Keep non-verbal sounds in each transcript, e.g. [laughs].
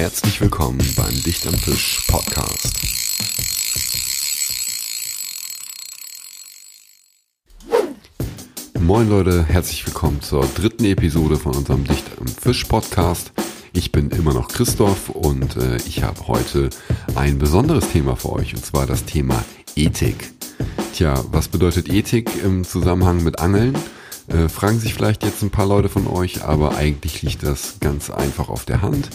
Herzlich willkommen beim Dicht am Fisch Podcast. Moin Leute, herzlich willkommen zur dritten Episode von unserem Dicht am Fisch Podcast. Ich bin immer noch Christoph und äh, ich habe heute ein besonderes Thema für euch und zwar das Thema Ethik. Tja, was bedeutet Ethik im Zusammenhang mit Angeln? Äh, fragen sich vielleicht jetzt ein paar Leute von euch, aber eigentlich liegt das ganz einfach auf der Hand.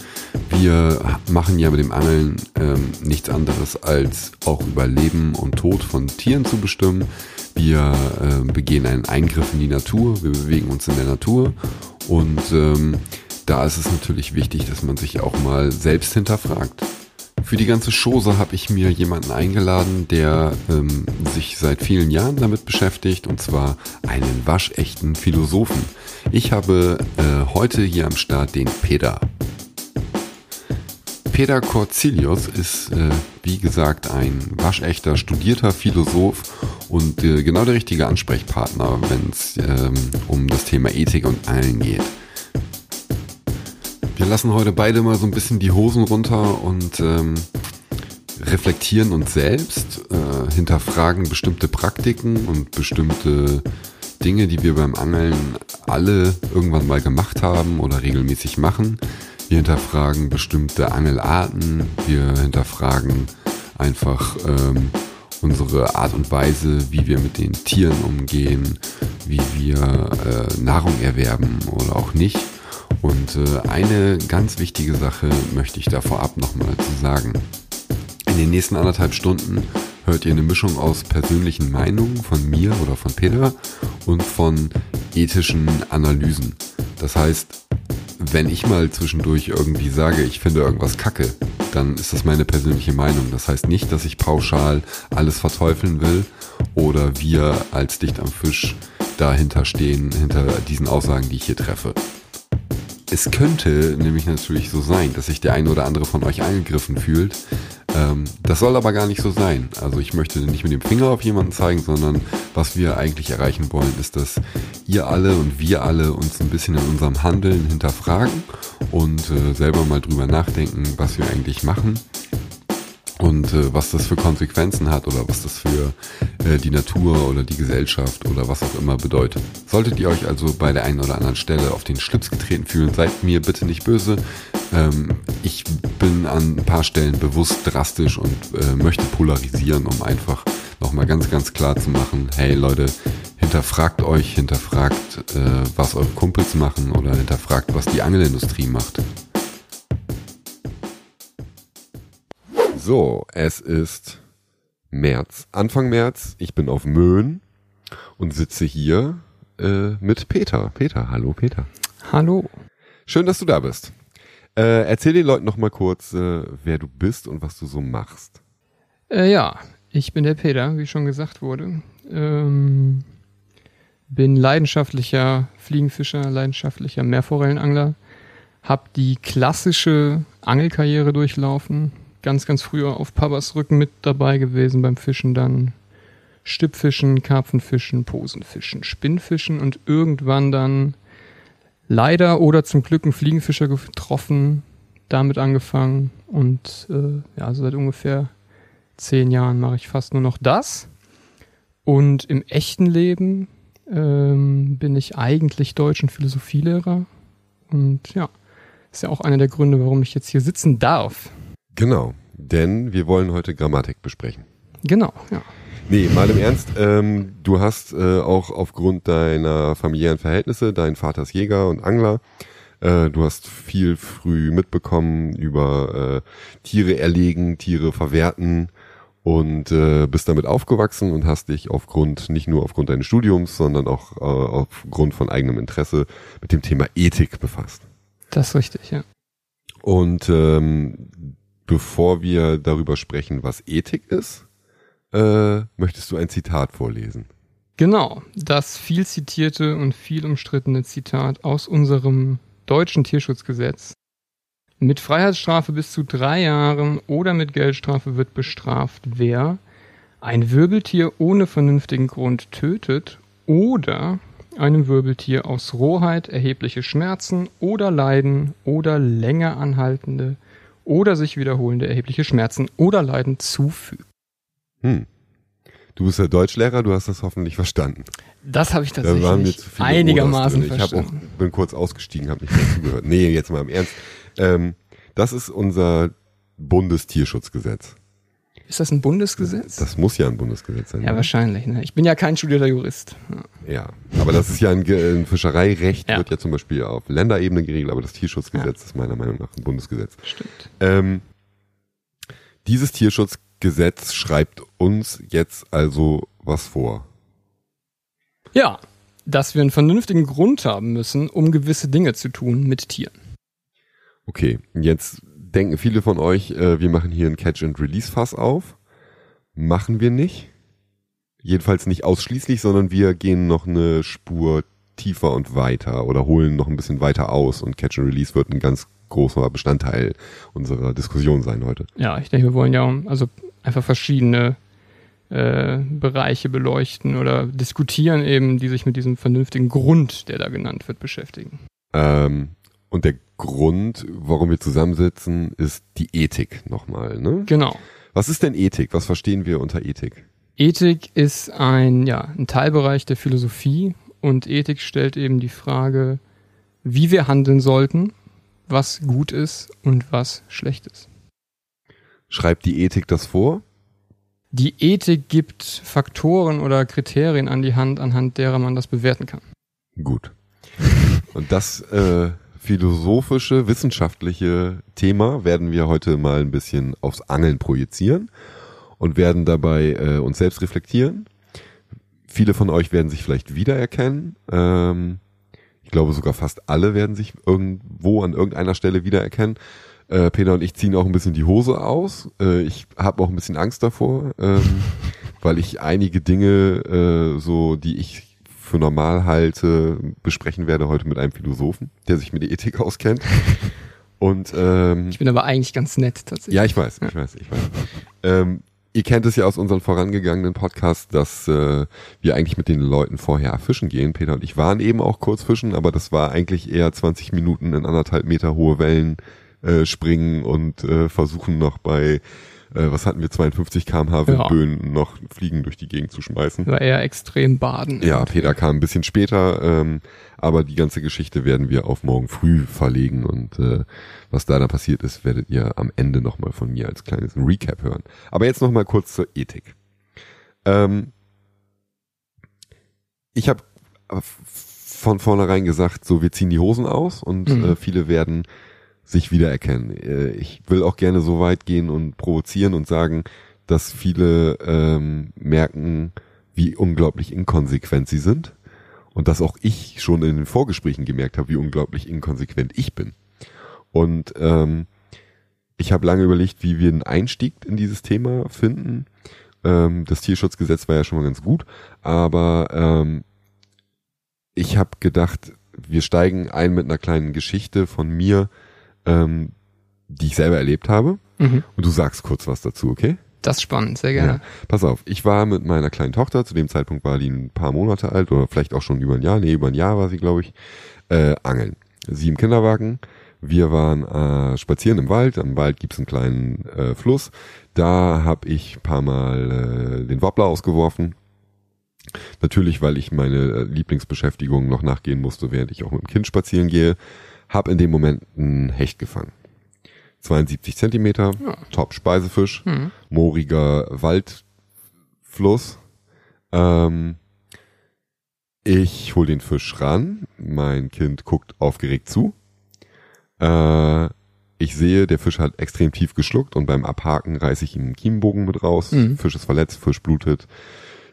Wir machen ja mit dem Angeln ähm, nichts anderes als auch über Leben und Tod von Tieren zu bestimmen. Wir äh, begehen einen Eingriff in die Natur, wir bewegen uns in der Natur und ähm, da ist es natürlich wichtig, dass man sich auch mal selbst hinterfragt. Für die ganze Chose habe ich mir jemanden eingeladen, der ähm, sich seit vielen Jahren damit beschäftigt, und zwar einen waschechten Philosophen. Ich habe äh, heute hier am Start den Peter. Peter Corzilius ist, äh, wie gesagt, ein waschechter, studierter Philosoph und äh, genau der richtige Ansprechpartner, wenn es ähm, um das Thema Ethik und Allen geht. Wir lassen heute beide mal so ein bisschen die Hosen runter und ähm, reflektieren uns selbst, äh, hinterfragen bestimmte Praktiken und bestimmte Dinge, die wir beim Angeln alle irgendwann mal gemacht haben oder regelmäßig machen. Wir hinterfragen bestimmte Angelarten, wir hinterfragen einfach ähm, unsere Art und Weise, wie wir mit den Tieren umgehen, wie wir äh, Nahrung erwerben oder auch nicht. Und äh, eine ganz wichtige Sache möchte ich da vorab nochmal zu sagen. In den nächsten anderthalb Stunden hört ihr eine Mischung aus persönlichen Meinungen von mir oder von Peter und von ethischen Analysen. Das heißt, wenn ich mal zwischendurch irgendwie sage, ich finde irgendwas kacke, dann ist das meine persönliche Meinung. Das heißt nicht, dass ich pauschal alles verteufeln will oder wir als Dicht am Fisch dahinter stehen, hinter diesen Aussagen, die ich hier treffe. Es könnte nämlich natürlich so sein, dass sich der eine oder andere von euch angegriffen fühlt. Ähm, das soll aber gar nicht so sein. Also ich möchte nicht mit dem Finger auf jemanden zeigen, sondern was wir eigentlich erreichen wollen, ist, dass ihr alle und wir alle uns ein bisschen in unserem Handeln hinterfragen und äh, selber mal drüber nachdenken, was wir eigentlich machen und äh, was das für Konsequenzen hat oder was das für äh, die Natur oder die Gesellschaft oder was auch immer bedeutet. Solltet ihr euch also bei der einen oder anderen Stelle auf den Schlips getreten fühlen, seid mir bitte nicht böse. Ähm, ich bin an ein paar Stellen bewusst drastisch und äh, möchte polarisieren, um einfach nochmal ganz, ganz klar zu machen, hey Leute, hinterfragt euch, hinterfragt, äh, was eure Kumpels machen oder hinterfragt, was die Angelindustrie macht. So, es ist März, Anfang März. Ich bin auf Möhn und sitze hier äh, mit Peter. Peter, hallo Peter. Hallo. Schön, dass du da bist. Äh, erzähl den Leuten noch mal kurz, äh, wer du bist und was du so machst. Äh, ja, ich bin der Peter, wie schon gesagt wurde. Ähm, bin leidenschaftlicher Fliegenfischer, leidenschaftlicher Meerforellenangler. Hab die klassische Angelkarriere durchlaufen, ganz, ganz früher auf Papas Rücken mit dabei gewesen beim Fischen, dann Stippfischen, Karpfenfischen, Posenfischen, Spinnfischen und irgendwann dann leider oder zum Glück einen Fliegenfischer getroffen, damit angefangen und äh, ja, seit ungefähr zehn Jahren mache ich fast nur noch das. Und im echten Leben ähm, bin ich eigentlich Deutsch- und Philosophielehrer und ja, ist ja auch einer der Gründe, warum ich jetzt hier sitzen darf. Genau, denn wir wollen heute Grammatik besprechen. Genau, ja. Nee, mal im Ernst, ähm, du hast äh, auch aufgrund deiner familiären Verhältnisse, dein Vater ist Jäger und Angler, äh, du hast viel früh mitbekommen über äh, Tiere erlegen, Tiere verwerten und äh, bist damit aufgewachsen und hast dich aufgrund, nicht nur aufgrund deines Studiums, sondern auch äh, aufgrund von eigenem Interesse mit dem Thema Ethik befasst. Das ist richtig, ja. Und ähm, bevor wir darüber sprechen, was Ethik ist, äh, möchtest du ein Zitat vorlesen? Genau, das viel zitierte und viel umstrittene Zitat aus unserem deutschen Tierschutzgesetz. Mit Freiheitsstrafe bis zu drei Jahren oder mit Geldstrafe wird bestraft, wer ein Wirbeltier ohne vernünftigen Grund tötet oder einem Wirbeltier aus Rohheit erhebliche Schmerzen oder Leiden oder länger anhaltende oder sich wiederholende erhebliche Schmerzen oder Leiden zufügt. Hm. Du bist ja Deutschlehrer, du hast das hoffentlich verstanden. Das habe ich Da waren mir tatsächlich zu viele einigermaßen. Ich verstanden. bin kurz ausgestiegen, habe nicht mehr zugehört. Nee, jetzt mal im Ernst. Ähm, das ist unser Bundestierschutzgesetz. Ist das ein Bundesgesetz? Das muss ja ein Bundesgesetz sein. ja, ne? wahrscheinlich. Ne? Ich bin ja kein studierter Jurist. Ja. Ja, aber das ist ja ein, Ge- ein Fischereirecht, Ja. wird ja zum Beispiel auf Länderebene geregelt, aber das Tierschutzgesetz ist meiner Meinung nach ein Bundesgesetz. Stimmt. Ähm, dieses Tierschutzgesetz schreibt uns jetzt also was vor. Ja, dass wir einen vernünftigen Grund haben müssen, um gewisse Dinge zu tun mit Tieren. Okay, jetzt denken viele von euch, äh, wir machen hier ein Catch-and-Release-Fass auf. Machen wir nicht. Jedenfalls nicht ausschließlich, sondern wir gehen noch eine Spur tiefer und weiter oder holen noch ein bisschen weiter aus und Catch-and-Release wird ein ganz großer Bestandteil unserer Diskussion sein heute. Ja, ich denke, wir wollen ja also einfach verschiedene äh, Bereiche beleuchten oder diskutieren eben, die sich mit diesem vernünftigen Grund, der da genannt wird, beschäftigen. Ähm, und der Grund, warum wir zusammensitzen, ist die Ethik nochmal. Ne? Genau. Was ist denn Ethik? Was verstehen wir unter Ethik? Ethik ist ein, ja, ein Teilbereich der Philosophie und Ethik stellt eben die Frage, wie wir handeln sollten, was gut ist und was schlecht ist. Schreibt die Ethik das vor? Die Ethik gibt Faktoren oder Kriterien an die Hand, anhand derer man das bewerten kann. Gut. Und das äh, philosophische, wissenschaftliche Thema werden wir heute mal ein bisschen aufs Angeln projizieren und werden dabei äh, uns selbst reflektieren. Viele von euch werden sich vielleicht wiedererkennen. Ähm, ich glaube sogar fast alle werden sich irgendwo an irgendeiner Stelle wiedererkennen. Äh, Peter und ich ziehen auch ein bisschen die Hose aus. Äh, ich habe auch ein bisschen Angst davor, ähm, [laughs] weil ich einige Dinge, äh, so die ich für normal halte, besprechen werde heute mit einem Philosophen, der sich mit der Ethik auskennt. [laughs] Und ähm, Ich bin aber eigentlich ganz nett tatsächlich. ja, ich weiß, ich weiß, ich weiß. Ähm, ihr kennt es ja aus unseren vorangegangenen Podcasts, dass äh, wir eigentlich mit den Leuten vorher fischen gehen. Peter und ich waren eben auch kurz fischen, aber das war eigentlich eher 20 Minuten in anderthalb Meter hohe Wellen äh, springen und äh, versuchen noch bei, äh, was hatten wir, 52 kmh Windböen noch Fliegen durch die Gegend zu schmeißen. War eher extrem baden. Ja, Peter kam ein bisschen später, ähm, aber die ganze Geschichte werden wir auf morgen früh verlegen und äh, was da dann passiert ist, werdet ihr am Ende nochmal von mir als kleines Recap hören. Aber jetzt nochmal kurz zur Ethik. Ähm, ich habe von vornherein gesagt, so wir ziehen die Hosen aus und Mhm. äh, viele werden sich wiedererkennen. Äh, ich will auch gerne so weit gehen und provozieren und sagen, dass viele ähm, merken, wie unglaublich inkonsequent sie sind und dass auch ich schon in den Vorgesprächen gemerkt habe, wie unglaublich inkonsequent ich bin. Und ähm, ich habe lange überlegt, wie wir einen Einstieg in dieses Thema finden. Ähm, das Tierschutzgesetz war ja schon mal ganz gut, aber ähm, ich habe gedacht, wir steigen ein mit einer kleinen Geschichte von mir, ähm, die ich selber erlebt habe. Mhm. Und du sagst kurz was dazu, okay? Das ist spannend, sehr gerne. Pass auf, ich war mit meiner kleinen Tochter, zu dem Zeitpunkt war die ein paar Monate alt oder vielleicht auch schon über ein Jahr, nee, über ein Jahr war sie, glaube ich, äh, angeln. Sie im Kinderwagen, wir waren äh, spazieren im Wald, am Wald gibt's einen kleinen äh, Fluss, da habe ich ein paar Mal äh, den Wobbler ausgeworfen. Natürlich, weil ich meine äh, Lieblingsbeschäftigung noch nachgehen musste, während ich auch mit dem Kind spazieren gehe, habe in dem Moment einen Hecht gefangen. 72 Zentimeter, Ja. Top-Speisefisch Mhm. mooriger Waldfluss. Ähm, ich hol den Fisch ran. Mein Kind guckt aufgeregt zu. Äh, ich sehe, der Fisch hat extrem tief geschluckt und beim Abhaken reiße ich ihm einen Kiemenbogen mit raus. Mhm. Fisch ist verletzt, Fisch blutet.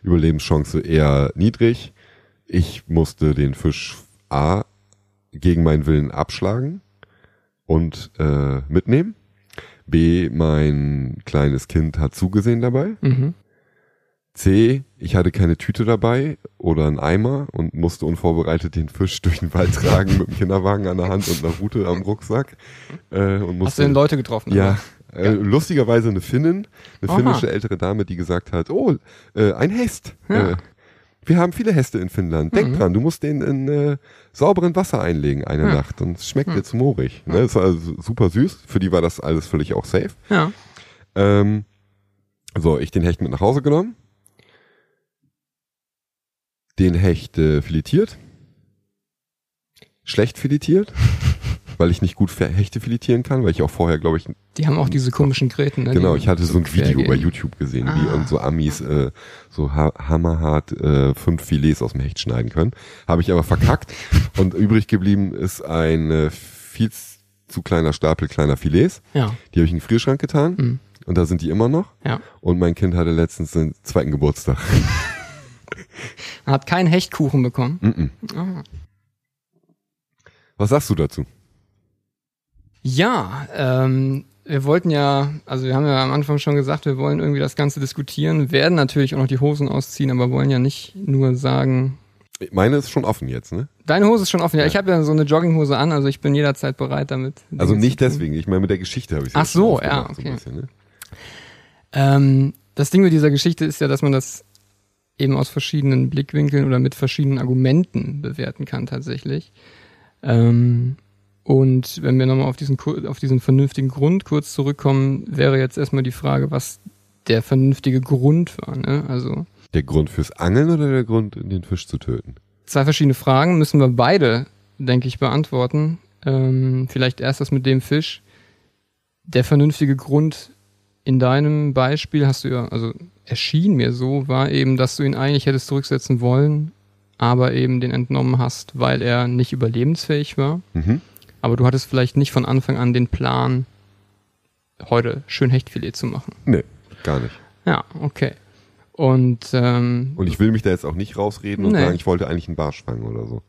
Überlebenschance eher niedrig. Ich musste den Fisch A gegen meinen Willen abschlagen und äh, mitnehmen. B, mein kleines Kind hat zugesehen dabei. Mhm. C, ich hatte keine Tüte dabei oder einen Eimer und musste unvorbereitet den Fisch durch den Wald tragen mit dem Kinderwagen an der Hand und einer Rute am Rucksack. Äh, und Hast musste, du denn Leute getroffen? Ja, äh, lustigerweise eine Finnin, eine Aha. finnische ältere Dame, die gesagt hat, oh, äh, ein Hecht. Ja. Wir haben viele Häste in Finnland. Denk Mhm. dran, du musst den in äh, sauberen Wasser einlegen eine Ja. Nacht und es schmeckt dir zu moorig. Ne? Ist also super süß. Für die war das alles völlig auch safe. Ja. Ähm, so, ich den Hecht mit nach Hause genommen. Den Hecht äh, filetiert. Schlecht filetiert. [laughs] weil ich nicht gut Hechte filetieren kann, weil ich auch vorher, glaube ich, Die haben auch diese komischen Gräten. Ne? genau, ich hatte so ein Video bei gehen. YouTube gesehen, wie Ah. und so Amis äh, so ha hammerhart äh, fünf Filets aus dem Hecht schneiden können. Habe ich aber verkackt [laughs] und übrig geblieben ist ein äh, viel zu kleiner Stapel kleiner Filets. Ja, Die habe ich in den Gefrierschrank getan Mhm. und da sind die immer noch. ja. Und mein Kind hatte letztens den zweiten Geburtstag. [laughs] Hat keinen Hechtkuchen bekommen. Mhm. Ah. Was sagst du dazu? Ja, ähm, wir wollten ja, also wir haben ja am Anfang schon gesagt, wir wollen irgendwie das Ganze diskutieren, werden natürlich auch noch die Hosen ausziehen, aber wollen ja nicht nur sagen, Meine ist schon offen jetzt, ne? deine Hose ist schon offen. Ja, Ja. ich habe ja so eine Jogginghose an, also ich bin jederzeit bereit damit. Also nicht deswegen, ich meine mit der Geschichte habe ich Ach so, ja, okay. ne? Ähm, das Ding mit dieser Geschichte ist ja, dass man das eben aus verschiedenen Blickwinkeln oder mit verschiedenen Argumenten bewerten kann tatsächlich. Ähm, und wenn wir nochmal auf diesen, auf diesen vernünftigen Grund kurz zurückkommen, wäre jetzt erstmal die Frage, was der vernünftige Grund war. Ne? Also Der Grund fürs Angeln oder der Grund, den Fisch zu töten? zwei verschiedene Fragen müssen wir beide, denke ich, beantworten. Ähm, vielleicht erst das mit dem Fisch. Der vernünftige Grund in deinem Beispiel hast du ja, also erschien mir so, war eben, dass du ihn eigentlich hättest zurücksetzen wollen, aber eben den entnommen hast, weil er nicht überlebensfähig war. Mhm. Aber du hattest vielleicht nicht von Anfang an den Plan, heute schön Hechtfilet zu machen. Nee, gar nicht. Ja, okay. Und, ähm, Und ich will mich da jetzt auch nicht rausreden und Nee. sagen, ich wollte eigentlich einen Barsch fangen oder so.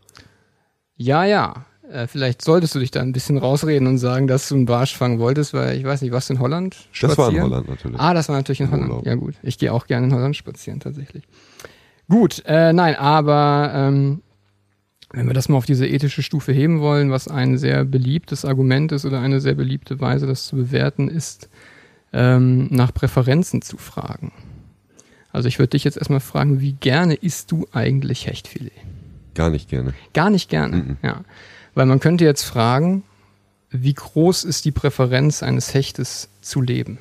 Ja, ja. Äh, vielleicht solltest du dich da ein bisschen rausreden und sagen, dass du einen Barsch fangen wolltest, weil ich weiß nicht, warst du in Holland? Das war in spazieren? Holland natürlich. Ah, das war natürlich in Im Holland. Urlaub. Ja gut, ich gehe auch gerne in Holland spazieren tatsächlich. Gut, äh, nein, aber ähm, wenn wir das mal auf diese ethische Stufe heben wollen, was ein sehr beliebtes Argument ist oder eine sehr beliebte Weise, das zu bewerten, ist, ähm, nach Präferenzen zu fragen. Also ich würde dich jetzt erstmal fragen, wie gerne isst du eigentlich Hechtfilet? Gar nicht gerne. Gar nicht gerne, Mhm. ja. Weil man könnte jetzt fragen, wie groß ist die Präferenz eines Hechtes zu leben?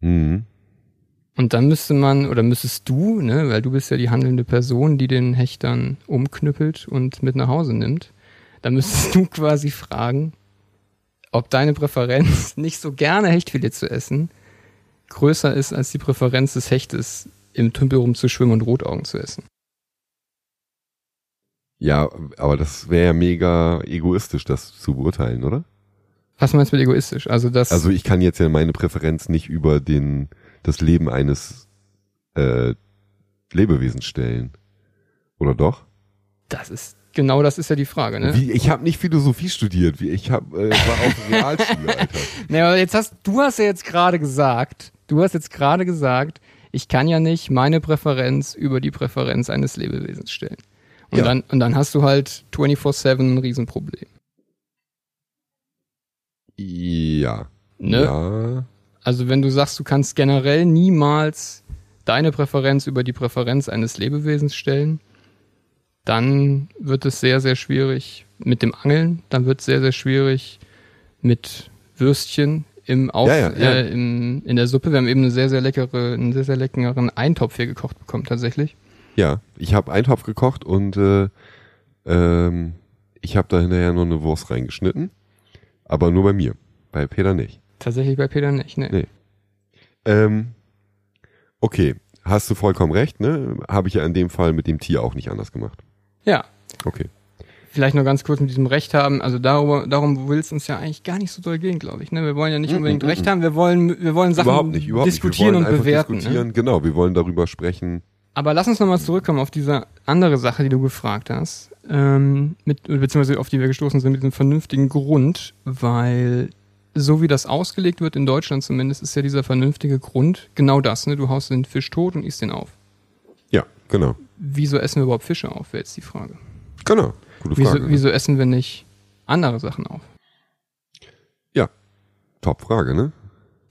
Mhm. Und dann müsste man, oder müsstest du, ne, weil du bist ja die handelnde Person, die den Hecht dann umknüppelt und mit nach Hause nimmt, dann müsstest du quasi fragen, ob deine Präferenz, [laughs] nicht so gerne Hechtfilet zu essen, größer ist als die Präferenz des Hechtes, im Tümpel rumzuschwimmen und Rotaugen zu essen. Ja, aber das wäre ja mega egoistisch, das zu beurteilen, oder? Was meinst du mit egoistisch? Also das, Also ich kann jetzt ja meine Präferenz nicht über den das Leben eines äh, Lebewesens stellen. Oder doch? das ist, genau das ist ja die Frage, ne? Wie, ich habe nicht Philosophie studiert. Wie, ich hab, äh, war auf [laughs] Realschule, Alter. Nee, aber jetzt hast, du hast ja jetzt gerade gesagt, du hast jetzt gerade gesagt, ich kann ja nicht meine Präferenz über die Präferenz eines Lebewesens stellen. Und, Ja. dann, und dann hast du halt 24-7 ein Riesenproblem. Ja. Ne? Ja. Also wenn du sagst, du kannst generell niemals deine Präferenz über die Präferenz eines Lebewesens stellen, dann wird es sehr, sehr schwierig mit dem Angeln, dann wird es sehr, sehr schwierig mit Würstchen im Auf, Ja, ja, ja. Äh, im, in der Suppe. Wir haben eben eine sehr, sehr leckere, einen sehr, sehr leckeren Eintopf hier gekocht bekommen, tatsächlich. Ja. Ich habe Eintopf gekocht und äh, ähm, ich habe da hinterher noch eine Wurst reingeschnitten. Aber nur bei mir. Bei Peter nicht. Tatsächlich bei Peter nicht, ne? Nee. Ähm, okay, hast du vollkommen recht, ne? Habe ich ja in dem Fall mit dem Tier auch nicht anders gemacht. Ja. Okay. Vielleicht noch ganz kurz mit diesem Recht haben. Also darüber, darum will es uns ja eigentlich gar nicht so doll gehen, glaube ich. Ne? Wir wollen ja nicht unbedingt mm, Recht mm. haben. Wir wollen, wir wollen Sachen überhaupt nicht, überhaupt diskutieren nicht. Wir wollen und bewerten. Diskutieren. Ne? Genau, wir wollen darüber sprechen. Aber lass uns nochmal zurückkommen auf diese andere Sache, die du gefragt hast. Ähm, mit, beziehungsweise auf die wir gestoßen sind mit diesem vernünftigen Grund, weil so wie das ausgelegt wird in Deutschland zumindest, ist ja dieser vernünftige Grund genau das. Ne? Du haust den Fisch tot und isst den auf. Ja, genau. Wieso essen wir überhaupt Fische auf, wäre jetzt die Frage. Genau. Gute Frage. Wieso, wieso essen wir nicht andere Sachen auf? Top Frage, ne?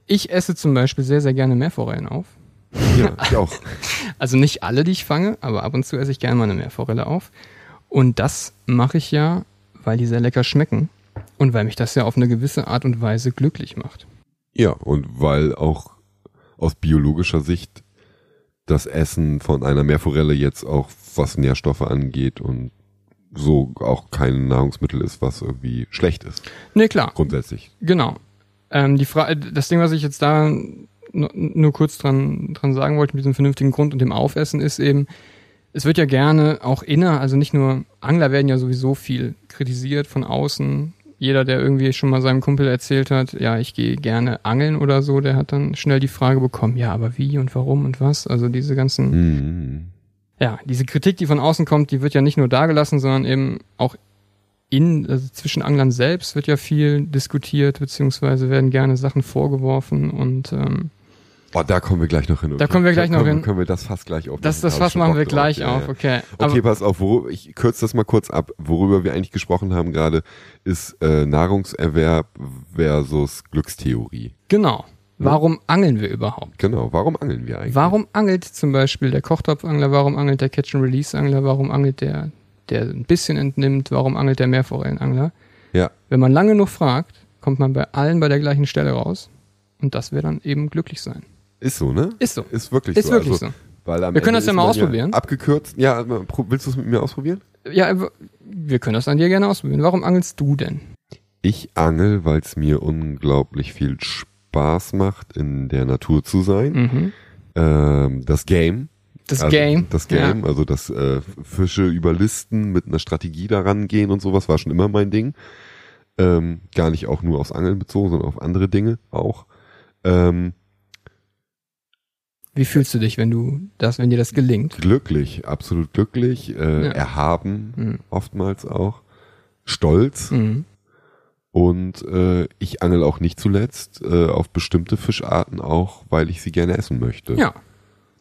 Ich esse zum Beispiel sehr, sehr gerne Meerforellen auf. Ja, ich auch. [laughs] Also nicht alle, die ich fange, aber ab und zu esse ich gerne mal eine Meerforelle auf. Und das mache ich ja, weil die sehr lecker schmecken und weil mich das ja auf eine gewisse Art und Weise glücklich macht. Ja, und weil auch aus biologischer Sicht das Essen von einer Meerforelle jetzt auch was Nährstoffe angeht und so auch kein Nahrungsmittel ist, was irgendwie schlecht ist. Nee, klar. Grundsätzlich. Genau. Ähm, die Frage, das Ding, was ich jetzt da nur kurz dran, dran sagen wollte mit diesem vernünftigen Grund und dem Aufessen ist eben, es wird ja gerne auch inner, also nicht nur Angler werden ja sowieso viel kritisiert von außen. Jeder, der irgendwie schon mal seinem Kumpel erzählt hat, ja, ich gehe gerne angeln oder so, der hat dann schnell die Frage bekommen, ja, aber wie und warum und was? Also diese ganzen, Mhm. ja, diese Kritik, die von außen kommt, die wird ja nicht nur da gelassen, sondern eben auch in, also zwischen Anglern selbst wird ja viel diskutiert, beziehungsweise werden gerne Sachen vorgeworfen und ähm, Oh, da kommen wir gleich noch hin. Da kommen wir gleich noch können, hin. Können wir das fast gleich aufmachen? das, das Fass machen wir drauf. gleich Ja, auf, ja. okay. Okay, pass auf, worüber, ich kürze das mal kurz ab. Worüber wir eigentlich gesprochen haben gerade, ist äh, Nahrungserwerb versus Glückstheorie. Genau. Warum angeln wir überhaupt? Genau, warum angeln wir eigentlich? Warum angelt zum Beispiel der Kochtopfangler? Warum angelt der Catch-and-Release-Angler? Warum angelt der, der ein bisschen entnimmt? Warum angelt der Meerforellenangler? Ja, Wenn man lange genug fragt, kommt man bei allen bei der gleichen Stelle raus. Und das wäre dann eben glücklich sein. Ist so, ne? Ist so. Ist wirklich Ist so. wirklich also, so. Wir können Ende das ja mal ausprobieren. abgekürzt. Ja, willst du es mit mir ausprobieren? Ja, wir können das an dir gerne ausprobieren. Warum angelst du denn? Ich angel, weil es mir unglaublich viel Spaß macht, in der Natur zu sein. Mhm. Ähm, das Game. Das also, Game. Das Game, also das äh, Fische überlisten, mit einer Strategie daran gehen und sowas war schon immer mein Ding. Ähm, gar nicht auch nur aufs Angeln bezogen, sondern auf andere Dinge auch. Ähm, Wie fühlst du dich, wenn du das, wenn dir das gelingt? glücklich, absolut glücklich, äh, Ja. erhaben Mhm. oftmals auch, stolz Mhm. und äh, ich angel auch nicht zuletzt äh, auf bestimmte Fischarten auch, weil ich sie gerne essen möchte. Ja.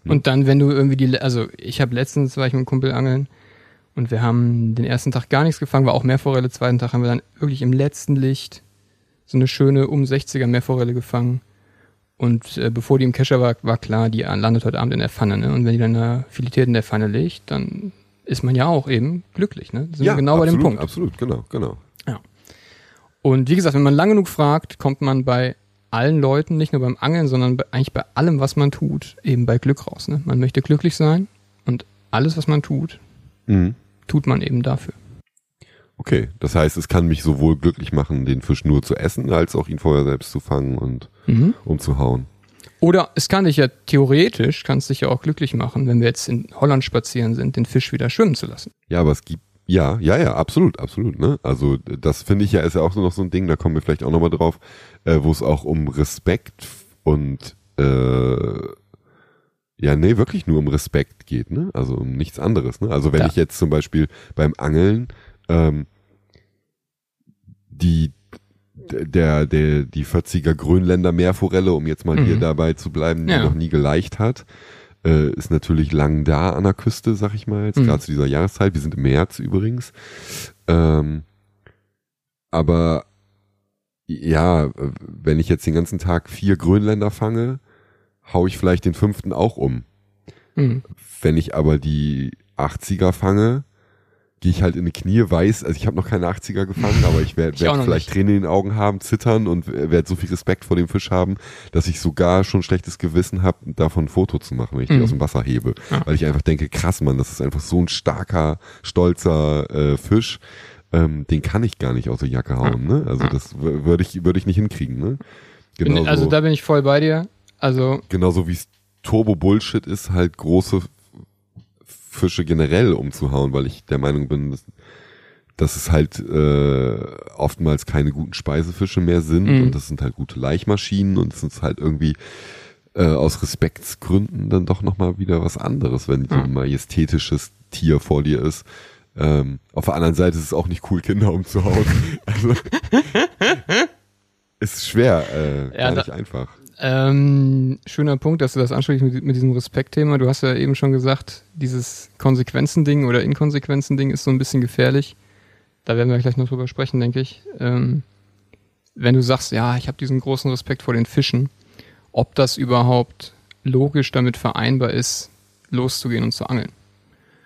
Und dann, wenn du irgendwie die, also ich habe letztens, war ich mit einem Kumpel angeln und wir haben den ersten Tag gar nichts gefangen, war auch Meerforelle, zweiten Tag haben wir dann wirklich im letzten Licht so eine schöne um 60er Meerforelle gefangen. Und äh, bevor die im Kescher war, war klar, die landet heute Abend in der Pfanne, ne? Und wenn die dann da filetiert in der Pfanne liegt, dann ist man ja auch eben glücklich, ne? Sind wir genau absolut, bei dem Punkt. Absolut, genau, genau. Und wie gesagt, wenn man lang genug fragt, kommt man bei allen Leuten, nicht nur beim Angeln, sondern bei, eigentlich bei allem, was man tut, eben bei Glück raus. Ne? Man möchte glücklich sein und alles, was man tut, Mhm. tut man eben dafür. Okay, das heißt, es kann mich sowohl glücklich machen, den Fisch nur zu essen, als auch ihn vorher selbst zu fangen und Mhm. umzuhauen. Oder es kann dich ja theoretisch, kann es dich ja auch glücklich machen, wenn wir jetzt in Holland spazieren sind, den Fisch wieder schwimmen zu lassen. Ja, aber es gibt ja, ja, ja, absolut, absolut. Ne? Also das finde ich ja ist ja auch so noch so ein Ding. Da kommen wir vielleicht auch noch mal drauf, äh, wo es auch um Respekt und äh, ja, nee, wirklich nur um Respekt geht. Ne? Also um nichts anderes. Ne? Also wenn Ja. ich jetzt zum Beispiel beim Angeln ähm, die der, der, die 40er Grönländer Meerforelle, um jetzt mal Mhm. hier dabei zu bleiben, die Ja. noch nie geleicht hat, äh, ist natürlich lang da an der Küste, sag ich mal, jetzt Mhm. gerade zu dieser Jahreszeit. Wir sind im März übrigens. Ähm, aber ja, wenn ich jetzt den ganzen Tag vier Grönländer fange, hau ich vielleicht den fünften auch um. Mhm. Wenn ich aber die 80er fange, gehe ich halt in die Knie, weiß, also ich habe noch keine 80er gefangen, aber ich werde werd vielleicht nicht. Tränen in den Augen haben, zittern und werde so viel Respekt vor dem Fisch haben, dass ich sogar schon schlechtes Gewissen habe, davon ein Foto zu machen, wenn ich die Mhm. aus dem Wasser hebe. Ja. Weil ich einfach denke, krass, Mann, das ist einfach so ein starker, stolzer äh, Fisch. Ähm, den kann ich gar nicht aus der Jacke hauen, ne? Also das würde ich, würde ich nicht hinkriegen, ne? Bin, Genauso, also da bin ich voll bei dir. Also, genauso wie es Turbo-Bullshit ist, halt große Fische generell umzuhauen, weil ich der Meinung bin, dass, dass es halt äh, oftmals keine guten Speisefische mehr sind Mhm. und das sind halt gute Laichmaschinen und es ist halt irgendwie äh, aus Respektsgründen dann doch nochmal wieder was anderes, wenn so Ja. ein majestätisches Tier vor dir ist. Ähm, auf der anderen Seite ist es auch nicht cool, Kinder umzuhauen. [laughs] also, [laughs] ist schwer, äh, Ja, gar da- nicht einfach. Ähm, schöner Punkt, dass du das ansprichst mit, mit diesem Respektthema. Du hast ja eben schon gesagt, dieses Konsequenzen-Ding oder Inkonsequenzen-Ding ist so ein bisschen gefährlich. Da werden wir gleich noch drüber sprechen, denke ich. Ähm, wenn du sagst, ja, ich habe diesen großen Respekt vor den Fischen, ob das überhaupt logisch damit vereinbar ist, loszugehen und zu angeln.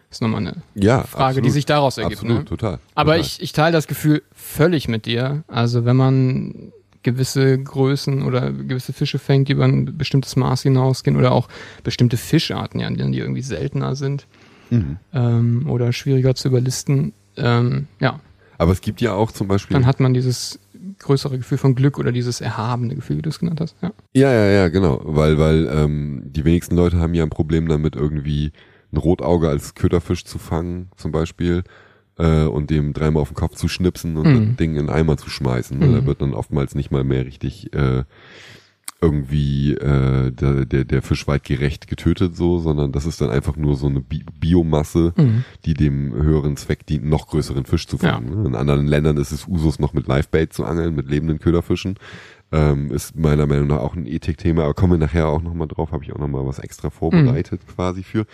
Das ist nochmal eine Ja, Frage, absolut. die sich daraus ergibt. Absolut, Ne? total. Aber total. ich, ich teile das Gefühl völlig mit dir. Also wenn man gewisse Größen oder gewisse Fische fängt, die über ein bestimmtes Maß hinausgehen oder auch bestimmte Fischarten, ja, die irgendwie seltener sind Mhm. ähm, oder schwieriger zu überlisten, ähm, ja, Aber es gibt ja auch zum Beispiel. dann hat man dieses größere Gefühl von Glück oder dieses erhabene Gefühl, wie du es genannt hast. Ja. Ja, ja, ja, genau. Weil, weil ähm, die wenigsten Leute haben ja ein Problem damit, irgendwie ein Rotauge als Köderfisch zu fangen, zum Beispiel, äh, und dem dreimal auf den Kopf zu schnipsen und Mhm. das Ding in einen Eimer zu schmeißen. Ne? Mhm. Da wird dann oftmals nicht mal mehr richtig äh, irgendwie äh, der, der, der Fisch weitgerecht getötet, so, sondern das ist dann einfach nur so eine Bi Biomasse, Mhm. die dem höheren Zweck dient, noch größeren Fisch zu fangen. ne? In anderen Ländern ist es Usus noch mit Livebait zu angeln, mit lebenden Köderfischen. Ähm, ist meiner Meinung nach auch ein Ethikthema, aber kommen wir nachher auch nochmal drauf, habe ich auch nochmal was extra vorbereitet quasi für.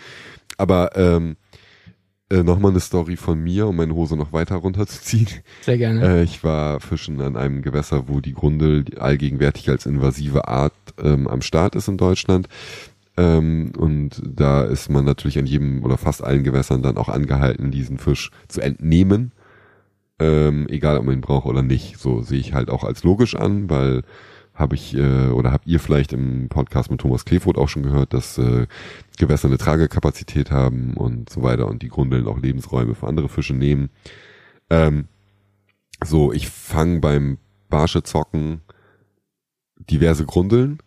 Aber ähm, äh, nochmal eine Story von mir, um meine Hose noch weiter runterzuziehen. Sehr gerne. Äh, ich war fischen an einem Gewässer, wo die Grundel allgegenwärtig als invasive Art ähm, am Start ist in Deutschland. Ähm, und da ist man natürlich an jedem oder fast allen Gewässern dann auch angehalten, diesen Fisch zu entnehmen. Ähm, egal, ob man ihn braucht oder nicht. So sehe ich halt auch als logisch an, weil habe ich äh, oder habt ihr vielleicht im Podcast mit Thomas Kleefoth auch schon gehört, dass äh, Gewässer eine Tragekapazität haben und so weiter und die Grundeln auch Lebensräume für andere Fische nehmen. Ähm, so, ich fange beim Barschezocken diverse Grundeln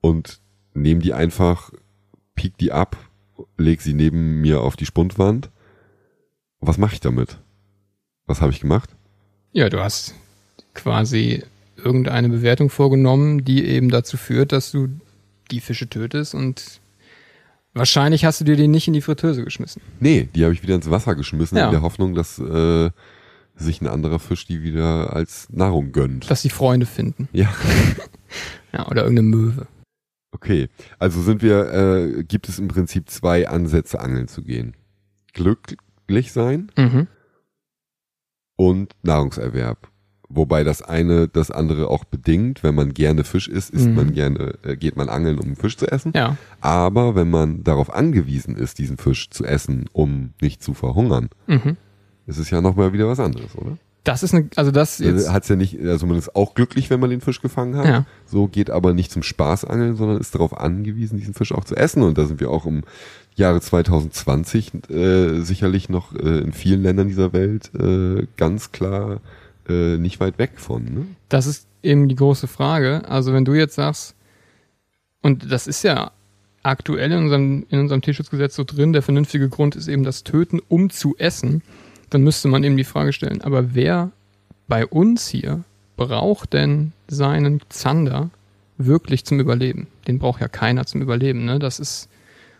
und nehme die einfach, piek die ab, leg sie neben mir auf die Spundwand. Was mache ich damit? Was habe ich gemacht? Ja, du hast quasi irgendeine Bewertung vorgenommen, die eben dazu führt, dass du die Fische tötest und wahrscheinlich hast du dir die nicht in die Fritteuse geschmissen. Nee, die habe ich wieder ins Wasser geschmissen, Ja. in der Hoffnung, dass äh, sich ein anderer Fisch die wieder als Nahrung gönnt. Dass die Freunde finden. ja, [laughs] Ja, oder irgendeine Möwe. okay. Also sind wir, äh, gibt es im Prinzip zwei Ansätze, angeln zu gehen. Glücklich sein Mhm. und Nahrungserwerb. Wobei das eine das andere auch bedingt. Wenn man gerne Fisch isst, isst Mhm. man gerne, äh, geht man angeln, um Fisch zu essen. Ja. Aber wenn man darauf angewiesen ist, diesen Fisch zu essen, um nicht zu verhungern, Mhm. ist es ja nochmal wieder was anderes, oder? Das ist eine, also das jetzt, Also hat's ja nicht, also man ist auch glücklich, wenn man den Fisch gefangen hat. Ja. So geht aber nicht zum Spaß angeln, sondern ist darauf angewiesen, diesen Fisch auch zu essen. Und da sind wir auch im Jahre 2020 äh, sicherlich noch äh, in vielen Ländern dieser Welt äh, ganz klar äh, nicht weit weg von. Ne? das ist eben die große Frage. Also wenn du jetzt sagst, und das ist ja aktuell in unserem, in unserem Tierschutzgesetz so drin, der vernünftige Grund ist eben das Töten, um zu essen, dann müsste man eben die Frage stellen, aber wer bei uns hier braucht denn seinen Zander wirklich zum Überleben? Den braucht ja keiner zum Überleben, ne? Das ist,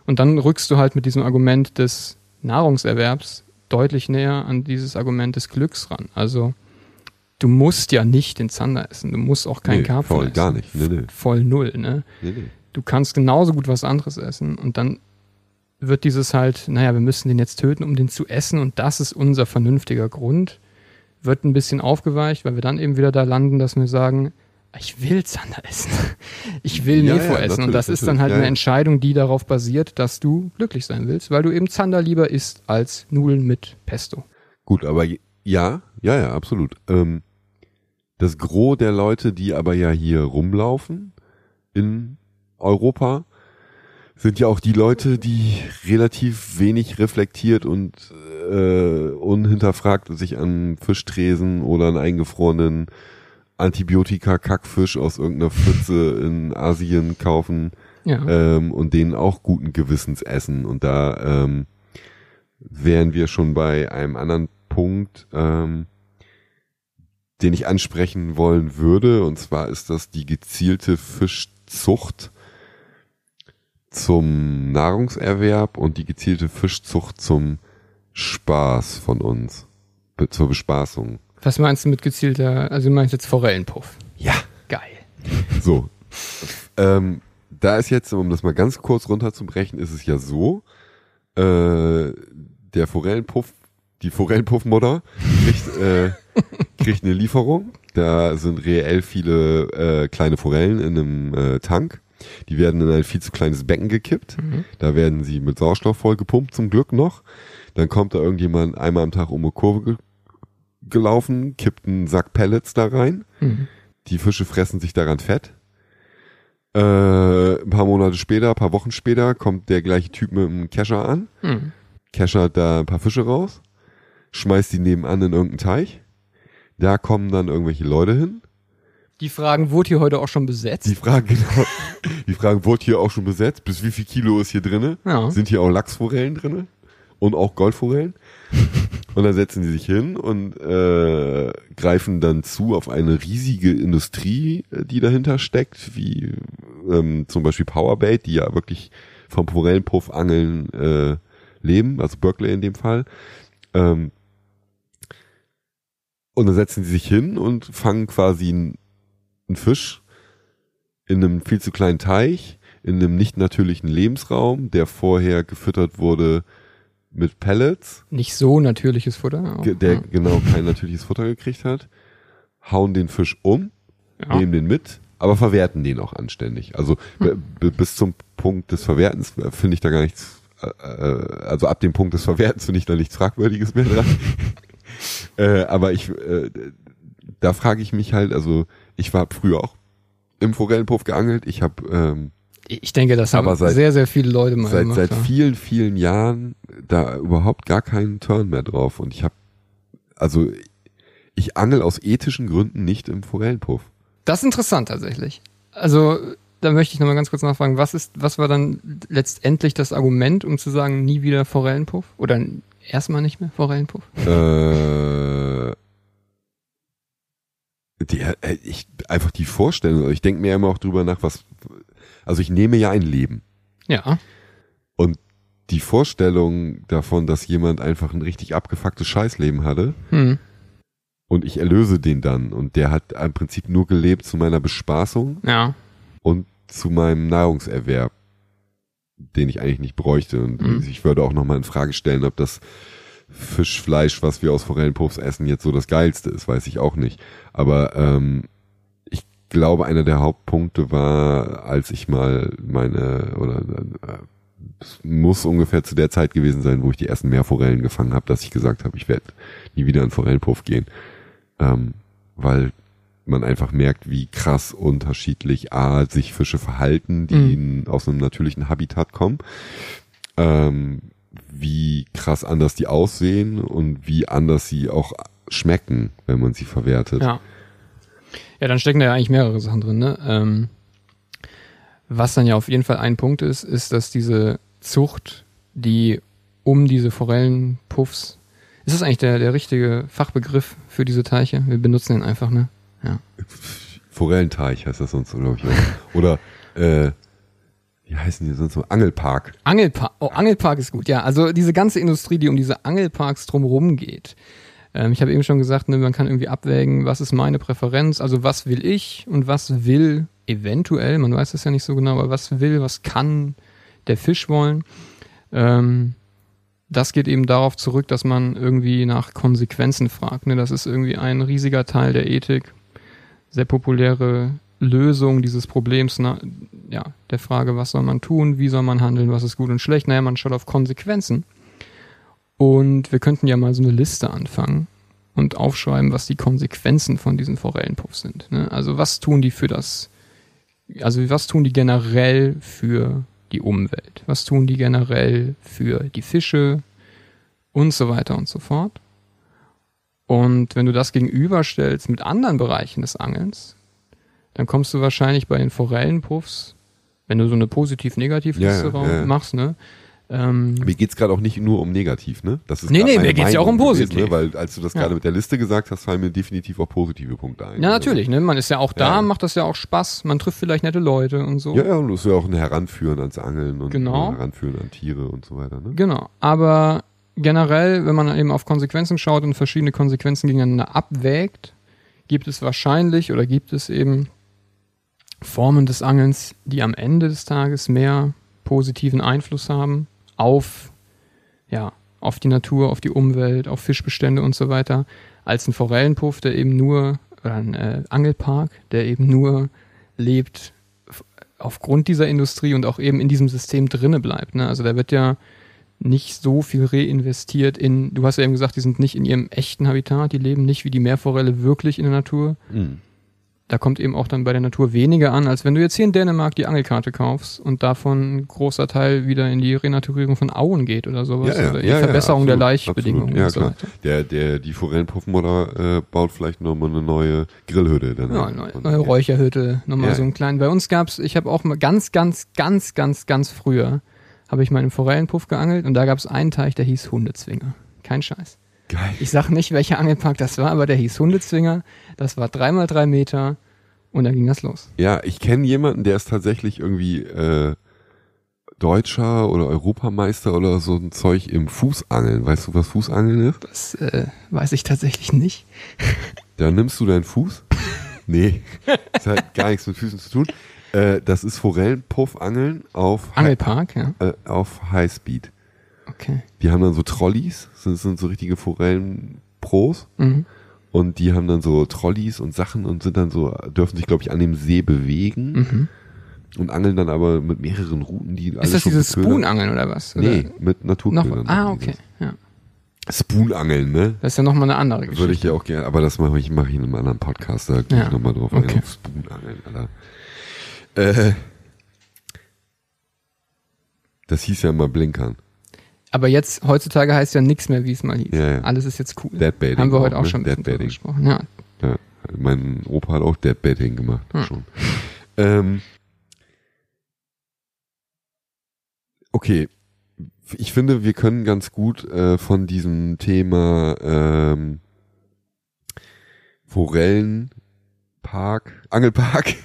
und dann rückst du halt mit diesem Argument des Nahrungserwerbs deutlich näher an dieses Argument des Glücks ran. Also, du musst ja nicht den Zander essen, du musst auch keinen Nee, Karpfen voll essen. gar nicht. Nee, nee. Voll null, ne? Nee, nee. du kannst genauso gut was anderes essen und dann wird dieses halt, naja, wir müssen den jetzt töten, um den zu essen und das ist unser vernünftiger Grund, wird ein bisschen aufgeweicht, weil wir dann eben wieder da landen, dass wir sagen, ich will Zander essen. [laughs] Ich will Ja, Mefo ja, essen. Und das ist dann halt ja, eine. Entscheidung, die darauf basiert, dass du glücklich sein willst, weil du eben Zander lieber isst als Nudeln mit Pesto. Gut, aber ja, ja, ja, absolut. Ähm, das Gros der Leute, die aber ja hier rumlaufen in Europa, sind ja auch die Leute, die relativ wenig reflektiert und äh, unhinterfragt sich an Fischtresen oder einen eingefrorenen Antibiotika-Kackfisch aus irgendeiner Pfütze in Asien kaufen Ja. ähm, und denen auch guten Gewissens essen. Und da ähm, wären wir schon bei einem anderen Punkt, ähm, den ich ansprechen wollen würde. Und zwar ist das die gezielte Fischzucht zum Nahrungserwerb und die gezielte Fischzucht zum Spaß von uns, zur Bespaßung. Was meinst du mit gezielter, also du meinst jetzt Forellenpuff? Ja. Geil. So. ähm, da ist jetzt, um das mal ganz kurz runterzubrechen, ist es ja so, äh, der Forellenpuff, die Forellenpuffmutter kriegt, äh, [laughs] kriegt eine Lieferung. Da sind reell viele äh, kleine Forellen in einem äh, Tank. Die werden in ein viel zu kleines Becken gekippt. Mhm. Da werden sie mit Sauerstoff voll gepumpt, zum Glück noch. Dann kommt da irgendjemand einmal am Tag um eine Kurve ge gelaufen, kippt einen Sack Pellets da rein. Mhm. Die Fische fressen sich daran fett. Äh, ein paar Monate später, ein paar Wochen später kommt der gleiche Typ mit einem Kescher an, Mhm. keschert da ein paar Fische raus, schmeißt die nebenan in irgendeinen Teich. Da kommen dann irgendwelche Leute hin. Die Fragen, wurde hier heute auch schon besetzt? Die fragen genau, die fragen, wurde hier auch schon besetzt? Bis wie viel Kilo ist hier drinne? Ja. Sind hier auch Lachsforellen drinne? Und auch Goldforellen? [laughs] und dann setzen die sich hin und äh, greifen dann zu auf eine riesige Industrie, äh, die dahinter steckt, wie ähm, zum Beispiel Powerbait, die ja wirklich vom Forellenpuff-Angeln äh, leben, also Berkeley in dem Fall. Ähm, und dann setzen sie sich hin und fangen quasi einen, einen Fisch in einem viel zu kleinen Teich, in einem nicht natürlichen Lebensraum, der vorher gefüttert wurde mit Pellets, Nicht so natürliches Futter. auch, der ja. genau kein natürliches Futter gekriegt hat, hauen den Fisch um, Ja. nehmen den mit, aber verwerten den auch anständig. Also b- bis zum Punkt des Verwertens äh, finde ich da gar nichts, äh, äh, also ab dem Punkt des Verwertens finde ich da nichts Fragwürdiges mehr dran. [laughs] äh, aber ich, äh, da frage ich mich halt, also ich war früher auch im Forellenpuff geangelt, ich habe ähm, Ich denke, das haben seit- sehr, sehr viele Leute mal seit, gemacht. seit ja. vielen, vielen Jahren da überhaupt gar keinen Turn mehr drauf. Und ich habe, also ich angel aus ethischen Gründen nicht im Forellenpuff. Das ist interessant tatsächlich. Also, da möchte ich nochmal ganz kurz nachfragen, was ist, was war dann letztendlich das Argument, um zu sagen, nie wieder Forellenpuff? Oder erstmal nicht mehr Forellenpuff? äh, die, äh, ich, einfach die Vorstellung, ich denke mir immer auch drüber nach, was, also ich nehme ja ein Leben. Ja. Und die Vorstellung davon, dass jemand einfach ein richtig abgefucktes Scheißleben hatte Hm. und ich erlöse den dann und der hat im Prinzip nur gelebt zu meiner Bespaßung Ja. und zu meinem Nahrungserwerb, den ich eigentlich nicht bräuchte. Und Mhm. ich würde auch nochmal in Frage stellen, ob das Fischfleisch, was wir aus Forellenpuffs essen, jetzt so das geilste ist, weiß ich auch nicht. Aber ähm, ich glaube, einer der Hauptpunkte war, als ich mal meine, oder äh, es muss ungefähr zu der Zeit gewesen sein, wo ich die ersten Meerforellen gefangen habe, dass ich gesagt habe, ich werde nie wieder in Forellenpuff gehen. Ähm, weil man einfach merkt, wie krass unterschiedlich A, sich Fische verhalten, die in, aus einem natürlichen Habitat kommen, ähm, wie krass anders die aussehen und wie anders sie auch schmecken, wenn man sie verwertet. Ja. Ja, dann stecken da ja eigentlich mehrere Sachen drin, ne? Ähm, was dann ja auf jeden Fall ein Punkt ist, ist, dass diese Zucht, die um diese Forellenpuffs, ist das eigentlich der, der richtige Fachbegriff für diese Teiche? Wir benutzen den einfach, ne? Ja. Forellenteich heißt das sonst, glaube ich. Oder äh, wie heißen die sonst so? Angelpark. Angelpark, oh, Angelpark ist gut, ja. Also diese ganze Industrie, die um diese Angelparks drumherum geht. Ähm, ich habe eben schon gesagt, ne, man kann irgendwie abwägen, was ist meine Präferenz, also was will ich und was will eventuell, man weiß das ja nicht so genau, aber was will, was kann der Fisch wollen. Ähm, das geht eben darauf zurück, dass man irgendwie nach Konsequenzen fragt. Ne? Das ist irgendwie ein riesiger Teil der Ethik. Sehr populäre Lösung dieses Problems, na, ja, der Frage, was soll man tun, wie soll man handeln, was ist gut und schlecht. Naja, man schaut auf Konsequenzen. Und wir könnten ja mal so eine Liste anfangen und aufschreiben, was die Konsequenzen von diesen Forellenpuffs sind. Ne? Also was tun die für das, also was tun die generell für die Umwelt? Was tun die generell für die Fische und so weiter und so fort? Und wenn du das gegenüberstellst mit anderen Bereichen des Angelns, dann kommst du wahrscheinlich bei den Forellenpuffs, wenn du so eine Positiv-Negativ-Liste Ja, ja, ja. machst, ne? Ähm, Mir geht's gerade auch nicht nur um negativ, ne? Das ist Nee, nee, mir geht's ja auch um Meinung gewesen, positiv. Ne? Weil als du das gerade mit der Liste gesagt hast, fallen mir definitiv auch positive Punkte ein. ja, natürlich, ne? Man ist ja auch da, macht das ja auch Spaß, man trifft vielleicht nette Leute und so. Ja, ja, und das ist ja auch ein Heranführen ans Angeln und Genau. ein Heranführen an Tiere und so weiter, ne? Genau. Aber generell, wenn man eben auf Konsequenzen schaut und verschiedene Konsequenzen gegeneinander abwägt, gibt es wahrscheinlich oder gibt es eben Formen des Angelns, die am Ende des Tages mehr positiven Einfluss haben auf, ja, auf die Natur, auf die Umwelt, auf Fischbestände und so weiter, als ein Forellenpuff, der eben nur, oder ein äh, Angelpark, der eben nur lebt aufgrund dieser Industrie und auch eben in diesem System drinne bleibt. Ne? Also da wird ja nicht so viel reinvestiert in, du hast ja eben gesagt, die sind nicht in ihrem echten Habitat, die leben nicht wie die Meerforelle wirklich in der Natur. Mhm. Da kommt eben auch dann bei der Natur weniger an, als wenn du jetzt hier in Dänemark die Angelkarte kaufst und davon ein großer Teil wieder in die Renaturierung von Auen geht oder sowas. Ja, ja, oder die ja, Verbesserung der absolut, Laichbedingungen absolut. Ja, und so klar. weiter. Der, der, die Forellenpuffmutter äh, baut vielleicht nochmal eine neue Grillhütte. Dann Ja, neue, neue Räucherhütte, nochmal Ja. so einen kleinen. Bei uns gab's, ich habe auch mal ganz, ganz, ganz, ganz, ganz früher, habe ich mal einen Forellenpuff geangelt und da gab's einen Teich, der hieß Hundezwinger. Kein Scheiß. Geil. Ich sag nicht, welcher Angelpark das war, aber der hieß Hundezwinger. Das war dreimal drei Meter und dann ging das los. Ja, ich kenne jemanden, der ist tatsächlich irgendwie äh, Deutscher oder Europameister oder so ein Zeug im Fußangeln. Weißt du, was Fußangeln ist? Das äh, weiß ich tatsächlich nicht. Da nimmst du deinen Fuß. [laughs] Nee, das hat gar nichts mit Füßen zu tun. Äh, das ist Forellenpuffangeln auf, Angelpark, ja. äh, auf Highspeed. Okay. Die haben dann so Trolleys, das sind, so richtige Forellenpros. Mhm. Und die haben dann so Trolleys und Sachen und sind dann so, dürfen sich, glaube ich, an dem See bewegen Mhm. und angeln dann aber mit mehreren Routen, die Ist das dieses Spoonangeln oder was? Oder Nee, mit Naturködern. ah, okay. Ja. Spoonangeln, ne? Das ist ja nochmal eine andere Geschichte. Würde ich ja auch gerne, aber das mache ich, mache ich in einem anderen Podcast, da gehe Ja, ich nochmal drauf okay. ein, Spoonangeln, Alter. Äh, das hieß ja mal Blinkern. Aber jetzt, heutzutage heißt ja nichts mehr, wie es mal hieß. Ja, ja. Alles ist jetzt cool. Deadbaiting Haben wir heute auch, auch ne? schon ein bisschen gesprochen. Ja. Ja, mein Opa hat auch Deadbaiting gemacht, Hm. schon. Ähm, okay, ich finde, wir können ganz gut äh, von diesem Thema ähm, Forellenpark, Angelpark,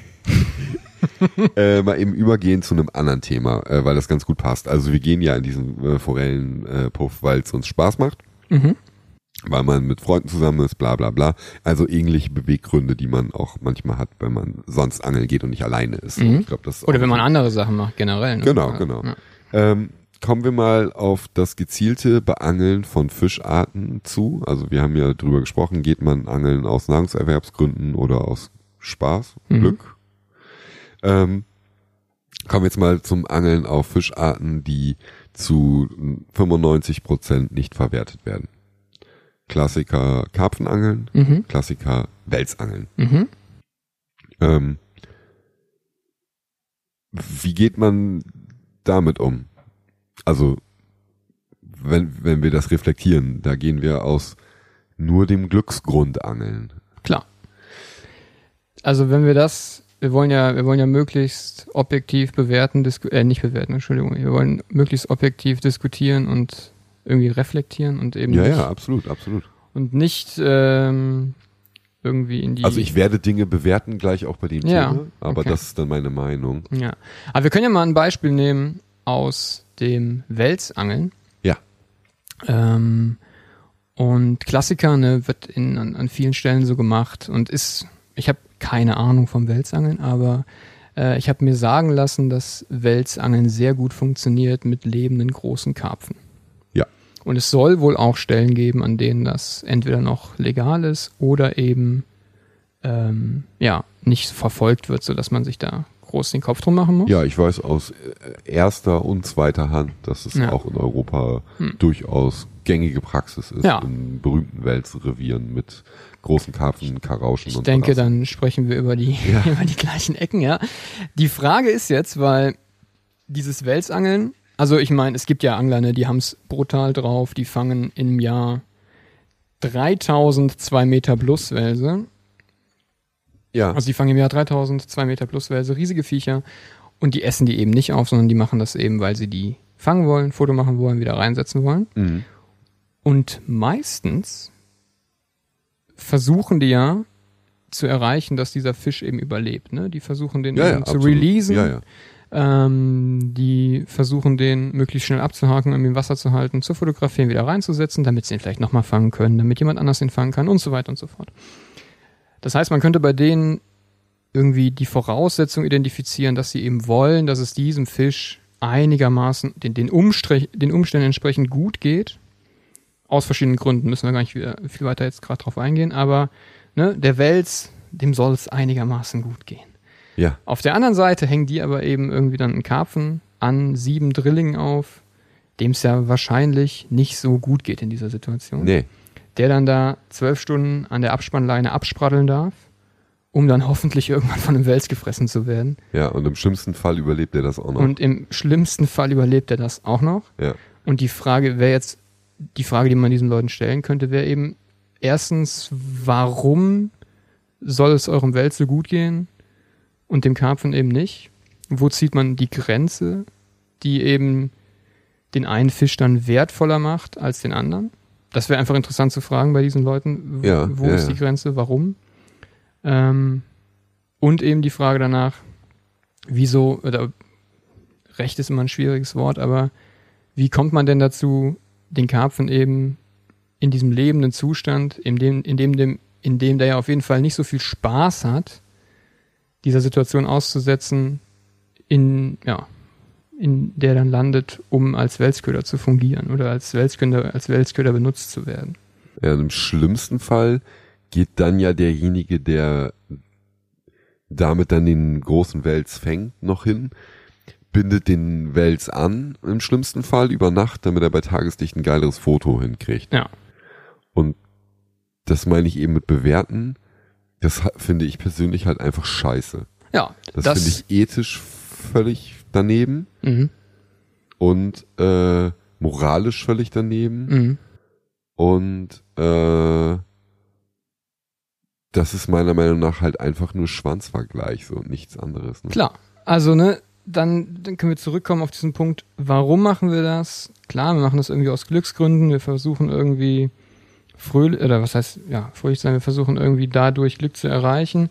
[laughs] äh, mal eben übergehen zu einem anderen Thema, äh, weil das ganz gut passt. Also wir gehen ja in diesen äh, Forellenpuff, weil es uns Spaß macht Mhm. weil man mit Freunden zusammen ist, bla bla bla. Also ähnliche Beweggründe, die man auch manchmal hat, wenn man sonst angeln geht und nicht alleine ist. Mhm. Ich glaube, das Oder wenn man andere Sachen macht, generell. Ne? Genau, genau. Ja. Ähm, kommen wir mal auf das gezielte Beangeln von Fischarten zu. Also wir haben ja drüber gesprochen, geht man angeln aus Nahrungserwerbsgründen oder aus Spaß, Mhm. Glück. Ähm, kommen wir jetzt mal zum Angeln auf Fischarten, die zu 95 Prozent nicht verwertet werden. Klassiker Karpfenangeln, Mhm. Klassiker Welsangeln. Mhm. Ähm, wie geht man damit um? Also, wenn, wenn wir das reflektieren, da gehen wir aus nur dem Glücksgrund angeln. Klar. Also wenn wir das, wir wollen ja, wir wollen ja möglichst objektiv bewerten, äh, nicht bewerten, Entschuldigung, wir wollen möglichst objektiv diskutieren und irgendwie reflektieren und eben Ja, nicht, ja, absolut, absolut. und nicht ähm, irgendwie in die Also ich werde Dinge bewerten, gleich auch bei dem Ja, Thema, aber okay. das ist dann meine Meinung. Ja. Aber wir können ja mal ein Beispiel nehmen aus dem Welsangeln. Ja. Ähm, und Klassiker, ne, wird in, an, an vielen Stellen so gemacht und ist, ich habe keine Ahnung vom Welsangeln, aber äh, ich habe mir sagen lassen, dass Welsangeln sehr gut funktioniert mit lebenden großen Karpfen. Ja. Und es soll wohl auch Stellen geben, an denen das entweder noch legal ist oder eben ähm, ja nicht verfolgt wird, so dass man sich da groß den Kopf drum machen muss. Ja, ich weiß aus äh, erster und zweiter Hand, dass es Ja. auch in Europa Hm. durchaus gängige Praxis ist, Ja. in berühmten Welsrevieren mit großen Karpfen, Karauschen Ich und denke, sowas. dann sprechen wir über die, [laughs] Ja. [laughs] über die gleichen Ecken, ja. Die Frage ist jetzt, weil dieses Welsangeln, also ich meine, es gibt ja Angler, ne, die haben es brutal drauf, die fangen im Jahr 3000 2 Meter plus Welse. Ja, Also die fangen im Jahr 3000 2 Meter plus Welse, riesige Viecher. Und die essen die eben nicht auf, sondern die machen das eben, weil sie die fangen wollen, Foto machen wollen, wieder reinsetzen wollen. mhm. Und meistens versuchen die ja zu erreichen, dass dieser Fisch eben überlebt. Ne? Die versuchen den ja, ja, zu absolut. releasen. Ja, ja. Ähm, die versuchen den möglichst schnell abzuhaken, um ihn im Wasser zu halten, zu fotografieren, wieder reinzusetzen, damit sie ihn vielleicht nochmal fangen können, damit jemand anders ihn fangen kann und so weiter und so fort. Das heißt, man könnte bei denen irgendwie die Voraussetzung identifizieren, dass sie eben wollen, dass es diesem Fisch einigermaßen den, den, Umstrich, den Umständen entsprechend gut geht. Aus verschiedenen Gründen müssen wir gar nicht wieder viel weiter jetzt gerade drauf eingehen, aber ne, der Wels, dem soll es einigermaßen gut gehen. Ja. Auf der anderen Seite hängen die aber eben irgendwie dann einen Karpfen an sieben Drillingen auf, dem es ja wahrscheinlich nicht so gut geht in dieser Situation. Nee. Der dann da zwölf Stunden an der Abspannleine abspraddeln darf, um dann hoffentlich irgendwann von einem Wels gefressen zu werden. Ja, und im schlimmsten Fall überlebt er das auch noch. Und im schlimmsten Fall überlebt er das auch noch. ja. Und die Frage wäre jetzt, die Frage, die man diesen Leuten stellen könnte, wäre eben erstens, warum soll es eurem Welt so gut gehen und dem Karpfen eben nicht? Wo zieht man die Grenze, die eben den einen Fisch dann wertvoller macht als den anderen? Das wäre einfach interessant zu fragen bei diesen Leuten. Ja, wo ja, ist die Grenze? Warum? Ähm, und eben die Frage danach, wieso, oder Recht ist immer ein schwieriges Wort, aber wie kommt man denn dazu, den Karpfen eben in diesem lebenden Zustand, in dem, in dem, dem, in dem der ja auf jeden Fall nicht so viel Spaß hat, dieser Situation auszusetzen, in, ja, in der dann landet, um als Welsköder zu fungieren oder als Welsköder, als Welsköder benutzt zu werden. ja, im schlimmsten Fall geht dann ja derjenige, der damit dann den großen Wels fängt, noch hin, bindet den Wels an, im schlimmsten Fall über Nacht, damit er bei Tageslicht ein geileres Foto hinkriegt. Ja. Und das meine ich eben mit bewerten. Das finde ich persönlich halt einfach scheiße. Ja, Das, finde ich ethisch völlig daneben Mhm, und äh, moralisch völlig daneben. mhm. Und äh, das ist meiner Meinung nach halt einfach nur Schwanzvergleich so und nichts anderes. Ne? Klar. Also, ne, dann, dann können wir zurückkommen auf diesen Punkt, warum machen wir das? Klar, wir machen das irgendwie aus Glücksgründen, wir versuchen irgendwie fröhlich, oder was heißt, ja, fröhlich sein, wir versuchen irgendwie dadurch Glück zu erreichen.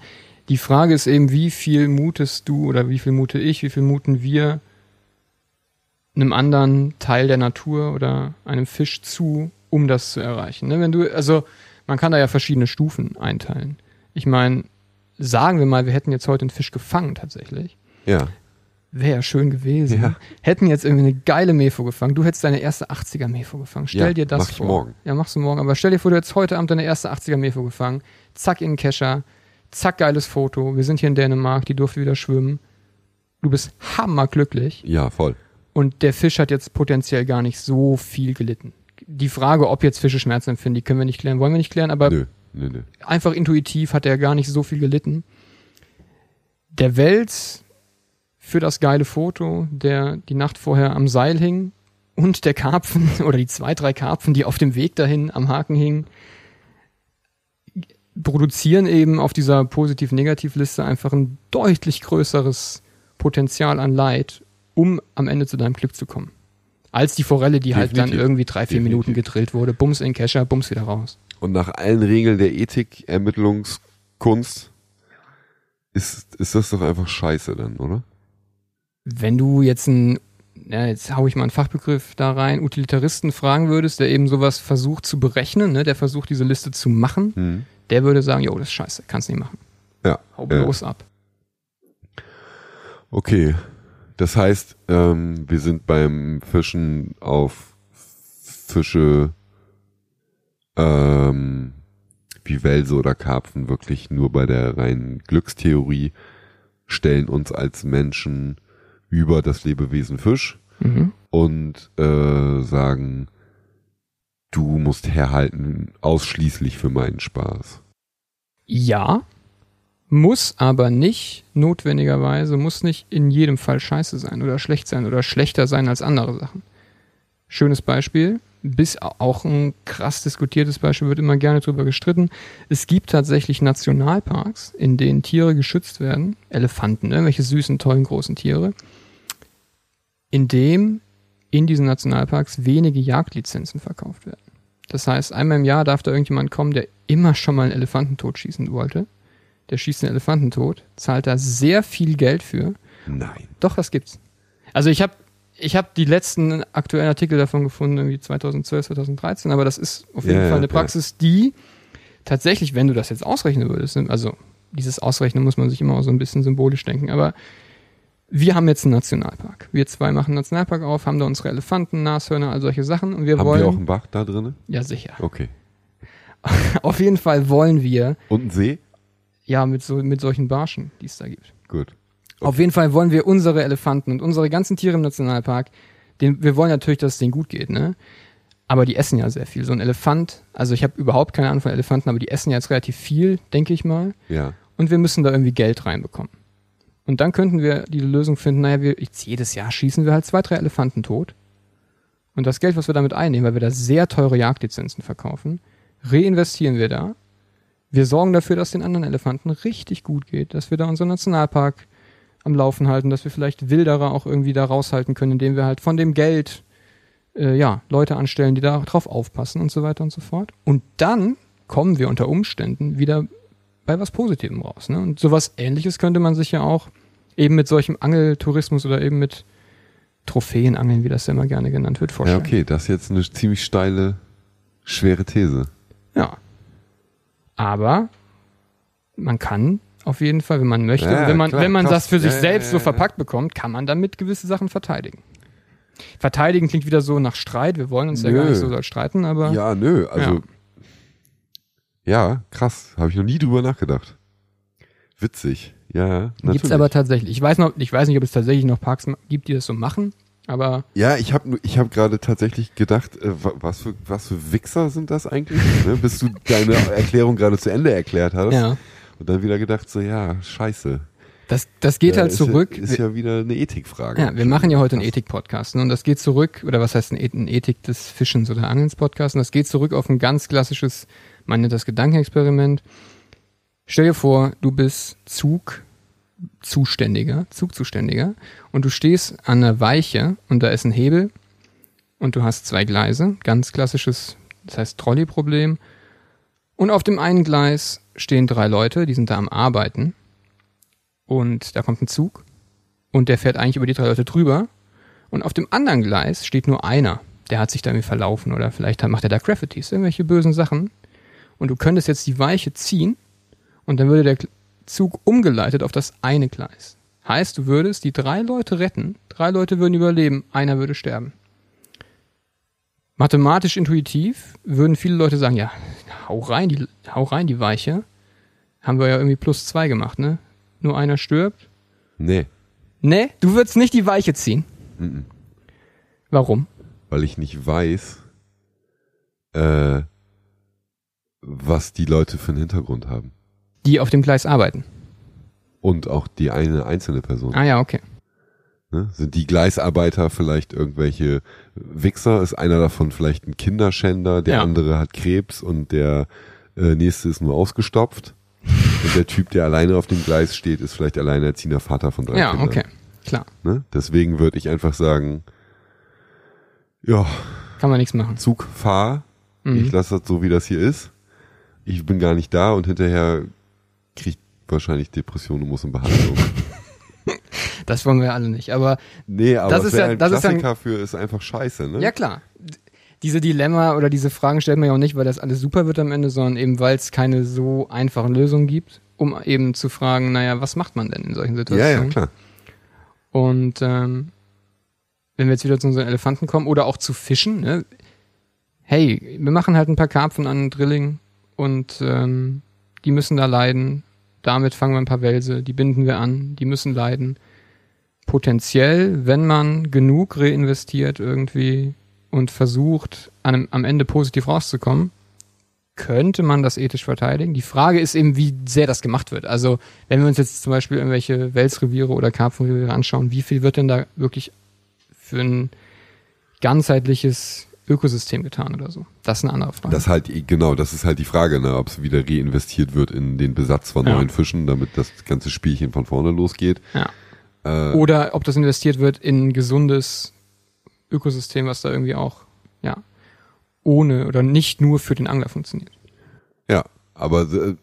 Die Frage ist eben, wie viel mutest du oder wie viel mute ich, wie viel muten wir einem anderen Teil der Natur oder einem Fisch zu, um das zu erreichen. Ne? Wenn du, also man kann da ja verschiedene Stufen einteilen. Ich meine, sagen wir mal, wir hätten jetzt heute einen Fisch gefangen tatsächlich. Ja, Wäre ja schön gewesen. Ja. Hätten jetzt irgendwie eine geile Mefo gefangen. Du hättest deine erste 80er Mefo gefangen. Stell Ja, dir das mach ich vor. morgen. Ja, machst du morgen. Aber stell dir vor, du hättest heute Abend deine erste 80er Mefo gefangen. Zack in den Kescher. Zack, geiles Foto. Wir sind hier in Dänemark. Die durfte wieder schwimmen. Du bist hammerglücklich. ja, voll. Und der Fisch hat jetzt potenziell gar nicht so viel gelitten. Die Frage, ob jetzt Fische Schmerzen empfinden, die können wir nicht klären, wollen wir nicht klären, aber Nö, nö, nö. einfach intuitiv hat er gar nicht so viel gelitten. Der Wels für das geile Foto, der die Nacht vorher am Seil hing und der Karpfen [laughs] oder die zwei, drei Karpfen, die auf dem Weg dahin am Haken hingen, produzieren eben auf dieser Positiv-Negativ-Liste einfach ein deutlich größeres Potenzial an Leid, um am Ende zu deinem Glück zu kommen. Als die Forelle, die halt dann Definitiv. irgendwie drei, vier Definitiv. Minuten gedrillt wurde. Bums in Kescher, bums wieder raus. Und nach allen Regeln der Ethik, Ermittlungskunst, ist, ist das doch einfach scheiße dann, oder? Wenn du jetzt ein, ja, jetzt hau ich mal einen Fachbegriff da rein, Utilitaristen fragen würdest, der eben sowas versucht zu berechnen, ne, der versucht diese Liste zu machen, Hm. der würde sagen, jo, das ist scheiße, kannst nicht machen. Ja. Hau ja. bloß ab. Okay. Das heißt, ähm, wir sind beim Fischen auf Fische ähm, wie Welse oder Karpfen wirklich nur bei der reinen Glückstheorie, stellen uns als Menschen über das Lebewesen Fisch Mhm. und äh, sagen, du musst herhalten ausschließlich für meinen Spaß. Ja, muss aber nicht notwendigerweise, muss nicht in jedem Fall scheiße sein oder schlecht sein oder schlechter sein als andere Sachen. Schönes Beispiel, bis auch ein krass diskutiertes Beispiel, wird immer gerne drüber gestritten. Es gibt tatsächlich Nationalparks, in denen Tiere geschützt werden, Elefanten, irgendwelche süßen, tollen, großen Tiere, in dem in diesen Nationalparks wenige Jagdlizenzen verkauft werden. Das heißt, einmal im Jahr darf da irgendjemand kommen, der immer schon mal einen Elefanten totschießen wollte. Der schießt einen Elefanten tot, zahlt da sehr viel Geld für. Nein. Doch, das gibt's. Also ich habe ich hab die letzten aktuellen Artikel davon gefunden, irgendwie 2012, 2013, aber das ist auf jeden Ja, Fall eine. Praxis, die tatsächlich, wenn du das jetzt ausrechnen würdest, ne, also dieses Ausrechnen muss man sich immer so ein bisschen symbolisch denken, aber wir haben jetzt einen Nationalpark. Wir zwei machen einen Nationalpark auf, haben da unsere Elefanten, Nashörner, all solche Sachen und wir Haben wollen. wir auch einen Bach da drin? ja, sicher. Okay. [laughs] Auf jeden Fall wollen wir Und einen See? Ja, mit, so, mit solchen Barschen, die es da gibt. gut. Auf jeden Fall wollen wir unsere Elefanten und unsere ganzen Tiere im Nationalpark, den, wir wollen natürlich, dass es denen gut geht, ne? Aber die essen ja sehr viel. So ein Elefant, also ich habe überhaupt keine Ahnung von Elefanten, aber die essen ja jetzt relativ viel, denke ich mal. Ja. Und wir müssen da irgendwie Geld reinbekommen. Und dann könnten wir die Lösung finden, naja, wir, jedes Jahr schießen wir halt zwei, drei Elefanten tot. Und das Geld, was wir damit einnehmen, weil wir da sehr teure Jagdlizenzen verkaufen, reinvestieren wir da. Wir sorgen dafür, dass den anderen Elefanten richtig gut geht, dass wir da unseren Nationalpark am Laufen halten, dass wir vielleicht Wilderer auch irgendwie da raushalten können, indem wir halt von dem Geld äh, ja, Leute anstellen, die da drauf aufpassen und so weiter und so fort. Und dann kommen wir unter Umständen wieder bei was Positivem raus. Ne? Und sowas ähnliches könnte man sich ja auch eben mit solchem Angeltourismus oder eben mit Trophäenangeln, wie das ja immer gerne genannt wird, Ja, vorstellen. okay, das ist jetzt eine ziemlich steile, schwere These. Ja. Aber man kann auf jeden Fall, wenn man möchte, Ja, wenn man, klar, wenn man krass. das für sich Ja, ja, selbst ja, so ja. verpackt bekommt, kann man damit gewisse Sachen verteidigen. Verteidigen klingt wieder so nach Streit. Wir wollen uns ja Nö. gar nicht so streiten, aber Ja, nö, also. Ja, krass. Habe ich noch nie drüber nachgedacht. Witzig. Ja, natürlich. gibt's aber tatsächlich. Ich weiß noch, ich weiß nicht, ob es tatsächlich noch Parks gibt, die das so machen, aber Ja, ich habe ich hab gerade tatsächlich gedacht, äh, wa- was für was für Wichser sind das eigentlich? ne? Bis du deine Erklärung gerade zu Ende erklärt hast. ja. Und dann wieder gedacht so, ja, scheiße. Das, das geht Ja, halt ist zurück. Ja, ist ja wieder eine Ethikfrage. Ja, wir machen ja heute einen Ethik-Podcast. Ne? Und das geht zurück, oder was heißt ein Ethik des Fischens oder Angelns-Podcast? Und das geht zurück auf ein ganz klassisches, man nennt das Gedankenexperiment. Stell dir vor, du bist Zugzuständiger, Zugzuständiger, und du stehst an einer Weiche und da ist ein Hebel und du hast zwei Gleise, ganz klassisches, das heißt Trolley-Problem. Und auf dem einen Gleis stehen drei Leute, die sind da am Arbeiten. Und da kommt ein Zug und der fährt eigentlich über die drei Leute drüber. Und auf dem anderen Gleis steht nur einer. Der hat sich da irgendwie verlaufen oder vielleicht macht er da Graffitis, irgendwelche bösen Sachen. Und du könntest jetzt die Weiche ziehen und dann würde der Zug umgeleitet auf das eine Gleis. Heißt, du würdest die drei Leute retten, drei Leute würden überleben, einer würde sterben. Mathematisch intuitiv würden viele Leute sagen, ja, hau rein, die, hau rein die Weiche. Haben wir ja irgendwie plus zwei gemacht, ne? Nur einer stirbt. Nee, Ne, du würdest nicht die Weiche ziehen. Mhm. Warum? weil ich nicht weiß, äh, was die Leute für einen Hintergrund haben. Die auf dem Gleis arbeiten. Und auch die eine einzelne Person. Ah ja, okay. Ne? Sind die Gleisarbeiter vielleicht irgendwelche Wichser? Ist einer davon vielleicht ein Kinderschänder? Der Ja. andere hat Krebs und der äh, nächste ist nur ausgestopft? Und der Typ, der alleine auf dem Gleis steht, ist vielleicht alleinerziehender Vater von drei Ja, Kindern. okay. Klar. Ne? Deswegen würde ich einfach sagen, ja, Kann man nichts machen. Zug fahr, Mhm. ich lasse das so, wie das hier ist. Ich bin gar nicht da und hinterher kriegt wahrscheinlich Depression und muss in Behandlung. [laughs] Das wollen wir ja alle nicht. Aber nee, aber Das ist ja- das ist ja Klassiker für ist einfach scheiße, ne? ja, klar. Diese Dilemma oder diese Fragen stellt man ja auch nicht, weil das alles super wird am Ende, sondern eben, weil es keine so einfachen Lösungen gibt, um eben zu fragen, naja, was macht man denn in solchen ja, Situationen? ja, klar. Und ähm, wenn wir jetzt wieder zu unseren Elefanten kommen oder auch zu Fischen, ne? hey, wir machen halt ein paar Karpfen an Drilling und ähm, die müssen da leiden. Damit fangen wir ein paar Welse, die binden wir an, die müssen leiden. Potenziell, wenn man genug reinvestiert irgendwie und versucht, an, einem- am Ende positiv rauszukommen, könnte man das ethisch verteidigen. Die Frage ist eben, wie sehr das gemacht wird. Also, wenn wir uns jetzt zum Beispiel irgendwelche Welsreviere oder Karpfenreviere anschauen, wie viel wird denn da wirklich für ein ganzheitliches Ökosystem getan oder so? Das ist eine andere Frage. Das halt, genau, das ist halt die Frage, ne, ob es wieder reinvestiert wird in den Besatz von Ja. neuen Fischen, damit das ganze Spielchen von vorne losgeht. ja. Äh, Oder ob das investiert wird in gesundes Ökosystem, was da irgendwie auch, ja, ohne oder nicht nur für den Angler funktioniert. Ja, aber äh,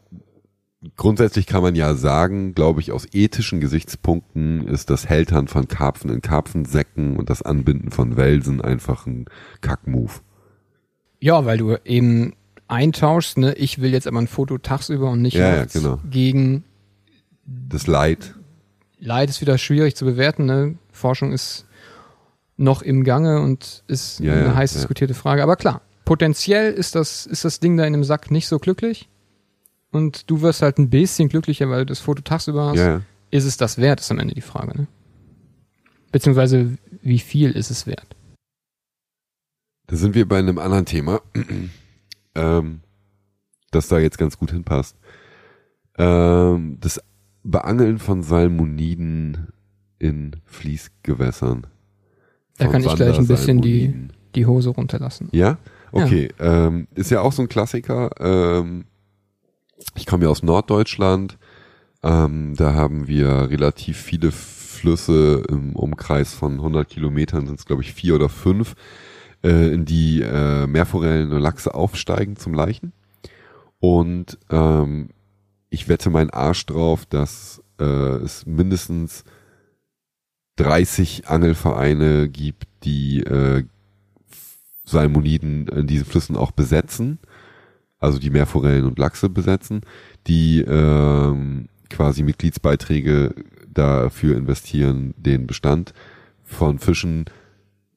grundsätzlich kann man ja sagen, glaube ich, aus ethischen Gesichtspunkten ist das Hältern von Karpfen in Karpfensäcken und das Anbinden von Welsen einfach ein Kackmove. Ja, weil du eben eintauschst, ne, ich will jetzt aber ein Foto tagsüber und nicht Ja, ja, genau. gegen Das Leid. Leid ist wieder schwierig zu bewerten, ne? Forschung ist noch im Gange und ist Ja, eine heiß diskutierte Frage. Aber klar, potenziell ist das, ist das Ding da in dem Sack nicht so glücklich. Und du wirst halt ein bisschen glücklicher, weil du das Foto tagsüber hast. Ist es das wert, ist am Ende die Frage. Ne? Beziehungsweise, wie viel ist es wert? Da sind wir bei einem anderen Thema, [clears throat] ähm, das da jetzt ganz gut hinpasst. Ähm, das Beangeln von Salmoniden in Fließgewässern. Da kann ich gleich ein bisschen die, die Hose runterlassen. Ja? Okay. Ähm, ist ja auch so ein Klassiker. Ähm, ich komme ja aus Norddeutschland. Ähm, da haben wir relativ viele Flüsse im Umkreis von 100 Kilometern, sind es glaube ich vier oder fünf, äh, in die äh, Meerforellen und Lachse aufsteigen zum Leichen. Und ähm, ich wette meinen Arsch drauf, dass äh, es mindestens 30 Angelvereine gibt, die äh, Salmoniden in diesen Flüssen auch besetzen, also die Meerforellen und Lachse besetzen, die ähm, quasi Mitgliedsbeiträge dafür investieren, den Bestand von Fischen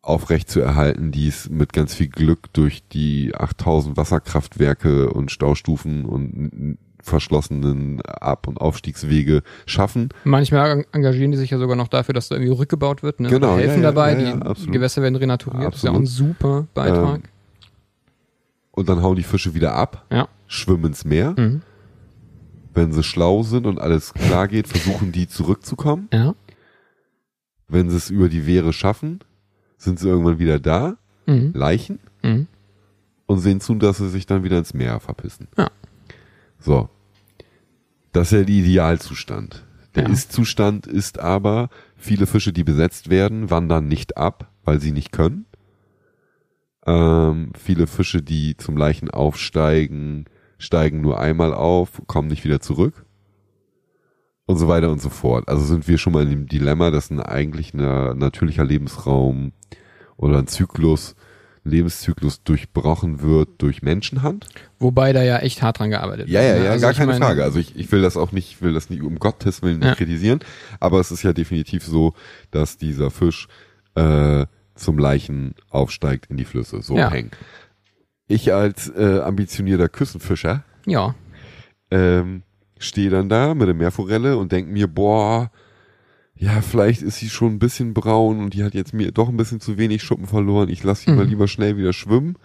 aufrecht zu erhalten, die es mit ganz viel Glück durch die 8000 Wasserkraftwerke und Staustufen und verschlossenen Ab- und Aufstiegswege schaffen. Manchmal engagieren die sich ja sogar noch dafür, dass da irgendwie rückgebaut wird. Ne? Genau, Oder helfen ja, ja, dabei, ja, die absolut. Gewässer werden renaturiert. Das ist ja auch ein super Beitrag. Ähm, Und dann hauen die Fische wieder ab, ja. schwimmen ins Meer. Mhm. Wenn sie schlau sind und alles klar geht, versuchen die zurückzukommen. Ja. Wenn sie es über die Wehre schaffen, sind sie irgendwann wieder da, Mhm. Leichen, Mhm. und sehen zu, dass sie sich dann wieder ins Meer verpissen. Ja. So. Das ist ja der Idealzustand. Der Ja. Ist-Zustand ist aber, viele Fische, die besetzt werden, wandern nicht ab, weil sie nicht können. Ähm, viele Fische, die zum Leichen aufsteigen, steigen nur einmal auf, kommen nicht wieder zurück. Und so weiter und so fort. Also sind wir schon mal in dem Dilemma, dass ein eigentlich ein natürlicher Lebensraum oder ein Zyklus, Lebenszyklus durchbrochen wird durch Menschenhand. Wobei da ja echt hart dran gearbeitet Ja, ja, wird. ne? ja, Also gar keine meine, Frage. Also ich, ich will das auch nicht, ich will das nicht um Gottes Willen nicht Ja. kritisieren, aber es ist ja definitiv so, dass dieser Fisch äh, zum Leichen aufsteigt in die Flüsse. So Ja. peng. Ich als äh, ambitionierter Küstenfischer Ja. ähm, stehe dann da mit der Meerforelle und denk mir, boah, ja, vielleicht ist sie schon ein bisschen braun und die hat jetzt mir doch ein bisschen zu wenig Schuppen verloren. Ich lasse sie Mhm. mal lieber schnell wieder schwimmen.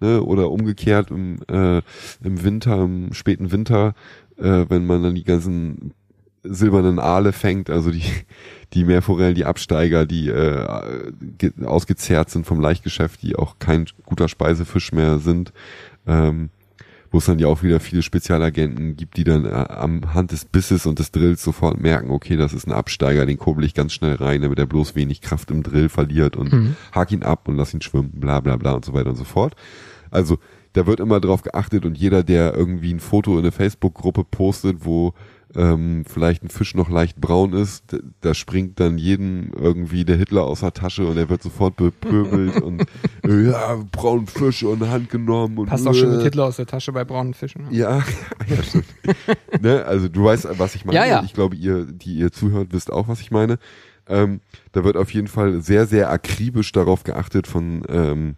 Ne? Oder umgekehrt im, äh, im Winter, im späten Winter, äh, wenn man dann die ganzen silbernen Aale fängt, also die, die Meerforellen, die Absteiger, die äh, ge- ausgezehrt sind vom Laichgeschäft, die auch kein guter Speisefisch mehr sind, ähm, wo es dann ja auch wieder viele Spezialagenten gibt, die dann äh, am Hand des Bisses und des Drills sofort merken, okay, das ist ein Absteiger, den kurbel ich ganz schnell rein, damit er bloß wenig Kraft im Drill verliert und Mhm. hak ihn ab und lass ihn schwimmen, bla bla bla und so weiter und so fort. Also da wird immer drauf geachtet und jeder, der irgendwie ein Foto in eine Facebook-Gruppe postet, wo ähm, vielleicht ein Fisch noch leicht braun ist, da springt dann jedem irgendwie der Hitler aus der Tasche und er wird sofort bepöbelt [laughs] und äh, ja, braunen Fisch und Hand genommen und Passt auch schon mit äh, Hitler aus der Tasche bei braunen Fischen. ne? ja, [laughs] ja, stimmt. ne, also du weißt, was ich meine. Ja, ja. Ich glaube, ihr, die ihr zuhört, wisst auch, was ich meine. Ähm, da wird auf jeden Fall sehr, sehr akribisch darauf geachtet von ähm,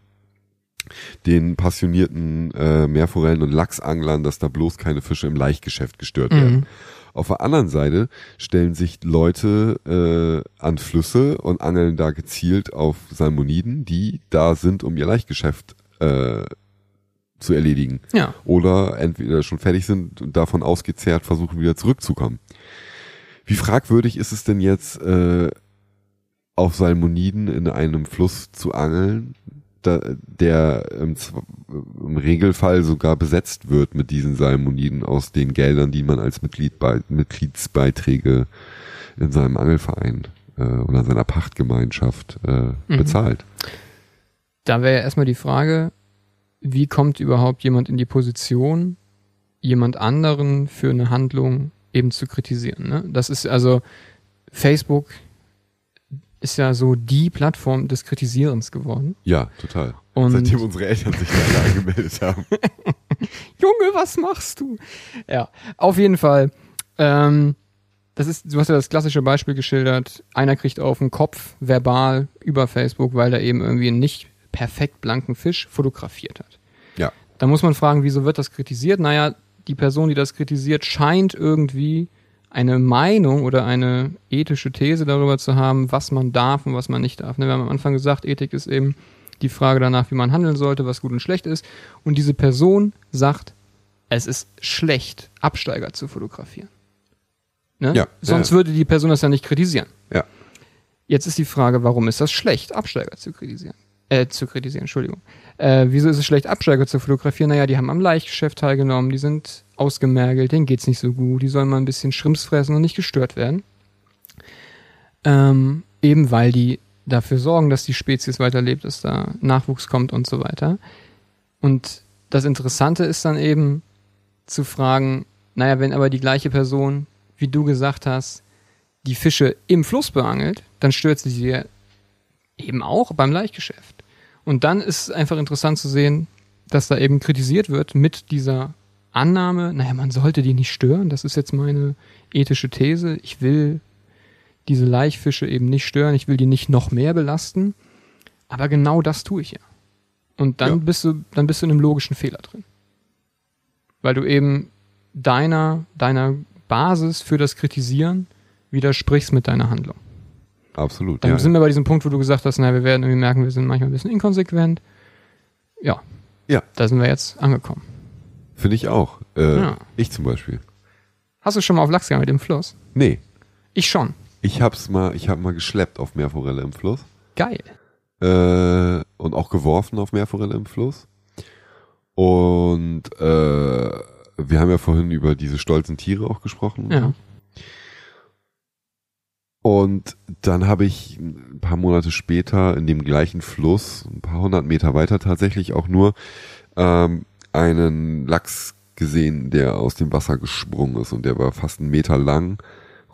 den passionierten äh, Meerforellen und Lachsanglern, dass da bloß keine Fische im Laichgeschäft gestört werden. Mhm. Auf der anderen Seite stellen sich Leute äh, an Flüsse und angeln da gezielt auf Salmoniden, die da sind, um ihr Laichgeschäft äh, zu erledigen Ja. oder entweder schon fertig sind und davon ausgezehrt versuchen wieder zurückzukommen. Wie fragwürdig ist es denn jetzt, äh, auf Salmoniden in einem Fluss zu angeln, der im, im Regelfall sogar besetzt wird mit diesen Salmoniden aus den Geldern, die man als Mitglied bei, Mitgliedsbeiträge in seinem Angelverein äh, oder seiner Pachtgemeinschaft äh, Mhm. bezahlt. Da wäre ja erstmal die Frage, wie kommt überhaupt jemand in die Position, jemand anderen für eine Handlung eben zu kritisieren? Ne? Das ist also, Facebook ist ja so die Plattform des Kritisierens geworden. Ja, total. Und Seitdem unsere Eltern sich da angemeldet haben. [laughs] Junge, was machst du? Ja, auf jeden Fall. Ähm, das ist, du hast ja das klassische Beispiel geschildert. Einer kriegt auf den Kopf verbal über Facebook, weil er eben irgendwie einen nicht perfekt blanken Fisch fotografiert hat. Ja. Da muss man fragen, wieso wird das kritisiert? Naja, die Person, die das kritisiert, scheint irgendwie eine Meinung oder eine ethische These darüber zu haben, was man darf und was man nicht darf. Ne, wir haben am Anfang gesagt, Ethik ist eben die Frage danach, wie man handeln sollte, was gut und schlecht ist. Und diese Person sagt, es ist schlecht, Absteiger zu fotografieren. Ne? Ja, Sonst ja. würde die Person das ja nicht kritisieren. Ja. Jetzt ist die Frage, warum ist das schlecht, Absteiger zu kritisieren? Äh, zu kritisieren, Entschuldigung. Äh, wieso ist es schlecht, Absteiger zu fotografieren? Naja, die haben am Leichtgeschäft teilgenommen, die sind ausgemergelt, denen geht's nicht so gut, die sollen mal ein bisschen Schrimps fressen und nicht gestört werden. Ähm, eben weil die dafür sorgen, dass die Spezies weiterlebt, dass da Nachwuchs kommt und so weiter. Und das Interessante ist dann eben zu fragen, naja, wenn aber die gleiche Person, wie du gesagt hast, die Fische im Fluss beangelt, dann stört sie sie eben auch beim Leichtgeschäft. Und dann ist es einfach interessant zu sehen, dass da eben kritisiert wird mit dieser Annahme, naja, man sollte die nicht stören. Das ist jetzt meine ethische These. Ich will diese Laichfische eben nicht stören. Ich will die nicht noch mehr belasten. Aber genau das tue ich ja. Und dann Ja. bist du, dann bist du in einem logischen Fehler drin. Weil du eben deiner, deiner Basis für das Kritisieren widersprichst mit deiner Handlung. Absolut. Dann ja, sind wir bei diesem Punkt, wo du gesagt hast, na, wir werden irgendwie merken, wir sind manchmal ein bisschen inkonsequent. Ja. Ja. Da sind wir jetzt angekommen. Finde ich auch. Äh, Ja. Ich zum Beispiel. Hast du schon mal auf Lachs gegangen mit dem Fluss? Nee. Ich schon. Ich hab's mal, ich hab mal geschleppt auf Meerforelle im Fluss. Geil. Äh, und auch geworfen auf Meerforelle im Fluss. Und äh, wir haben ja vorhin über diese stolzen Tiere auch gesprochen. Ja. Und dann habe ich ein paar Monate später in dem gleichen Fluss, ein paar hundert Meter weiter tatsächlich auch nur, ähm, einen Lachs gesehen, der aus dem Wasser gesprungen ist und der war fast einen Meter lang,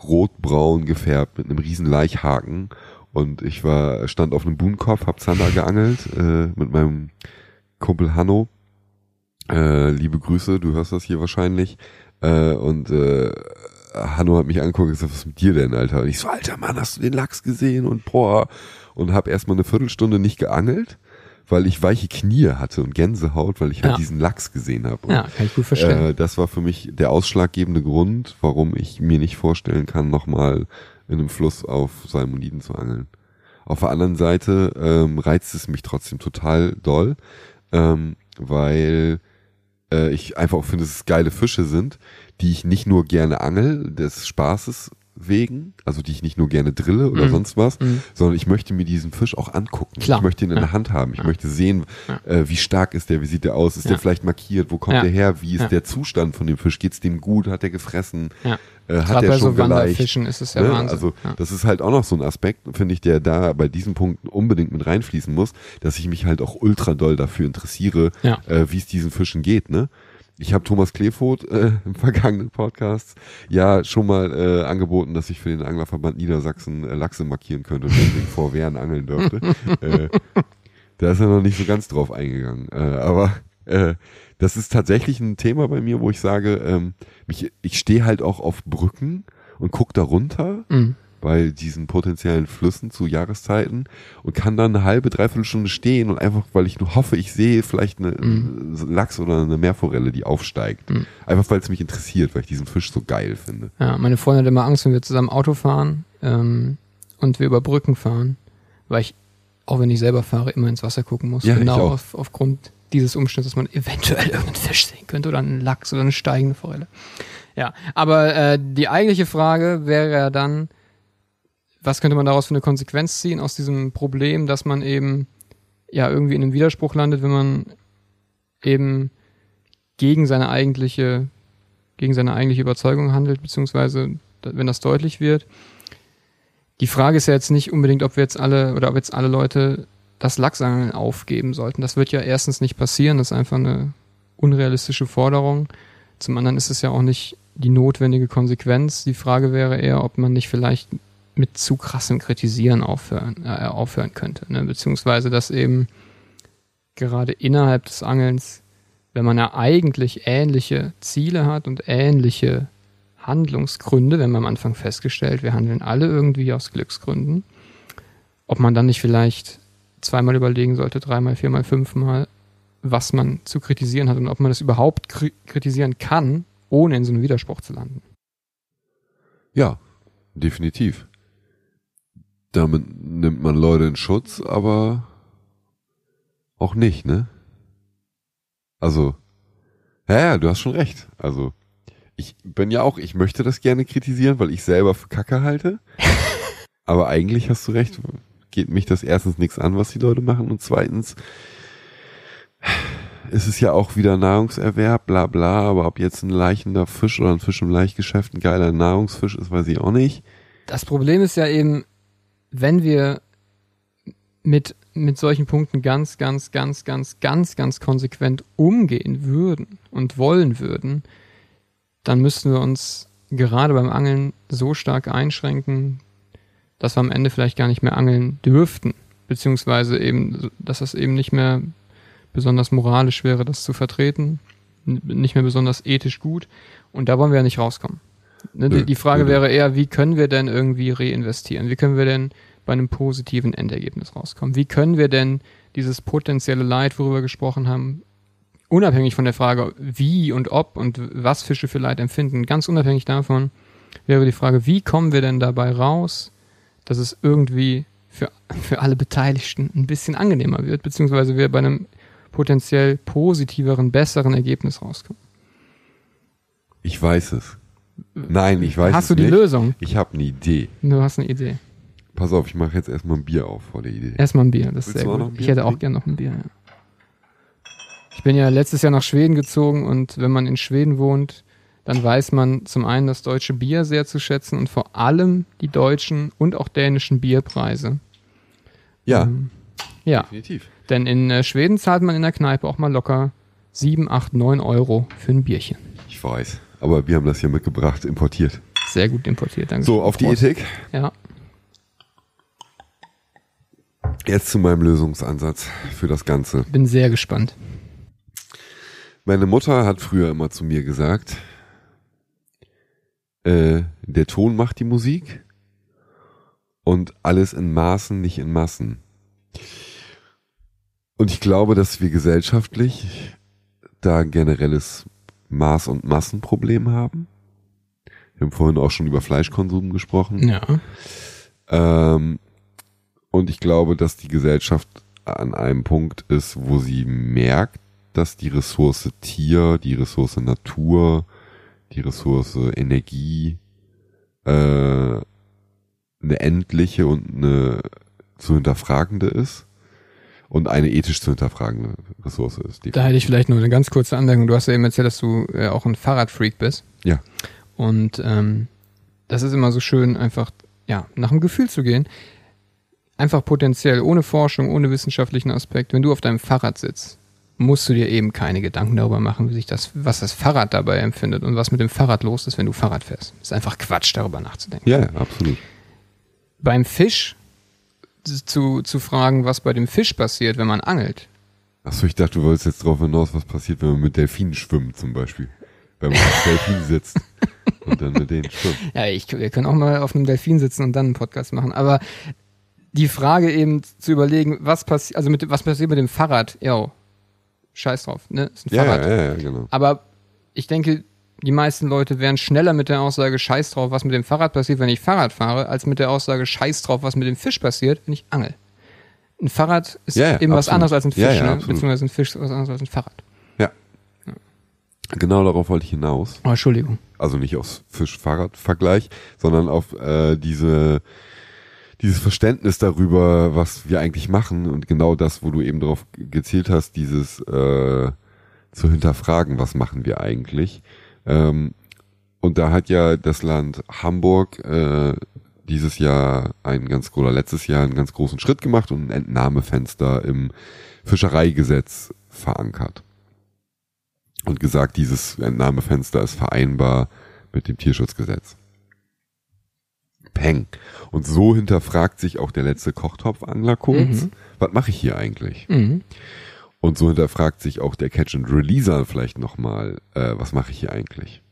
rotbraun gefärbt mit einem riesen Laichhaken und ich war stand auf einem Buhnkopf, hab Zander geangelt äh, mit meinem Kumpel Hanno. Äh, liebe Grüße, du hörst das hier wahrscheinlich. Äh, und äh, Hanno hat mich angeguckt und gesagt, was ist mit dir denn, Alter? Und ich so, alter Mann, hast du den Lachs gesehen? Und boah. Und hab erstmal eine Viertelstunde nicht geangelt, weil ich weiche Knie hatte und Gänsehaut, weil ich halt Ja. diesen Lachs gesehen habe. Ja, kann ich gut verstehen. Äh, das war für mich der ausschlaggebende Grund, warum ich mir nicht vorstellen kann, nochmal in einem Fluss auf Salmoniden zu angeln. Auf der anderen Seite ähm, reizt es mich trotzdem total doll, ähm, weil äh, ich einfach auch finde, dass es geile Fische sind, die ich nicht nur gerne angel, des Spaßes wegen, also die ich nicht nur gerne drille oder Mhm. sonst was, Mhm. sondern ich möchte mir diesen Fisch auch angucken. Klar. Ich möchte ihn in Ja. der Hand haben. Ich Ja. möchte sehen, Ja. äh, wie stark ist der, wie sieht der aus, ist der vielleicht markiert, wo kommt der her, wie ist der Zustand von dem Fisch, geht's dem gut, hat der gefressen, äh, hat bei schon so geleicht. Ist es ja Ne? Wahnsinn. Also das ist halt auch noch so ein Aspekt, finde ich, der da bei diesem Punkt unbedingt mit reinfließen muss, dass ich mich halt auch ultra doll dafür interessiere, äh, wie es diesen Fischen geht. Ne? Ich habe Thomas Kleefoth äh, [laughs] im vergangenen Podcast ja schon mal äh, angeboten, dass ich für den Anglerverband Niedersachsen äh, Lachse markieren könnte und deswegen vor Wehren angeln dürfte. [laughs] äh, da ist er noch nicht so ganz drauf eingegangen. Äh, aber äh, das ist tatsächlich ein Thema bei mir, wo ich sage, ähm, mich, ich stehe halt auch auf Brücken und guck da runter Mhm. Bei diesen potenziellen Flüssen zu Jahreszeiten und kann dann eine halbe, dreiviertel Stunde stehen und einfach, weil ich nur hoffe, ich sehe vielleicht eine Mhm. Lachs oder eine Meerforelle, die aufsteigt. Mhm. Einfach weil es mich interessiert, weil ich diesen Fisch so geil finde. Ja, meine Freundin hat immer Angst, wenn wir zusammen Auto fahren ähm, und wir über Brücken fahren, weil ich, auch wenn ich selber fahre, immer ins Wasser gucken muss. Ja, genau auf, aufgrund dieses Umstands, dass man eventuell [laughs] irgendeinen Fisch sehen könnte oder einen Lachs oder eine steigende Forelle. Ja, aber äh, die eigentliche Frage wäre ja dann, was könnte man daraus für eine Konsequenz ziehen aus diesem Problem, dass man eben ja irgendwie in einem Widerspruch landet, wenn man eben gegen seine eigentliche gegen seine eigentliche Überzeugung handelt, beziehungsweise wenn das deutlich wird. Die Frage ist ja jetzt nicht unbedingt, ob wir jetzt alle oder ob jetzt alle Leute das Lachsangeln aufgeben sollten. Das wird ja erstens nicht passieren, das ist einfach eine unrealistische Forderung. Zum anderen ist es ja auch nicht die notwendige Konsequenz. Die Frage wäre eher, ob man nicht vielleicht mit zu krassem Kritisieren aufhören, äh, aufhören könnte. Ne? Beziehungsweise, dass eben gerade innerhalb des Angelns, wenn man ja eigentlich ähnliche Ziele hat und ähnliche Handlungsgründe, wenn man am Anfang festgestellt, wir handeln alle irgendwie aus Glücksgründen, ob man dann nicht vielleicht zweimal überlegen sollte, dreimal, viermal, fünfmal, was man zu kritisieren hat und ob man das überhaupt kri kritisieren kann, ohne in so einen Widerspruch zu landen. Ja, definitiv. Damit nimmt man Leute in Schutz, aber auch nicht, ne? Also, ja, ja, du hast schon recht. Also, ich bin ja auch, ich möchte das gerne kritisieren, weil ich selber für Kacke halte. [laughs] aber eigentlich hast du recht, geht mich das erstens nichts an, was die Leute machen und zweitens ist es ja auch wieder Nahrungserwerb, bla bla, aber ob jetzt ein leichender Fisch oder ein Fisch im Laichgeschäft ein geiler Nahrungsfisch ist, weiß ich auch nicht. Das Problem ist ja eben, wenn wir mit, mit solchen Punkten ganz, ganz, ganz, ganz, ganz, ganz konsequent umgehen würden und wollen würden, dann müssten wir uns gerade beim Angeln so stark einschränken, dass wir am Ende vielleicht gar nicht mehr angeln dürften. Beziehungsweise eben, dass das eben nicht mehr besonders moralisch wäre, das zu vertreten, nicht mehr besonders ethisch gut. Und da wollen wir ja nicht rauskommen. Ne, die, Frage wäre eher, wie können wir denn irgendwie reinvestieren? Wie können wir denn bei einem positiven Endergebnis rauskommen? Wie können wir denn dieses potenzielle Leid, worüber wir gesprochen haben, unabhängig von der Frage, wie und ob und was Fische für Leid empfinden, ganz unabhängig davon, wäre die Frage, wie kommen wir denn dabei raus, dass es irgendwie für, für alle Beteiligten ein bisschen angenehmer wird, beziehungsweise wir bei einem potenziell positiveren, besseren Ergebnis rauskommen. Ich weiß es. Nein, ich weiß hast es du die nicht. Lösung? Ich habe eine Idee. Du hast eine Idee. Pass auf, ich mache jetzt erstmal ein Bier auf vor der Idee. Erstmal ein Bier, das ist Willst sehr auch noch gut. Ich hätte auch trinken? gern noch ein Bier, ja. Ich bin ja letztes Jahr nach Schweden gezogen und wenn man in Schweden wohnt, dann weiß man zum einen das deutsche Bier sehr zu schätzen und vor allem die deutschen und auch dänischen Bierpreise. Ja, Ähm, ja, definitiv. denn in äh, Schweden zahlt man in der Kneipe auch mal locker 7, 8, 9 Euro für ein Bierchen. Ich weiß. Aber wir haben das hier mitgebracht, importiert. Sehr gut importiert, danke. So, auf die. Ethik. Ja, Jetzt zu meinem Lösungsansatz für das Ganze. bin sehr gespannt. Meine Mutter hat früher immer zu mir gesagt, äh, der Ton macht die Musik und alles in Maßen, nicht in Massen. Und ich glaube, dass wir gesellschaftlich da ein generelles Maß- und Massenproblem haben. Wir haben vorhin auch schon über Fleischkonsum gesprochen. Ja, Ähm, und ich glaube, dass die Gesellschaft an einem Punkt ist, wo sie merkt, dass die Ressource Tier, die Ressource Natur, die Ressource Energie äh, eine endliche und eine zu hinterfragende ist und eine ethisch zu hinterfragende Ressource ist. da hätte ich vielleicht nur eine ganz kurze Anmerkung. Du hast ja eben erzählt, dass du äh, auch ein Fahrradfreak bist. Ja. Und ähm, das ist immer so schön, einfach ja nach dem Gefühl zu gehen. Einfach potenziell, ohne Forschung, ohne wissenschaftlichen Aspekt. Wenn du auf deinem Fahrrad sitzt, musst du dir eben keine Gedanken darüber machen, wie sich das, was das Fahrrad dabei empfindet und was mit dem Fahrrad los ist, wenn du Fahrrad fährst. ist einfach Quatsch, darüber nachzudenken. Ja, absolut. Beim Fisch zu, zu fragen, was bei dem Fisch passiert, wenn man angelt. Achso, ich dachte, du wolltest jetzt drauf hinaus, was passiert, wenn man mit Delfinen schwimmt zum Beispiel. Wenn man auf Delfin sitzt und dann mit denen schwimmt. [laughs] Ja, ich, wir können auch mal auf einem Delfin sitzen und dann einen Podcast machen. Aber die Frage eben zu überlegen, was passiert, also mit, was passiert mit dem Fahrrad? Ja, scheiß drauf, ne? Ist ein Ja, Fahrrad. ja, ja, genau. Aber ich denke, die meisten Leute wären schneller mit der Aussage scheiß drauf, was mit dem Fahrrad passiert, wenn ich Fahrrad fahre, als mit der Aussage scheiß drauf, was mit dem Fisch passiert, wenn ich angel. Ein Fahrrad ist Ja, ja, eben was absolut. anderes als ein Fisch, Ja, ja, ne? absolut. beziehungsweise ein Fisch ist was anderes als ein Fahrrad. Ja. Genau darauf wollte ich hinaus. Oh, Entschuldigung. Also nicht aufs Fisch-Fahrrad-Vergleich, sondern auf äh, diese dieses Verständnis darüber, was wir eigentlich machen und genau das, wo du eben drauf gezielt hast, dieses äh, zu hinterfragen, was machen wir eigentlich. Ähm, und da hat ja das Land Hamburg äh, dieses Jahr einen ganz oder letztes Jahr einen ganz großen Schritt gemacht und ein Entnahmefenster im Fischereigesetz verankert. Und gesagt, dieses Entnahmefenster ist vereinbar mit dem Tierschutzgesetz. Peng. Und so hinterfragt sich auch der letzte Kochtopfangler kurz, Mhm. was mache ich hier eigentlich? Mhm. Und so hinterfragt sich auch der Catch-and-Releaser vielleicht nochmal, äh, was mache ich hier eigentlich?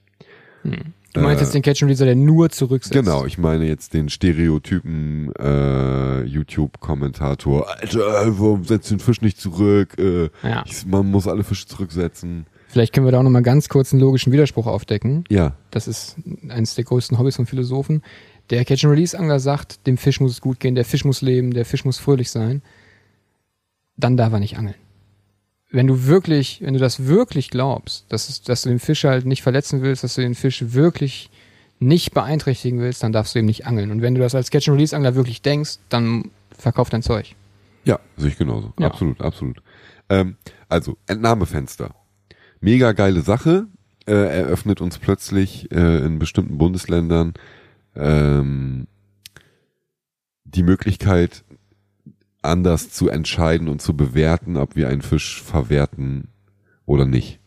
Du meinst Äh, jetzt den Catch and Releaser, der nur zurücksetzt? Genau, ich meine jetzt den Stereotypen äh, YouTube-Kommentator, Alter, warum setzt den Fisch nicht zurück? Äh, Ja. ich, man muss alle Fische zurücksetzen. Vielleicht können wir da auch nochmal ganz kurz einen logischen Widerspruch aufdecken. Ja. Das ist eines der größten Hobbys von Philosophen. Der Catch-and-Release-Angler sagt, dem Fisch muss es gut gehen, der Fisch muss leben, der Fisch muss fröhlich sein. Dann darf er nicht angeln. Wenn du wirklich, wenn du das wirklich glaubst, dass, es, dass du den Fisch halt nicht verletzen willst, dass du den Fisch wirklich nicht beeinträchtigen willst, dann darfst du eben nicht angeln. Und wenn du das als Catch-and-Release-Angler wirklich denkst, dann verkauf dein Zeug. Ja, sehe ich genauso. Ja. Absolut, absolut. Ähm, also, Entnahmefenster. Mega geile Sache. Äh, eröffnet uns plötzlich äh, in bestimmten Bundesländern ähm, die Möglichkeit, anders zu entscheiden und zu bewerten, ob wir einen Fisch verwerten oder nicht.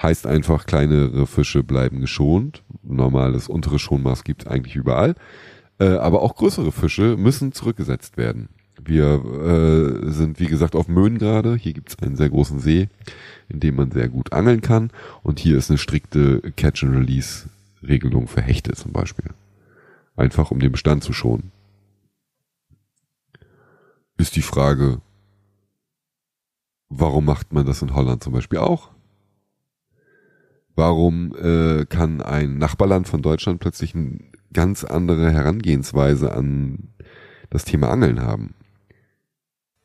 Heißt einfach, kleinere Fische bleiben geschont. Normales untere Schonmaß gibt es eigentlich überall. Äh, aber auch größere Fische müssen zurückgesetzt werden. Wir äh, sind, wie gesagt, auf Möhn gerade. Hier gibt es einen sehr großen See, in dem man sehr gut angeln kann. Und hier ist eine strikte Catch-and-Release-Regelung für Hechte zum Beispiel. Einfach um den Bestand zu schonen. Ist die Frage, warum macht man das in Holland zum Beispiel auch? Warum äh, kann ein Nachbarland von Deutschland plötzlich eine ganz andere Herangehensweise an das Thema Angeln haben?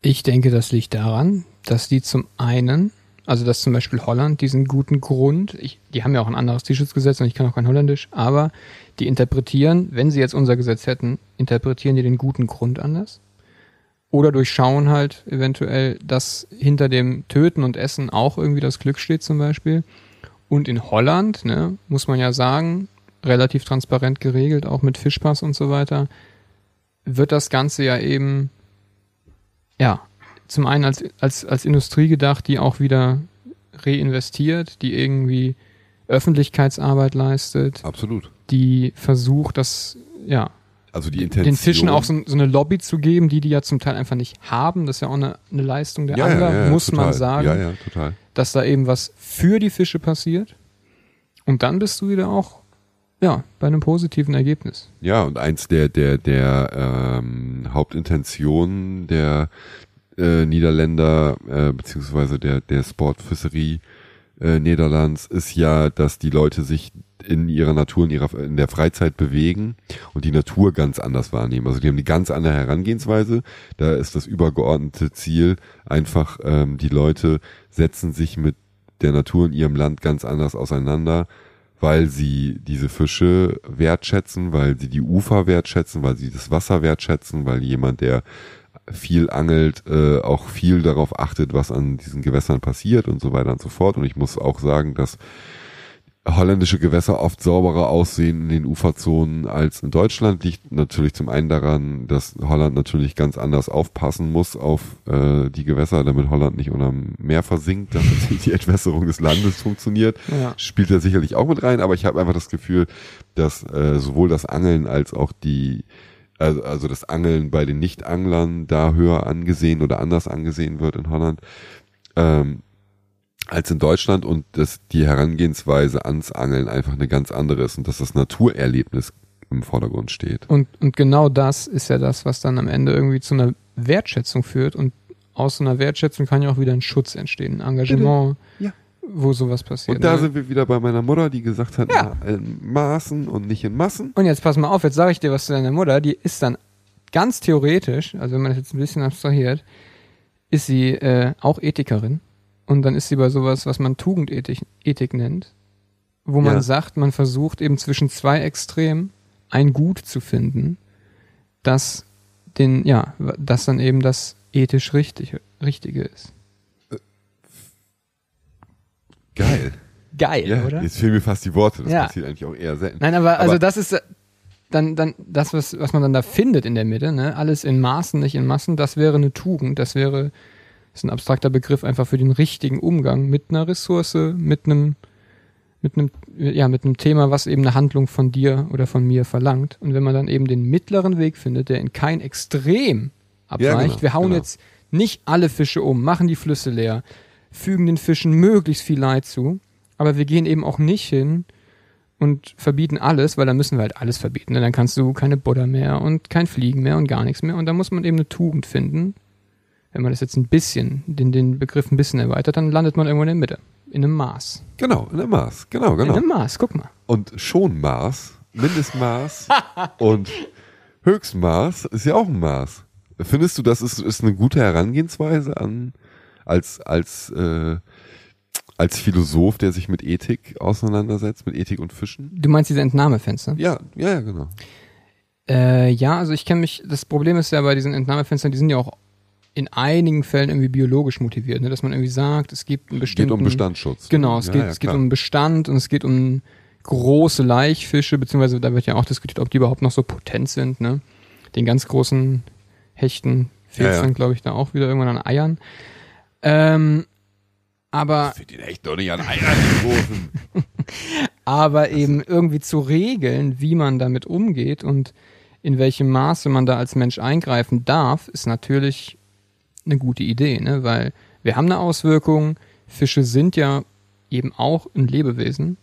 Ich denke, das liegt daran, dass die zum einen, also dass zum Beispiel Holland diesen guten Grund, ich, die haben ja auch ein anderes Tierschutzgesetz und ich kann auch kein Holländisch, aber die interpretieren, wenn sie jetzt unser Gesetz hätten, interpretieren die den guten Grund anders. Oder durchschauen halt eventuell, dass hinter dem Töten und Essen auch irgendwie das Glück steht zum Beispiel. Und in Holland, ne, muss man ja sagen, relativ transparent geregelt, auch mit Fischpass und so weiter, wird das Ganze ja eben, ja, zum einen als, als, als Industrie gedacht, die auch wieder reinvestiert, die irgendwie Öffentlichkeitsarbeit leistet, Absolut. die versucht, das, ja, Also die Intention. den Fischen auch so, so eine Lobby zu geben, die die ja zum Teil einfach nicht haben. Das ist ja auch eine, eine Leistung der ja, Angler, ja, ja, muss total. man sagen, Ja, ja, total. dass da eben was für die Fische passiert. Und dann bist du wieder auch, ja, bei einem positiven Ergebnis. Ja, und eins der, der, der ähm, Hauptintentionen der äh, Niederländer, äh, beziehungsweise der, der Sportfisserie äh, Niederlands ist ja, dass die Leute sich in ihrer Natur, in ihrer, in der Freizeit bewegen und die Natur ganz anders wahrnehmen. Also die haben eine ganz andere Herangehensweise. Da ist das übergeordnete Ziel einfach, ähm, die Leute setzen sich mit der Natur in ihrem Land ganz anders auseinander, weil sie diese Fische wertschätzen, weil sie die Ufer wertschätzen, weil sie das Wasser wertschätzen, weil jemand, der viel angelt, äh, auch viel darauf achtet, was an diesen Gewässern passiert und so weiter und so fort. Und ich muss auch sagen, dass holländische Gewässer oft sauberer aussehen in den Uferzonen als in Deutschland. Liegt natürlich zum einen daran, dass Holland natürlich ganz anders aufpassen muss auf äh, die Gewässer, damit Holland nicht unterm Meer versinkt, damit [laughs] die Entwässerung des Landes funktioniert. Ja. Spielt da sicherlich auch mit rein, aber ich habe einfach das Gefühl, dass äh, sowohl das Angeln als auch die also, also das Angeln bei den Nicht-Anglern da höher angesehen oder anders angesehen wird in Holland. Ähm, als in Deutschland und dass die Herangehensweise ans Angeln einfach eine ganz andere ist und dass das Naturerlebnis im Vordergrund steht. Und, und genau das ist ja das, was dann am Ende irgendwie zu einer Wertschätzung führt. Und aus so einer Wertschätzung kann ja auch wieder ein Schutz entstehen, ein Engagement, Ja. Wo sowas passiert. Und da ne? sind wir wieder bei meiner Mutter, die gesagt hat, Ja. na, in Maßen und nicht in Massen. Und jetzt pass mal auf, jetzt sage ich dir was zu deiner Mutter, die ist dann ganz theoretisch, also wenn man das jetzt ein bisschen abstrahiert, ist sie äh, auch Ethikerin. Und dann ist sie bei sowas, was man Tugendethik Ethik nennt, wo man Ja. sagt, man versucht eben zwischen zwei Extremen ein Gut zu finden, das den, ja, das dann eben das ethisch richtig, Richtige ist. Geil. Geil, Ja, oder? jetzt fehlen mir fast die Worte. Das Ja. passiert eigentlich auch eher selten. Nein, aber, also Aber- das ist äh, dann, dann das, was, was man dann da findet in der Mitte, ne? Alles in Maßen, nicht in Massen, das wäre eine Tugend, das wäre, ist ein abstrakter Begriff einfach für den richtigen Umgang mit einer Ressource, mit einem, mit einem, ja, mit einem Thema, was eben eine Handlung von dir oder von mir verlangt. Und wenn man dann eben den mittleren Weg findet, der in kein Extrem abweicht, Ja, genau, wir hauen genau. jetzt nicht alle Fische um, machen die Flüsse leer, fügen den Fischen möglichst viel Leid zu, aber wir gehen eben auch nicht hin und verbieten alles, weil dann müssen wir halt alles verbieten. ne? Dann kannst du keine Butter mehr und kein Fliegen mehr und gar nichts mehr. Und da muss man eben eine Tugend finden. Wenn man das jetzt ein bisschen, den, den Begriff ein bisschen erweitert, dann landet man irgendwo in der Mitte. in einem Maß. Genau, in einem Maß. Genau, genau. In einem Maß, guck mal. Und schon Maß, Mindestmaß [laughs] und Höchstmaß ist ja auch ein Maß. Findest du, das ist, ist eine gute Herangehensweise an als als äh, als Philosoph, der sich mit Ethik auseinandersetzt, mit Ethik und Fischen? Du meinst diese Entnahmefenster? Ja, ja, ja, genau. Äh, ja, also ich kenne mich, das Problem ist ja bei diesen Entnahmefenstern, die sind ja auch in einigen Fällen irgendwie biologisch motiviert, ne? dass man irgendwie sagt, es gibt einen bestimmten... Geht um Bestandsschutz. Genau, es, ja, geht, ja, es geht um Bestand und es geht um große Laichfische, beziehungsweise da wird ja auch diskutiert, ob die überhaupt noch so potent sind, ne? Den ganz großen Hechten fehlt Ja, ja. dann, glaube ich, da auch wieder irgendwann an Eiern. Ähm, aber Ich finde ihn echt doch nicht an Eiern die großen. [laughs] aber eben irgendwie zu regeln, wie man damit umgeht und in welchem Maße man da als Mensch eingreifen darf, ist natürlich eine gute Idee, ne? Weil wir haben eine Auswirkung. Fische sind ja eben auch ein Lebewesen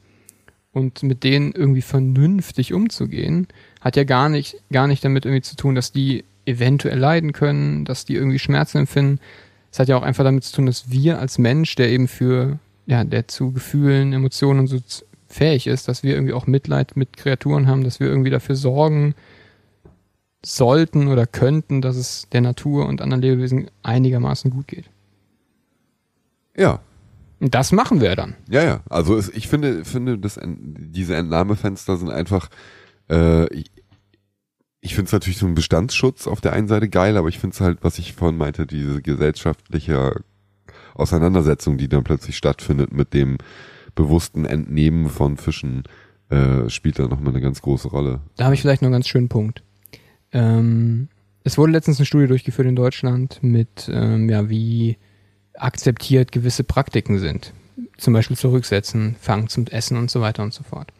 und mit denen irgendwie vernünftig umzugehen, hat ja gar nicht, gar nicht damit irgendwie zu tun, dass die eventuell leiden können, dass die irgendwie Schmerzen empfinden. Es hat ja auch einfach damit zu tun, dass wir als Mensch, der eben für, ja, der zu Gefühlen, Emotionen und so fähig ist, dass wir irgendwie auch Mitleid mit Kreaturen haben, dass wir irgendwie dafür sorgen sollten oder könnten, dass es der Natur und anderen Lebewesen einigermaßen gut geht. Ja, Und das machen wir dann. ja, ja. Also es, ich finde, finde, dass en- diese Entnahmefenster sind einfach. Äh, ich finde es natürlich so ein Bestandsschutz auf der einen Seite geil, aber ich finde es halt, was ich vorhin meinte, diese gesellschaftliche Auseinandersetzung, die dann plötzlich stattfindet mit dem bewussten Entnehmen von Fischen, äh, spielt da nochmal eine ganz große Rolle. Da habe ich vielleicht noch einen ganz schönen Punkt. Ähm, es wurde letztens eine Studie durchgeführt in Deutschland mit, ähm, ja, wie akzeptiert gewisse Praktiken sind. Zum Beispiel zurücksetzen, Fangen zum Essen und so weiter und so fort.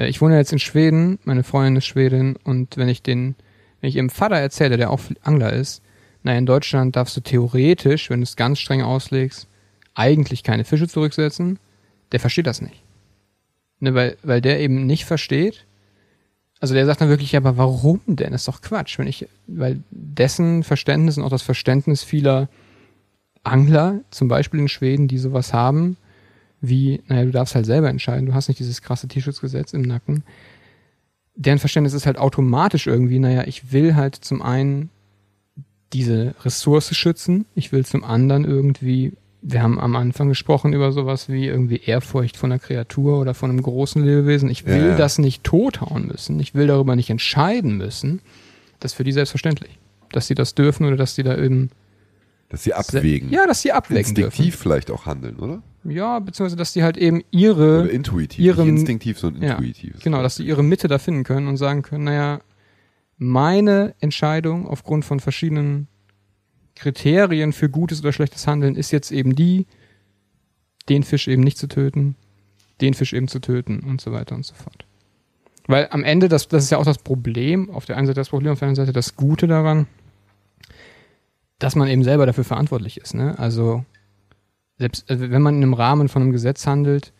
Äh, ich wohne jetzt in Schweden, meine Freundin ist Schwedin und wenn ich den, wenn ich ihrem Vater erzähle, der auch Angler ist, naja, in Deutschland darfst du theoretisch, wenn du es ganz streng auslegst, eigentlich keine Fische zurücksetzen. Der versteht das nicht. Ne, weil, weil der eben nicht versteht, also der sagt dann wirklich, aber warum denn? Das ist doch Quatsch. Wenn ich, weil dessen Verständnis und auch das Verständnis vieler Angler, zum Beispiel in Schweden, die sowas haben, wie, naja, du darfst halt selber entscheiden, du hast nicht dieses krasse Tierschutzgesetz im Nacken. Deren Verständnis ist halt automatisch irgendwie, naja, ich will halt zum einen diese Ressource schützen, ich will zum anderen irgendwie, wir haben am Anfang gesprochen über sowas wie irgendwie Ehrfurcht von einer Kreatur oder von einem großen Lebewesen. Ich will Ja, das nicht tothauen müssen, ich will darüber nicht entscheiden müssen. Das ist für die selbstverständlich, dass sie das dürfen oder dass sie da eben Dass sie abwägen. ja, dass sie abwägen Instinktiv vielleicht auch handeln, oder? Ja, beziehungsweise dass die halt eben ihre Oder intuitiv. ihrem- nicht instinktiv, sondern Ja, intuitiv. Genau, dass sie ihre Mitte da finden können und sagen können, naja, meine Entscheidung aufgrund von verschiedenen Kriterien für gutes oder schlechtes Handeln ist jetzt eben die, den Fisch eben nicht zu töten, den Fisch eben zu töten und so weiter und so fort. Weil am Ende, das, das ist ja auch das Problem, auf der einen Seite das Problem, auf der anderen Seite das Gute daran, dass man eben selber dafür verantwortlich ist. Ne? Also selbst also wenn man in einem Rahmen von einem Gesetz handelt,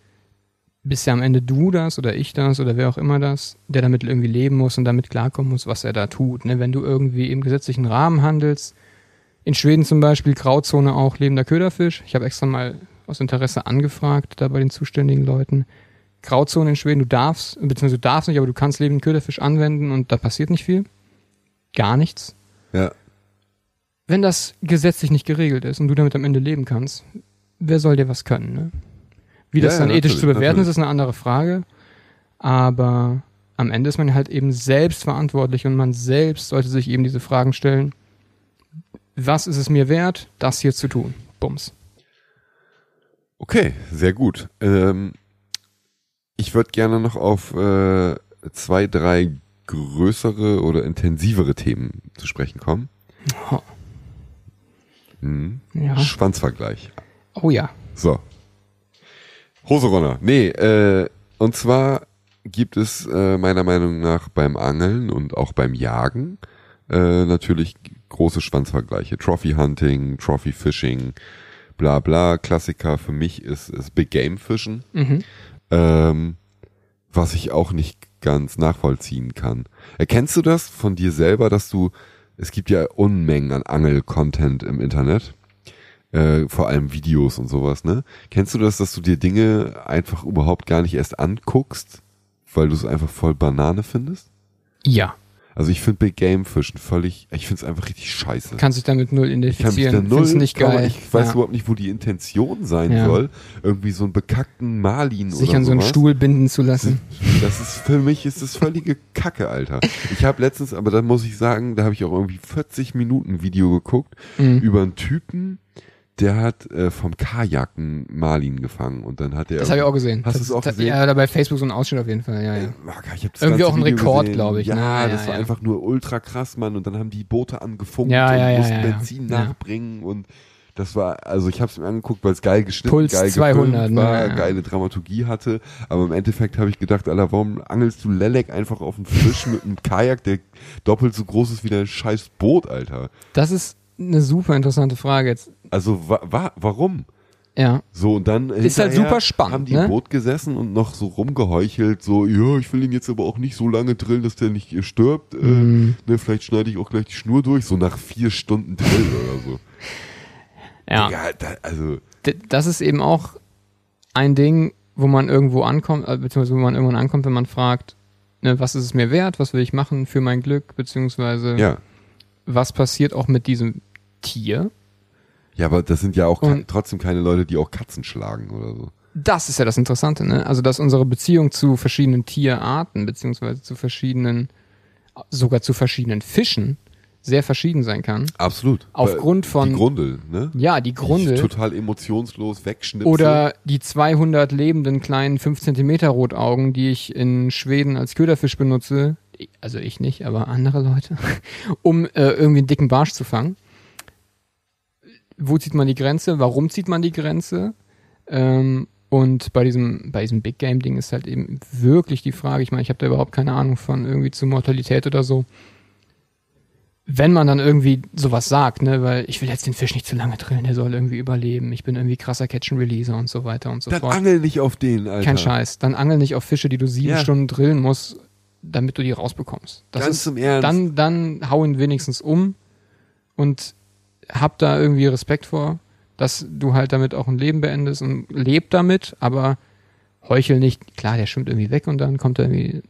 bist ja am Ende du das oder ich das oder wer auch immer das, der damit irgendwie leben muss und damit klarkommen muss, was er da tut. Ne? Wenn du irgendwie im gesetzlichen Rahmen handelst, in Schweden zum Beispiel Grauzone auch lebender Köderfisch. Ich habe extra mal aus Interesse angefragt, da bei den zuständigen Leuten. Grauzone in Schweden, du darfst, beziehungsweise du darfst nicht, aber du kannst lebenden Köderfisch anwenden und da passiert nicht viel. Gar nichts. Ja. Wenn das gesetzlich nicht geregelt ist und du damit am Ende leben kannst, wer soll dir was können? Ne? Wie das Ja, ja, dann ethisch zu bewerten ist, natürlich. ist eine andere Frage. Aber am Ende ist man halt eben selbst verantwortlich und man selbst sollte sich eben diese Fragen stellen. Was ist es mir wert, das hier zu tun? Bums. Okay, sehr gut. Ähm, ich würde gerne noch auf äh, zwei, drei größere oder intensivere Themen zu sprechen kommen. Oh. Mhm. Ja. Schwanzvergleich. Oh ja. So. Hoserunner. Nee, äh, und zwar gibt es äh, meiner Meinung nach beim Angeln und auch beim Jagen äh, natürlich große Schwanzvergleiche. Trophy Hunting, Trophy Fishing, bla bla. Klassiker für mich ist, ist Big Game Fischen, Mhm. ähm, was ich auch nicht ganz nachvollziehen kann. Erkennst du das von dir selber, dass du, es gibt ja Unmengen an Angel-Content im Internet, Äh, vor allem Videos und sowas, ne? Kennst du das, dass du dir Dinge einfach überhaupt gar nicht erst anguckst, weil du es einfach voll Banane findest? Ja. Also ich finde Big Game Fischen völlig, ich finde es einfach richtig scheiße. Kannst dich damit null ich kann mich identifizieren. da null, nicht geil. ich weiß ja. überhaupt nicht, wo die Intention sein Ja. soll. Irgendwie so einen bekackten Marlin Sich oder an so einen. Stuhl binden zu lassen. Das ist für mich ist das völlige Kacke, Alter. Ich habe letztens, aber da muss ich sagen, da habe ich auch irgendwie 40 Minuten Video geguckt Mhm. über einen Typen, der hat äh, vom Kajaken Marlin gefangen und dann hat er Das habe ich auch gesehen. Hast das, du's auch das, gesehen? Ja, da bei Facebook so ein Ausschnitt auf jeden Fall, ja, ja. Äh, Ich hab das Irgendwie auch ein Video Rekord, gesehen. glaub ich, Ja, ne? Ja, das war ja. einfach nur ultra krass, Mann. Und dann haben die Boote angefunkt Ja, und ja, ja, mussten ja, ja. Benzin Ja. nachbringen und das war, also ich habe es mir angeguckt, weil es geil geschnitten, Puls geil 200, gefilmt ne? war, Ja, ja. geile Dramaturgie hatte. Aber im Endeffekt habe ich gedacht, Alter, warum angelst du Lelek einfach auf einen Fisch mit einem Kajak, der doppelt so groß ist wie dein scheiß Boot, Alter? Das ist eine super interessante Frage jetzt. Also wa wa warum? Ja. So, und dann Ist halt super spannend, haben die ne? im Boot gesessen und noch so rumgeheuchelt, so, ja, ich will ihn jetzt aber auch nicht so lange drillen, dass der nicht äh, stirbt. Mhm. Äh, ne, vielleicht schneide ich auch gleich die Schnur durch, so nach vier Stunden Drill oder so. Ja. Digga, da, also, D- Das ist eben auch ein Ding, wo man irgendwo ankommt, äh, beziehungsweise wo man irgendwann ankommt, wenn man fragt, ne, was ist es mir wert, was will ich machen für mein Glück, beziehungsweise ja. was passiert auch mit diesem Tier. Ja, aber das sind ja auch ke- trotzdem keine Leute, die auch Katzen schlagen oder so. Das ist ja das Interessante, ne? Also, dass unsere Beziehung zu verschiedenen Tierarten, beziehungsweise zu verschiedenen, sogar zu verschiedenen Fischen, sehr verschieden sein kann. Absolut. Aufgrund von- Die Grundel, ne? Ja, die Grunde. Die total emotionslos wegschnipsen. Oder die 200 lebenden kleinen 5 Zentimeter Rotaugen, die ich in Schweden als Köderfisch benutze, also ich nicht, aber andere Leute, [laughs] um äh, irgendwie einen dicken Barsch zu fangen. Wo zieht man die Grenze? Warum zieht man die Grenze? Ähm, und bei diesem, bei diesem Big Game Ding ist halt eben wirklich die Frage, ich meine, ich habe da überhaupt keine Ahnung von irgendwie zur Mortalität oder so. Wenn man dann irgendwie sowas sagt, ne, weil ich will jetzt den Fisch nicht zu lange drillen, der soll irgendwie überleben, ich bin irgendwie krasser Catch-and-Releaser und so weiter und so Dann fort. angel nicht auf den, Alter. Kein Scheiß. Dann angel nicht auf Fische, die du sieben Ja. Stunden drillen musst, damit du die rausbekommst. Das Ganz ist, im Ernst. Dann, dann hau ihn wenigstens um und hab da irgendwie Respekt vor, dass du halt damit auch ein Leben beendest und leb damit, aber heuchel nicht. Klar, der schwimmt irgendwie weg und dann kommt er irgendwie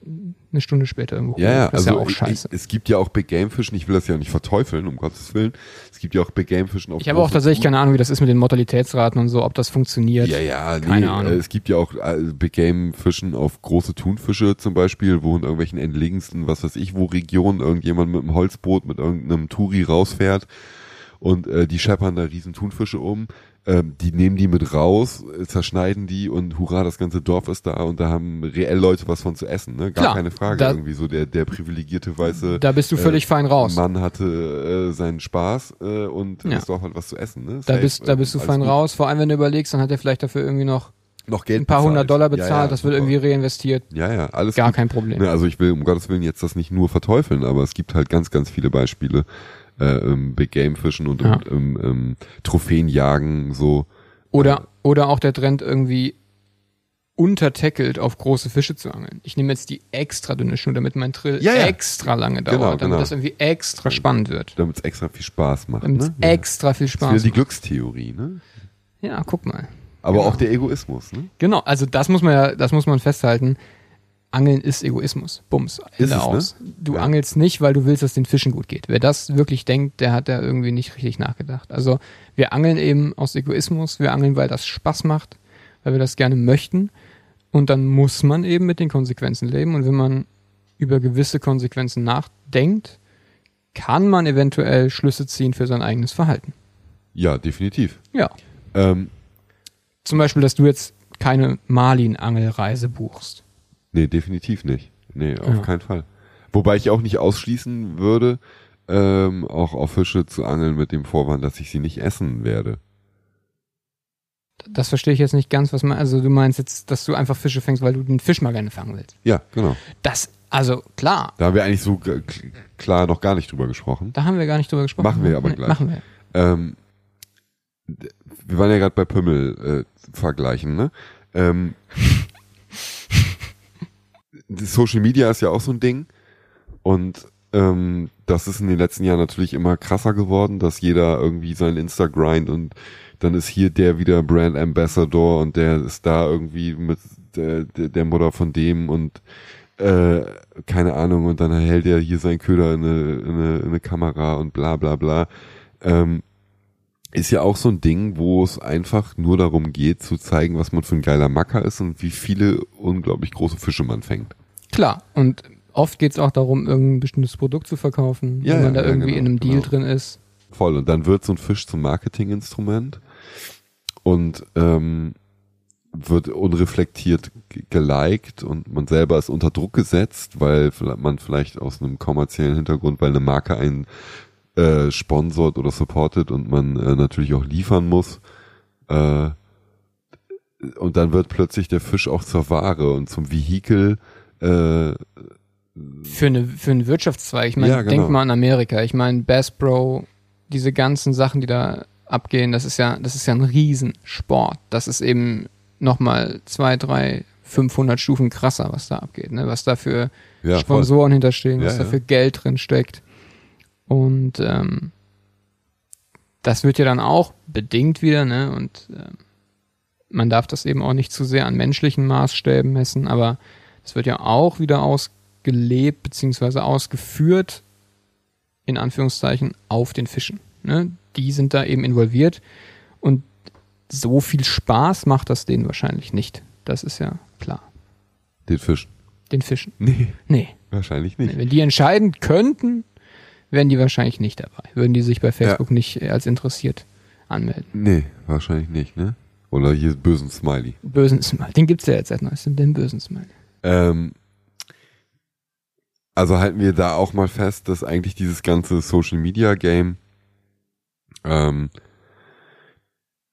eine Stunde später irgendwo Ja, ja, das also ist ja auch ich, scheiße. Ich, es gibt ja auch Big Game Fischen, ich will das ja nicht verteufeln, um Gottes Willen. Es gibt ja auch Big Game Fischen auf Ich habe auch tatsächlich keine Ahnung, wie das ist mit den Mortalitätsraten und so, ob das funktioniert. Ja, ja, nee, Keine Ahnung. äh, es gibt ja auch äh, Big Game Fischen auf große Thunfische zum Beispiel, wo in irgendwelchen entlegensten, was weiß ich, wo Regionen irgendjemand mit einem Holzboot mit irgendeinem Touri rausfährt und äh, die scheppern da riesen Thunfische um. Ähm, die nehmen die mit raus, äh, zerschneiden die und hurra, das ganze Dorf ist da und da haben reell Leute was von zu essen, ne? Gar Klar, keine Frage. da- irgendwie so der, der privilegierte weiße Da bist du völlig fein raus. Mann hatte äh, seinen Spaß äh, und Ja. das Dorf hat was zu essen, ne? Da Safe, bist, da äh, bist du alles fein gut. raus. Vor allem, wenn du überlegst, dann hat er vielleicht dafür irgendwie noch Noch Geld ein paar bezahlt. hundert Dollar Ja, bezahlt. ja, das wird super. irgendwie reinvestiert. Ja, ja, alles Gar gut. kein Problem. Ne, also ich will um Gottes Willen jetzt das nicht nur verteufeln, aber es gibt halt ganz, ganz viele Beispiele äh, im Big Game Fischen und Ja. im, im, im Trophäenjagen so. Oder, oder auch der Trend irgendwie untertackelt auf große Fische zu angeln. Ich nehme jetzt die extra dünne Schnur, damit mein Trill Ja, ja. extra lange dauert, Genau, damit genau. das irgendwie extra spannend wird. Damit es extra viel Spaß macht. Damit es Ne? Extra viel Das ist Spaß wieder die. Glückstheorie, ne? Ja, guck mal. Aber Genau. auch der Egoismus, ne? Genau, also das muss man ja, das muss man festhalten. Angeln ist Egoismus. Bums. Ende es, ne? aus. Du Ja. angelst nicht, weil du willst, dass den Fischen gut geht. Wer das wirklich denkt, der hat da irgendwie nicht richtig nachgedacht. Also wir angeln eben aus Egoismus, wir angeln, weil das Spaß macht, weil wir das gerne möchten. Und dann muss man eben mit den Konsequenzen leben. Und wenn man über gewisse Konsequenzen nachdenkt, kann man eventuell Schlüsse ziehen für sein eigenes Verhalten. Ja, definitiv. Ja. Ähm, Zum Beispiel, dass du jetzt keine Marlin-Angelreise buchst. Nee, definitiv nicht. Nee, auf Ja. keinen Fall. Wobei ich auch nicht ausschließen würde, ähm, auch auf Fische zu angeln mit dem Vorwand, dass ich sie nicht essen werde. Das verstehe ich jetzt nicht ganz, was man, also du meinst jetzt, dass du einfach Fische fängst, weil du den Fisch mal gerne fangen willst. Ja, genau. Das, also klar, Da haben wir eigentlich so klar noch gar nicht drüber gesprochen. da haben wir gar nicht drüber gesprochen. Machen wir aber Nee, gleich. Machen wir. Ähm, wir waren ja gerade bei Pümmel äh, vergleichen, ne? Ähm, Social Media ist ja auch so ein Ding und Ähm, das ist in den letzten Jahren natürlich immer krasser geworden, dass jeder irgendwie sein Insta grind und dann ist hier der wieder Brand Ambassador und der ist da irgendwie mit der, der Mutter von dem und äh, keine Ahnung und dann hält er hier sein Köder in eine, in eine, in eine Kamera und bla bla bla. Ähm, ist ja auch so ein Ding, wo es einfach nur darum geht, zu zeigen, was man für ein geiler Macker ist und wie viele unglaublich große Fische man fängt. Klar, und oft geht es auch darum, irgendein bestimmtes Produkt zu verkaufen, Ja, wenn man ja, da irgendwie genau, in einem Deal genau. drin ist. Voll. Und dann wird so ein Fisch zum Marketinginstrument und ähm, wird unreflektiert ge- geliked und man selber ist unter Druck gesetzt, weil man vielleicht aus einem kommerziellen Hintergrund, weil eine Marke einen äh, sponsort oder supportet und man äh, natürlich auch liefern muss. Äh, und dann wird plötzlich der Fisch auch zur Ware und zum Vehikel. Äh, Für, eine, für einen Wirtschaftszweig. Ich meine, Ja, genau. denk mal an Amerika. Ich meine, Bass Pro, diese ganzen Sachen, die da abgehen, das ist ja, das ist ja ein Riesensport. Das ist eben nochmal zwei, drei, 500 Stufen krasser, was da abgeht, ne? Was da für ja, voll. Sponsoren hinterstehen, was Ja, da für Geld drin steckt. Und ähm, das wird ja dann auch bedingt wieder, ne? Und ähm, man darf das eben auch nicht zu sehr an menschlichen Maßstäben messen, aber es wird ja auch wieder ausgelebt beziehungsweise ausgeführt, in Anführungszeichen, auf den Fischen. Ne? Die sind da eben involviert und so viel Spaß macht das denen wahrscheinlich nicht. Das ist ja klar. Den Fisch. Den Fischen. Nee, Nee. wahrscheinlich nicht. Wenn die entscheiden könnten, wären die wahrscheinlich nicht dabei. Würden die sich bei Facebook nicht äh, als interessiert anmelden. Nee, wahrscheinlich nicht, ne? Oder hier bösen Smiley. Bösen Smiley. Den gibt's ja jetzt seit neuestem, den bösen Smiley. Ähm, also halten wir da auch mal fest, dass eigentlich dieses ganze Social Media Game, ähm,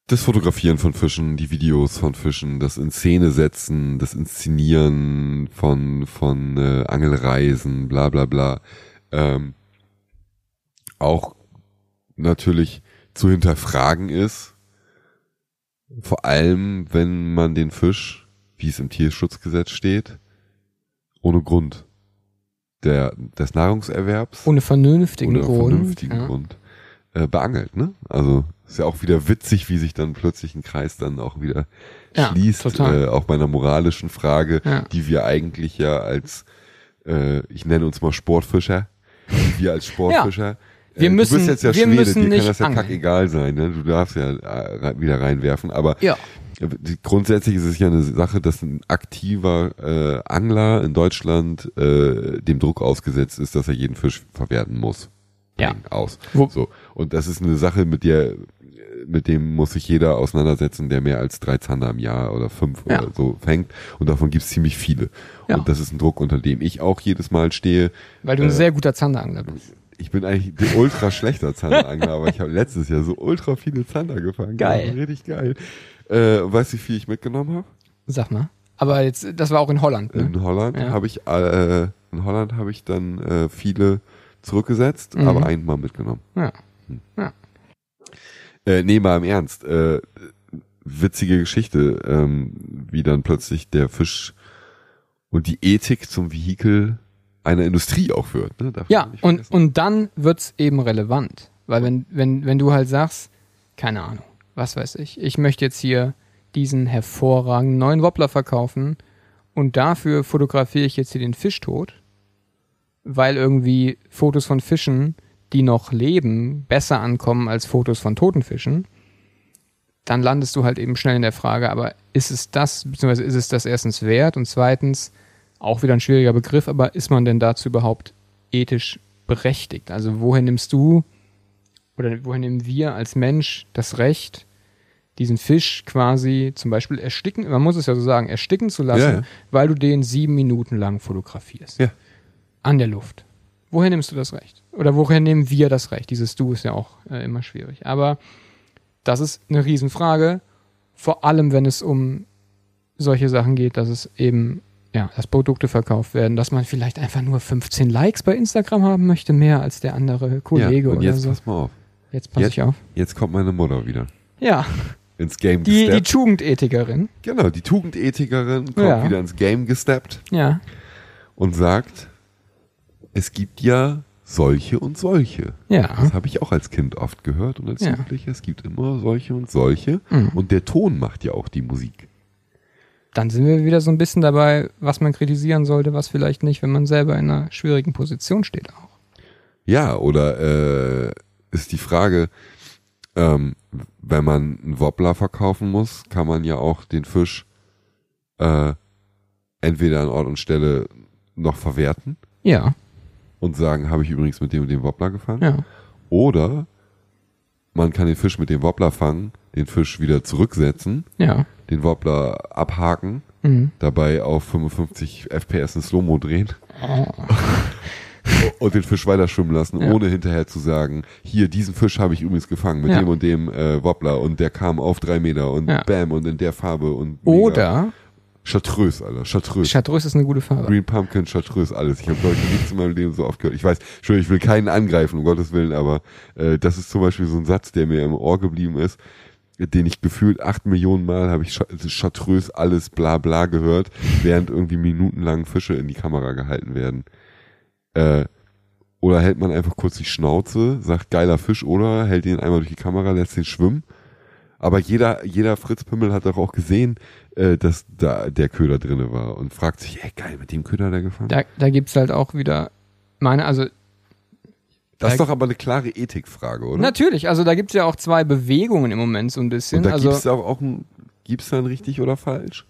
das Fotografieren von Fischen, die Videos von Fischen, das in Szene setzen, das Inszenieren von, von äh, Angelreisen, bla bla bla, ähm, auch natürlich zu hinterfragen ist, vor allem wenn man den Fisch, wie es im Tierschutzgesetz steht, ohne Grund der, des Nahrungserwerbs Ohne vernünftigen ohne Grund. vernünftigen ja. Grund äh, beangelt. Ne? Also ist ja auch wieder witzig, wie sich dann plötzlich ein Kreis dann auch wieder Ja, schließt, total. äh, auch bei einer moralischen Frage, Ja. die wir eigentlich ja als, äh, ich nenne uns mal Sportfischer, die wir als [laughs] Sportfischer Wir äh, müssen- du bist jetzt ja wir Schwede, müssen dir kann das ja kackegal sein, ne? du darfst ja äh, wieder reinwerfen, aber Ja. Grundsätzlich ist es ja eine Sache, dass ein aktiver äh, Angler in Deutschland äh, dem Druck ausgesetzt ist, dass er jeden Fisch verwerten muss. Ja. Aus. So. Und das ist eine Sache, mit der mit dem muss sich jeder auseinandersetzen, der mehr als drei Zander im Jahr oder fünf Ja. oder so fängt. Und davon gibt es ziemlich viele. Ja. Und das ist ein Druck, unter dem ich auch jedes Mal stehe. Weil du ein sehr guter Zanderangler bist. Ich bin eigentlich ein ultra schlechter Zanderangler, aber ich habe letztes Jahr so ultra viele Zander gefangen. Geil. Richtig geil. Äh, weißt du, wie viel ich mitgenommen habe? Sag mal. Aber jetzt, das war auch in Holland. Ne? In Holland Ja. habe ich äh, in Holland habe ich dann äh, viele zurückgesetzt, Mhm. aber einen mal mitgenommen. Ja. Äh, nee, mal im Ernst. Äh, witzige Geschichte, ähm, wie dann plötzlich der Fisch und die Ethik zum Vehikel einer Industrie auch wird. Ne? Ja, und, und dann wird's eben relevant. Weil wenn, wenn, wenn du halt sagst, keine Ahnung, was weiß ich, ich möchte jetzt hier diesen hervorragenden neuen Wobbler verkaufen und dafür fotografiere ich jetzt hier den Fisch tot, weil irgendwie Fotos von Fischen, die noch leben, besser ankommen als Fotos von toten Fischen, dann landest du halt eben schnell in der Frage, aber ist es das, beziehungsweise ist es das erstens wert und zweitens, auch wieder ein schwieriger Begriff, aber ist man denn dazu überhaupt ethisch berechtigt? Also woher nimmst du oder woher nehmen wir als Mensch das Recht, diesen Fisch quasi zum Beispiel ersticken, man muss es ja so sagen, ersticken zu lassen, Ja, ja. weil du den sieben Minuten lang fotografierst. Ja. An der Luft. Woher nimmst du das Recht? Oder woher nehmen wir das Recht? Dieses Du ist ja auch äh, immer schwierig. Aber das ist eine Riesenfrage, vor allem wenn es um solche Sachen geht, dass es eben, ja, dass Produkte verkauft werden, dass man vielleicht einfach nur 15 Likes bei Instagram haben möchte, mehr als der andere Kollege ja, und oder jetzt so. pass mal auf. Jetzt passe jetzt- ich auf. Jetzt kommt meine Mutter wieder Ja, ins Game die, die gesteppt. Tugendethikerin. genau, die Tugendethikerin kommt Ja. wieder ins Game gesteppt Ja, und sagt, es gibt ja solche und solche. Ja. Das habe ich auch als Kind oft gehört und als Ja. Jugendlicher. Es gibt immer solche und solche. Mhm. Und der Ton macht ja auch die Musik. Dann sind wir wieder so ein bisschen dabei, was man kritisieren sollte, was vielleicht nicht, wenn man selber in einer schwierigen Position steht auch. Ja, oder äh, ist die Frage, ähm, wenn man einen Wobbler verkaufen muss, kann man ja auch den Fisch äh, entweder an Ort und Stelle noch verwerten Ja, und sagen, habe ich übrigens mit dem und dem Wobbler gefangen. ja. Oder man kann den Fisch mit dem Wobbler fangen, den Fisch wieder zurücksetzen, Ja. den Wobbler abhaken, Mhm. dabei auf 55 FPS in Slow-Mo drehen Oh. [laughs] und den Fisch weiter schwimmen lassen, Ja. ohne hinterher zu sagen, hier, diesen Fisch habe ich übrigens gefangen mit Ja. dem und dem äh, Wobbler und der kam auf drei Meter und Ja. bam und in der Farbe und mega. Oder Chartreuse, Alter, Chartreuse. Chartreuse ist eine gute Farbe. Green Pumpkin, Chartreuse, alles. Ich habe, ich, nichts in meinem Leben so oft gehört. Ich weiß, Entschuldigung, ich will keinen angreifen, um Gottes Willen, aber äh, das ist zum Beispiel so ein Satz, der mir im Ohr geblieben ist, den ich gefühlt acht Millionen Mal habe ich Cha- Chartreuse alles bla bla gehört, während irgendwie minutenlang Fische in die Kamera gehalten werden. Äh, oder hält man einfach kurz die Schnauze, sagt geiler Fisch, oder hält ihn einmal durch die Kamera, lässt ihn schwimmen. Aber jeder, jeder Fritz Pimmel hat doch auch gesehen, äh, dass da der Köder drinne war und fragt sich, ey geil, mit dem Köder der gefangen. Da, da gibt's halt auch wieder meine, also das ist da- doch aber eine klare Ethikfrage, oder? natürlich, also da gibt's ja auch zwei Bewegungen im Moment so ein bisschen. und da also gibt's auch, auch ein, gibt's da ein richtig oder falsch?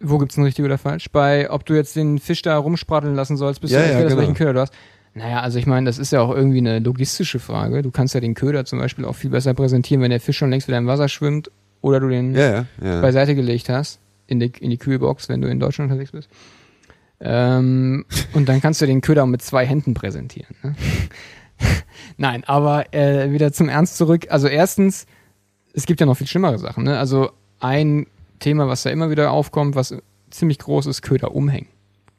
Wo gibt's ein richtig oder falsch? Bei, ob du jetzt den Fisch da rumspratteln lassen sollst, bis Ja, du ja, genau. welchen Köder du hast. Naja, also ich meine, das ist ja auch irgendwie eine logistische Frage. Du kannst ja den Köder zum Beispiel auch viel besser präsentieren, wenn der Fisch schon längst wieder im Wasser schwimmt oder du den Ja, ja, beiseite gelegt hast in die, in die Kühlbox, wenn du in Deutschland unterwegs bist. Ähm, und dann kannst du den Köder auch mit zwei Händen präsentieren. Ne? [laughs] Nein, aber äh, wieder zum Ernst zurück. Also erstens, es gibt ja noch viel schlimmere Sachen. Ne? Also ein Thema, was da immer wieder aufkommt, was ziemlich groß ist, Köder umhängen.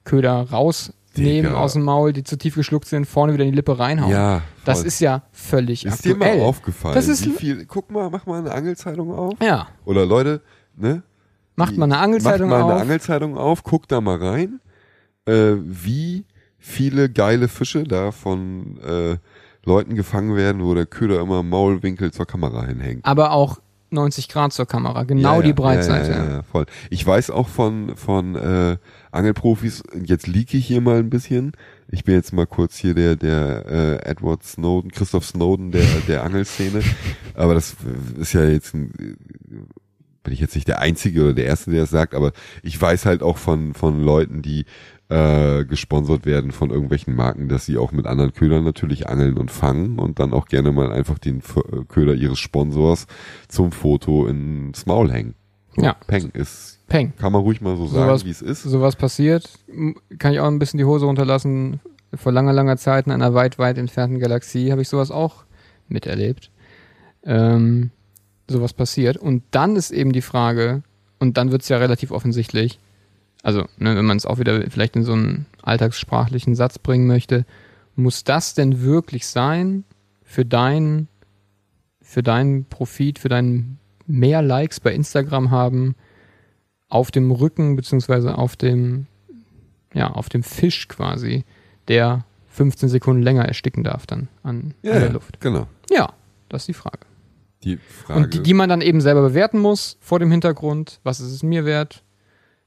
Köder rausnehmen Digga. aus dem Maul, die zu tief geschluckt sind, vorne wieder in die Lippe reinhauen. ja, das ist ja völlig ist dir aktuell. mal aufgefallen, Das ist- wie viel, guck mal, mach mal eine Angelzeitung auf. ja, Oder Leute, ne? macht mal eine Angelzeitung Macht mal eine auf. Angelzeitung auf, guckt da mal rein, äh, wie viele geile Fische da von äh, Leuten gefangen werden, wo der Köder immer im Maulwinkel zur Kamera hinhängt. aber auch 90 Grad zur Kamera, genau Ja, die Breitseite. Ja, ja, voll. Ich weiß auch von, von äh, Angelprofis, jetzt leak ich hier mal ein bisschen. Ich bin jetzt mal kurz hier der, der äh, Edward Snowden, Christoph Snowden der, der Angelszene. Aber das ist ja jetzt ein, bin ich jetzt nicht der Einzige oder der Erste, der das sagt, aber ich weiß halt auch von, von Leuten, die äh, gesponsert werden von irgendwelchen Marken, dass sie auch mit anderen Ködern natürlich angeln und fangen und dann auch gerne mal einfach den äh, Köder ihres Sponsors zum Foto ins Maul hängen. So, Ja. Peng ist, Peng. kann man ruhig mal so sagen, Sowas- wie es ist. Sowas passiert, kann ich auch ein bisschen die Hose runterlassen. Vor langer, langer Zeit in einer weit, weit entfernten Galaxie habe ich sowas auch miterlebt. Ähm, sowas passiert. Und dann ist eben die Frage, und dann wird es ja relativ offensichtlich, also ne, wenn man es auch wieder vielleicht in so einen alltagssprachlichen Satz bringen möchte, muss das denn wirklich sein für deinen für deinen Profit, für deinen mehr Likes bei Instagram haben, auf dem Rücken beziehungsweise auf dem ja auf dem Fisch quasi, der 15 Sekunden länger ersticken darf dann an, Ja, an der Luft. genau. Ja, das ist die Frage. Die Frage. Und die, die man dann eben selber bewerten muss vor dem Hintergrund, was ist es mir wert?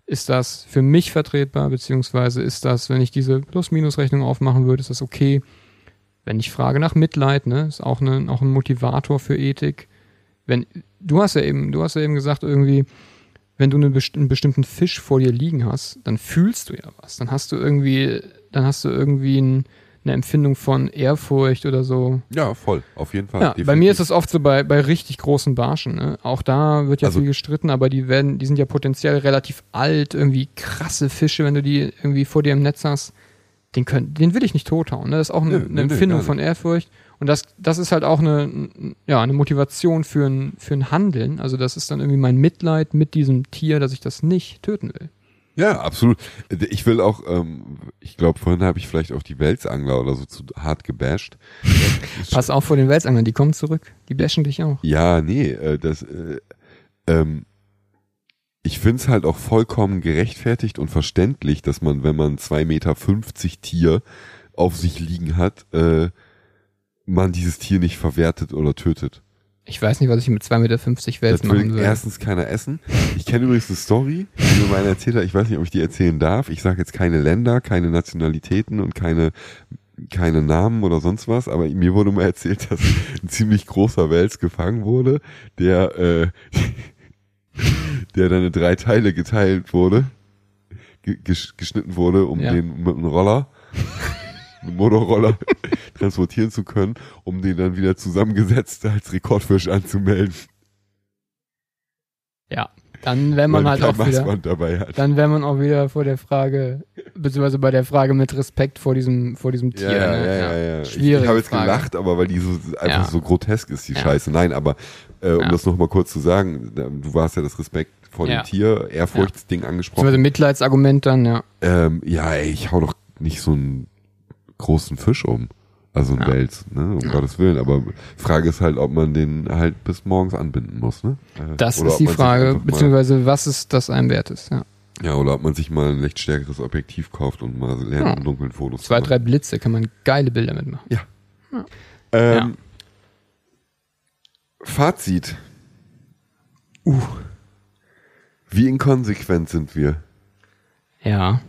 Ist das für mich vertretbar, beziehungsweise ist das, wenn ich diese Plus-Minus-Rechnung aufmachen würde, ist das okay? Wenn ich frage nach Mitleid, ne, ist auch, ne, auch ein Motivator für Ethik. Wenn, du hast ja eben, du hast ja eben gesagt, irgendwie, wenn du eine best einen bestimmten Fisch vor dir liegen hast, dann fühlst du ja was. Dann hast du irgendwie, dann hast du irgendwie ein, eine Empfindung von Ehrfurcht oder so. ja, voll, auf jeden Fall. Ja, bei mir ist es oft so bei, bei richtig großen Barschen. Ne? Auch da wird ja Also- viel gestritten, aber die werden, die sind ja potenziell relativ alt, irgendwie krasse Fische, wenn du die irgendwie vor dir im Netz hast. Den, können, den will ich nicht tothauen. Ne? Das ist auch eine, Nö, eine nö, nö, Empfindung gar von Ehrfurcht. Und das, das ist halt auch eine, ja, eine Motivation für ein, für ein Handeln. Also das ist dann irgendwie mein Mitleid mit diesem Tier, dass ich das nicht töten will. Ja, absolut. Ich will auch, ähm, ich glaube, vorhin habe ich vielleicht auch die Welsangler oder so zu hart gebasht. [laughs] Pass auf vor den Welsanglern, die kommen zurück. Die bashen dich auch. Ja, nee, äh, das, äh, ähm, ich find's halt auch vollkommen gerechtfertigt und verständlich, dass man, wenn man 2,50 Meter Tier auf sich liegen hat, äh, man dieses Tier nicht verwertet oder tötet. Ich weiß nicht, was ich mit 2,50 Meter Wels Das machen würde. erstens keiner essen. Ich kenne übrigens eine Story, die mir mal erzählt hat. Ich weiß nicht, ob ich die erzählen darf. Ich sage jetzt keine Länder, keine Nationalitäten und keine keine Namen oder sonst was, aber mir wurde mal erzählt, dass ein ziemlich großer Wels gefangen wurde, der äh, [laughs] der dann in drei Teile geteilt wurde, ge- gesch- geschnitten wurde, um Ja. den mit einem Roller, einem Motorroller [laughs] transportieren zu können, um den dann wieder zusammengesetzt als Rekordfisch anzumelden. Ja, dann wäre man halt auch wieder, dann wäre man auch wieder vor der Frage, beziehungsweise bei der Frage mit Respekt vor diesem, vor diesem Tier. ja, ne? ja, ja, ja. Ich, Schwierige ich habe jetzt Frage. gelacht, aber weil die so einfach Ja. so grotesk ist, die Ja. Scheiße. Nein, aber äh, um Ja. das nochmal kurz zu sagen, du warst ja das Respekt vor dem Tier, Ehrfurchtsding angesprochen. Beziehungsweise Mitleidsargument dann, ja. Ähm, ja, ey, ich hau doch nicht so einen großen Fisch um. Also ein Ja. Wels, ne, um Gottes Willen. Aber Frage ist halt, ob man den halt bis morgens anbinden muss, ne? Äh, Das oder ist die Frage, beziehungsweise was ist das einem wert ist, ja. Ja, oder ob man sich mal ein leicht stärkeres Objektiv kauft und mal lernt, Ja. im Dunkeln Fotos Zwei, zu machen. drei Blitze kann man geile Bilder mitmachen. Ähm, Fazit. Uh. Wie inkonsequent sind wir? Ja.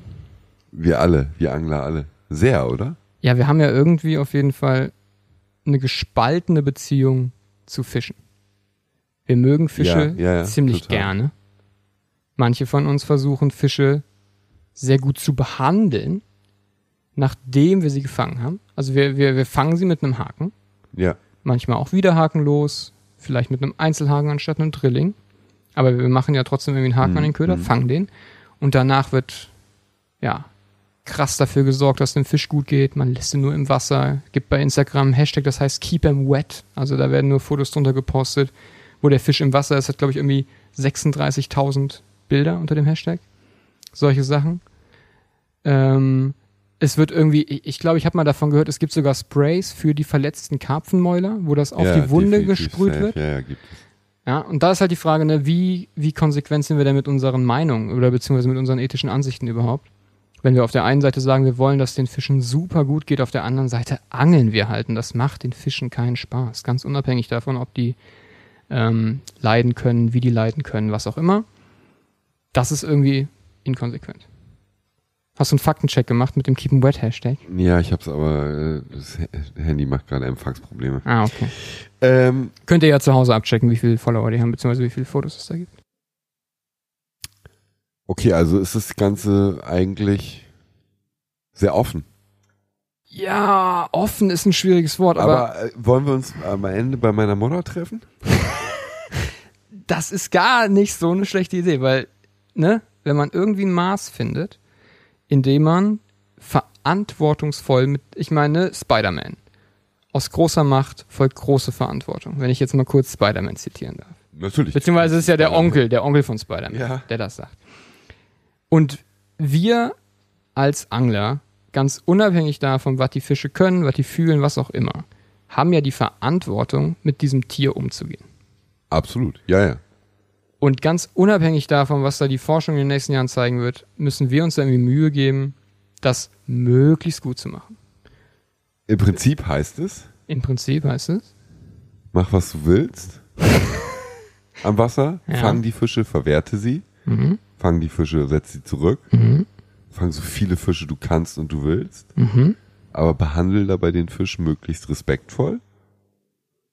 Wir alle, wir Angler alle. Sehr, oder? Ja, wir haben ja irgendwie auf jeden Fall eine gespaltene Beziehung zu Fischen. Wir mögen Fische Ja, ja, ja, ziemlich total. gerne. Manche von uns versuchen Fische sehr gut zu behandeln, nachdem wir sie gefangen haben. Also wir, wir, wir fangen sie mit einem Haken, Ja. manchmal auch wieder hakenlos, vielleicht mit einem Einzelhaken anstatt einem Drilling. Aber wir machen ja trotzdem irgendwie einen Haken Mhm, an den Köder, mhm. fangen den und danach wird ja krass dafür gesorgt, dass dem Fisch gut geht. Man lässt ihn nur im Wasser. Gibt bei Instagram einen Hashtag, das heißt Keep 'em wet. Also da werden nur Fotos drunter gepostet, wo der Fisch im Wasser ist. Hat glaube ich irgendwie 36.000 Bilder unter dem Hashtag. Solche Sachen. Ähm, es wird irgendwie, ich glaube, ich habe mal davon gehört, es gibt sogar Sprays für die verletzten Karpfenmäuler, wo das auf ja, die Wunde gesprüht safe. wird. Ja, ja, gibt es. Ja, und da ist halt die Frage, ne, wie, wie konsequent sind wir denn mit unseren Meinungen oder beziehungsweise mit unseren ethischen Ansichten überhaupt? Wenn wir auf der einen Seite sagen, wir wollen, dass den Fischen super gut geht, auf der anderen Seite angeln wir halt und das macht den Fischen keinen Spaß. Ganz unabhängig davon, ob die ähm, leiden können, wie die leiden können, was auch immer. Das ist irgendwie inkonsequent. Hast du einen Faktencheck gemacht mit dem Keep Wet Hashtag? Ja, ich hab's aber, äh, das Handy macht gerade Empfangsprobleme. Ah, okay. Ähm, Könnt ihr ja zu Hause abchecken, wie viele Follower die haben, beziehungsweise wie viele Fotos es da gibt. Okay, also ist das Ganze eigentlich sehr offen. Ja, offen ist ein schwieriges Wort, aber Aber, äh, wollen wir uns am Ende bei meiner Mutter treffen? [laughs] das ist gar nicht so eine schlechte Idee, weil, ne, wenn man irgendwie ein Maß findet, in dem man verantwortungsvoll mit, ich meine, Spider-Man. Aus großer Macht folgt große Verantwortung, wenn ich jetzt mal kurz Spider-Man zitieren darf. Natürlich. Beziehungsweise es ist ja der Onkel, der Onkel von Spider-Man, Ja. der das sagt. Und wir als Angler, ganz unabhängig davon, was die Fische können, was die fühlen, was auch immer, haben ja die Verantwortung, mit diesem Tier umzugehen. Absolut. Ja, ja. Und ganz unabhängig davon, was da die Forschung in den nächsten Jahren zeigen wird, müssen wir uns irgendwie Mühe geben, das möglichst gut zu machen. Im Prinzip heißt es, Im Prinzip heißt es, mach was du willst. [laughs] Am Wasser, Ja. fang die Fische, verwerte sie. mhm, Fang die Fische, setz sie zurück. mhm, Fang so viele Fische du kannst und du willst. mhm, Aber behandle dabei den Fisch möglichst respektvoll.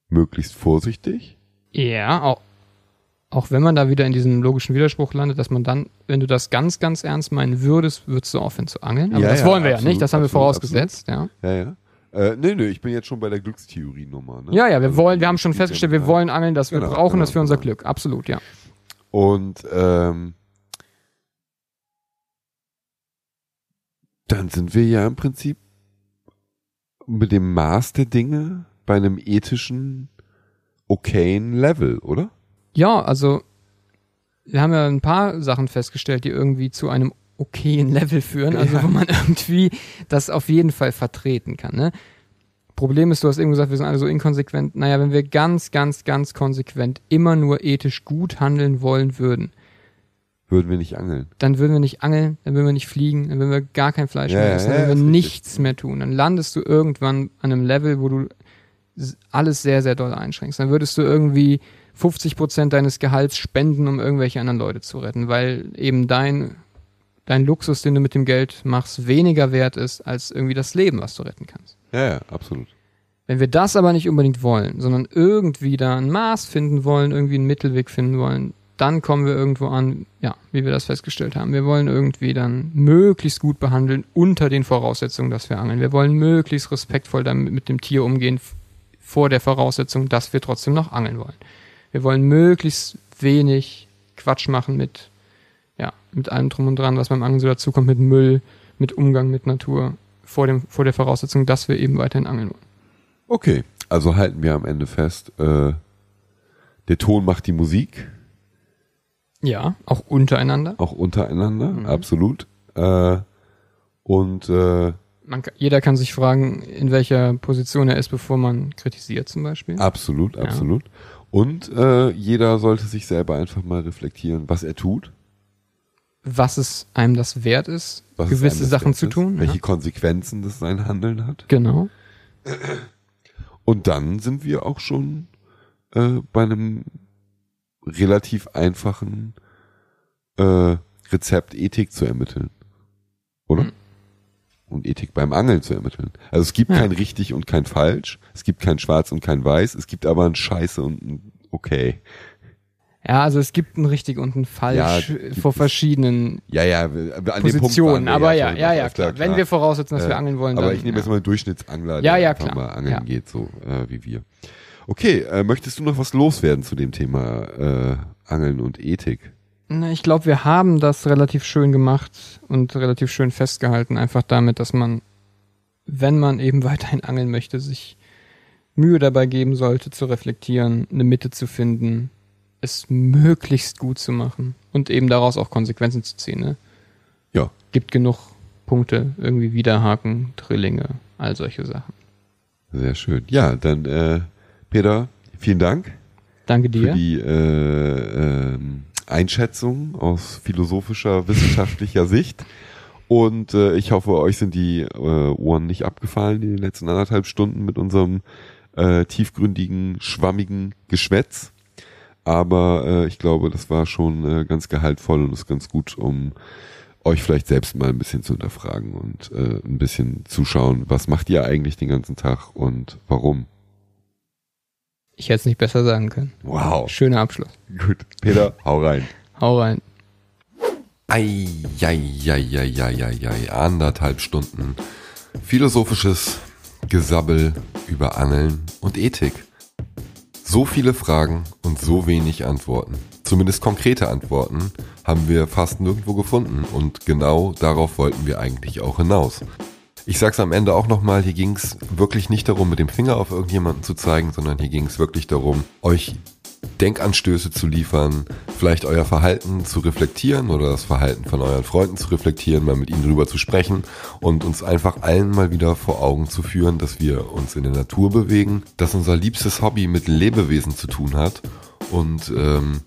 Möglichst vorsichtig. ja, auch, auch wenn man da wieder in diesem logischen Widerspruch landet, dass man dann, wenn du das ganz, ganz ernst meinen würdest, würdest du aufhören zu angeln. Aber Ja, das ja, wollen wir ja absolut, nicht, das haben wir absolut, vorausgesetzt, ja. Ja, ja. Äh, nee, nee, ich bin jetzt schon bei der Glückstheorie-Nummer. Ne? Ja, ja, wir Also, wollen, wir haben schon festgestellt, wir wollen angeln, dass wir Genau, brauchen das genau, für unser genau. Glück. Absolut, ja. Und ähm, dann sind wir ja im Prinzip mit dem Maß der Dinge bei einem ethischen, okayen Level, oder? Ja, also wir haben ja ein paar Sachen festgestellt, die irgendwie zu einem okayen Level führen, also Ja. wo man [laughs] irgendwie das auf jeden Fall vertreten kann. Ne? Problem ist, du hast eben gesagt, wir sind alle so inkonsequent. Naja, wenn wir ganz, ganz, ganz konsequent immer nur ethisch gut handeln wollen würden, würden wir nicht angeln. Dann würden wir nicht angeln, dann würden wir nicht fliegen, dann würden wir gar kein Fleisch Ja, mehr essen, dann würden wir nichts mehr tun. Dann landest du irgendwann an einem Level, wo du alles sehr, sehr doll einschränkst. Dann würdest du irgendwie 50 Prozent deines Gehalts spenden, um irgendwelche anderen Leute zu retten, weil eben dein, dein Luxus, den du mit dem Geld machst, weniger wert ist als irgendwie das Leben, was du retten kannst. Ja, ja, absolut. Wenn wir das aber nicht unbedingt wollen, sondern irgendwie da ein Maß finden wollen, irgendwie einen Mittelweg finden wollen, dann kommen wir irgendwo an, ja, wie wir das festgestellt haben. Wir wollen irgendwie dann möglichst gut behandeln unter den Voraussetzungen, dass wir angeln. Wir wollen möglichst respektvoll damit mit dem Tier umgehen vor der Voraussetzung, dass wir trotzdem noch angeln wollen. Wir wollen möglichst wenig Quatsch machen mit, ja, mit allem drum und dran, was beim Angeln so dazukommt, mit Müll, mit Umgang mit Natur, vor dem, vor der Voraussetzung, dass wir eben weiterhin angeln wollen. Okay, also halten wir am Ende fest, äh, der Ton macht die Musik, Ja, auch untereinander. auch untereinander, Mhm. absolut. Äh, und äh, Man, jeder kann sich fragen, in welcher Position er ist, bevor man kritisiert zum Beispiel. absolut, absolut. Und äh, jeder sollte sich selber einfach mal reflektieren, was er tut, Was es einem das wert ist, was gewisse Sachen zu ist, tun. welche Ja. Konsequenzen das sein Handeln hat. Genau. Und dann sind wir auch schon äh, bei einem relativ einfachen äh, Rezept Ethik zu ermitteln. Oder? Mhm. Und Ethik beim Angeln zu ermitteln. Also es gibt Ja. kein richtig und kein falsch, es gibt kein schwarz und kein weiß, es gibt aber ein Scheiße und ein okay. Ja, also es gibt ein richtig und ein falsch Ja, vor verschiedenen Ja, ja, an Positionen. Aber ja, ja, ja, klar. Wenn wir voraussetzen, dass Äh, wir angeln wollen, Aber dann. ich nehme ja. jetzt mal einen Durchschnittsangler, Ja, ja, einfach klar. mal angeln Ja. geht, so äh, wie wir. Okay, äh, möchtest du noch was loswerden zu dem Thema äh, Angeln und Ethik? Na, ich glaube, wir haben das relativ schön gemacht und relativ schön festgehalten, einfach damit, dass man, wenn man eben [laughs] weiterhin angeln möchte, sich Mühe dabei geben sollte, zu reflektieren, eine Mitte zu finden, es möglichst gut zu machen und eben daraus auch Konsequenzen zu ziehen. Ne? Ja. Gibt genug Punkte, irgendwie Widerhaken, Drillinge, all solche Sachen. Sehr schön. Ja, dann äh, Peter, vielen Dank Danke für dir. die äh, ähm, Einschätzung aus philosophischer, [laughs] wissenschaftlicher Sicht. Und äh, ich hoffe, euch sind die äh, Ohren nicht abgefallen in den letzten anderthalb Stunden mit unserem äh, tiefgründigen, schwammigen Geschwätz. Aber äh, ich glaube, das war schon äh, ganz gehaltvoll und ist ganz gut, um euch vielleicht selbst mal ein bisschen zu hinterfragen und äh, ein bisschen zuschauen, was macht ihr eigentlich den ganzen Tag und warum. Ich hätte es nicht besser sagen können. Wow. Schöner Abschluss. Gut. Peter, hau rein. Hau rein. Eieieiei, anderthalb Stunden philosophisches Gesabbel über Angeln und Ethik. So viele Fragen und so wenig Antworten. Zumindest konkrete Antworten haben wir fast nirgendwo gefunden und genau darauf wollten wir eigentlich auch hinaus. Ich sag's am Ende auch nochmal, hier ging's wirklich nicht darum, mit dem Finger auf irgendjemanden zu zeigen, sondern hier ging's wirklich darum, euch Denkanstöße zu liefern, vielleicht euer Verhalten zu reflektieren oder das Verhalten von euren Freunden zu reflektieren, mal mit ihnen drüber zu sprechen und uns einfach allen mal wieder vor Augen zu führen, dass wir uns in der Natur bewegen, dass unser liebstes Hobby mit Lebewesen zu tun hat und ähm,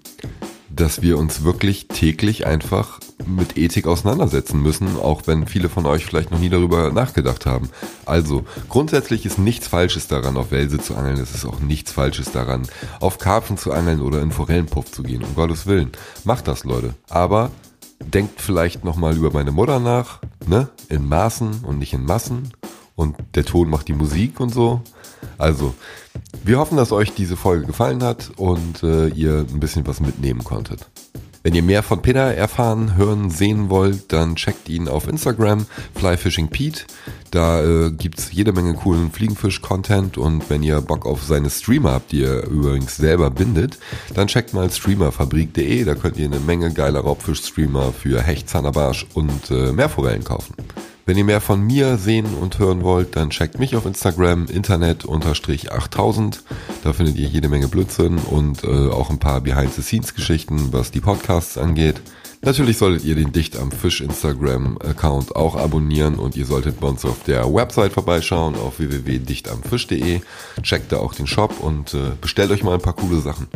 dass wir uns wirklich täglich einfach mit Ethik auseinandersetzen müssen, auch wenn viele von euch vielleicht noch nie darüber nachgedacht haben. Also, grundsätzlich ist nichts Falsches daran, auf Welse zu angeln. Es ist auch nichts Falsches daran, auf Karpfen zu angeln oder in Forellenpuff zu gehen. Um Gottes Willen. Macht das, Leute. Aber denkt vielleicht nochmal über meine Mutter nach, ne? In Maßen und nicht in Massen. Und der Ton macht die Musik und so. Also, wir hoffen, dass euch diese Folge gefallen hat und äh, ihr ein bisschen was mitnehmen konntet. Wenn ihr mehr von Peter erfahren, hören, sehen wollt, dann checkt ihn auf Instagram, FlyFishingPete. Da äh, gibt's jede Menge coolen Fliegenfisch-Content und wenn ihr Bock auf seine Streamer habt, die er übrigens selber bindet, dann checkt mal streamerfabrik.de, da könnt ihr eine Menge geiler Raubfisch-Streamer für Hecht, Zanderbarsch und äh, Meerforellen kaufen. Wenn ihr mehr von mir sehen und hören wollt, dann checkt mich auf Instagram internet-8000. Da findet ihr jede Menge Blödsinn und äh, auch ein paar Behind-the-Scenes-Geschichten, was die Podcasts angeht. Natürlich solltet ihr den Dicht am Fisch Instagram-Account auch abonnieren und ihr solltet bei uns auf der Website vorbeischauen auf www.dichtamfisch.de. Checkt da auch den Shop und äh, bestellt euch mal ein paar coole Sachen.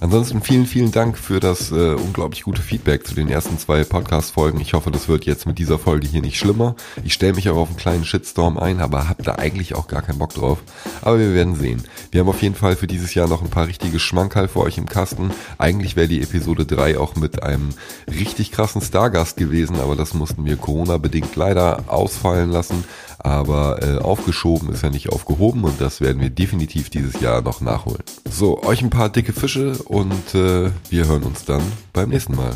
Ansonsten vielen, vielen Dank für das äh, unglaublich gute Feedback zu den ersten zwei Podcast-Folgen. Ich hoffe, das wird jetzt mit dieser Folge hier nicht schlimmer. Ich stelle mich auch auf einen kleinen Shitstorm ein, aber habe da eigentlich auch gar keinen Bock drauf. Aber wir werden sehen. Wir haben auf jeden Fall für dieses Jahr noch ein paar richtige Schmankerl für euch im Kasten. Eigentlich wäre die Episode 3 auch mit einem richtig krassen Stargast gewesen, aber das mussten wir Corona-bedingt leider ausfallen lassen. Aber äh, aufgeschoben ist ja nicht aufgehoben und das werden wir definitiv dieses Jahr noch nachholen. So, euch ein paar dicke Fische und äh, wir hören uns dann beim nächsten Mal.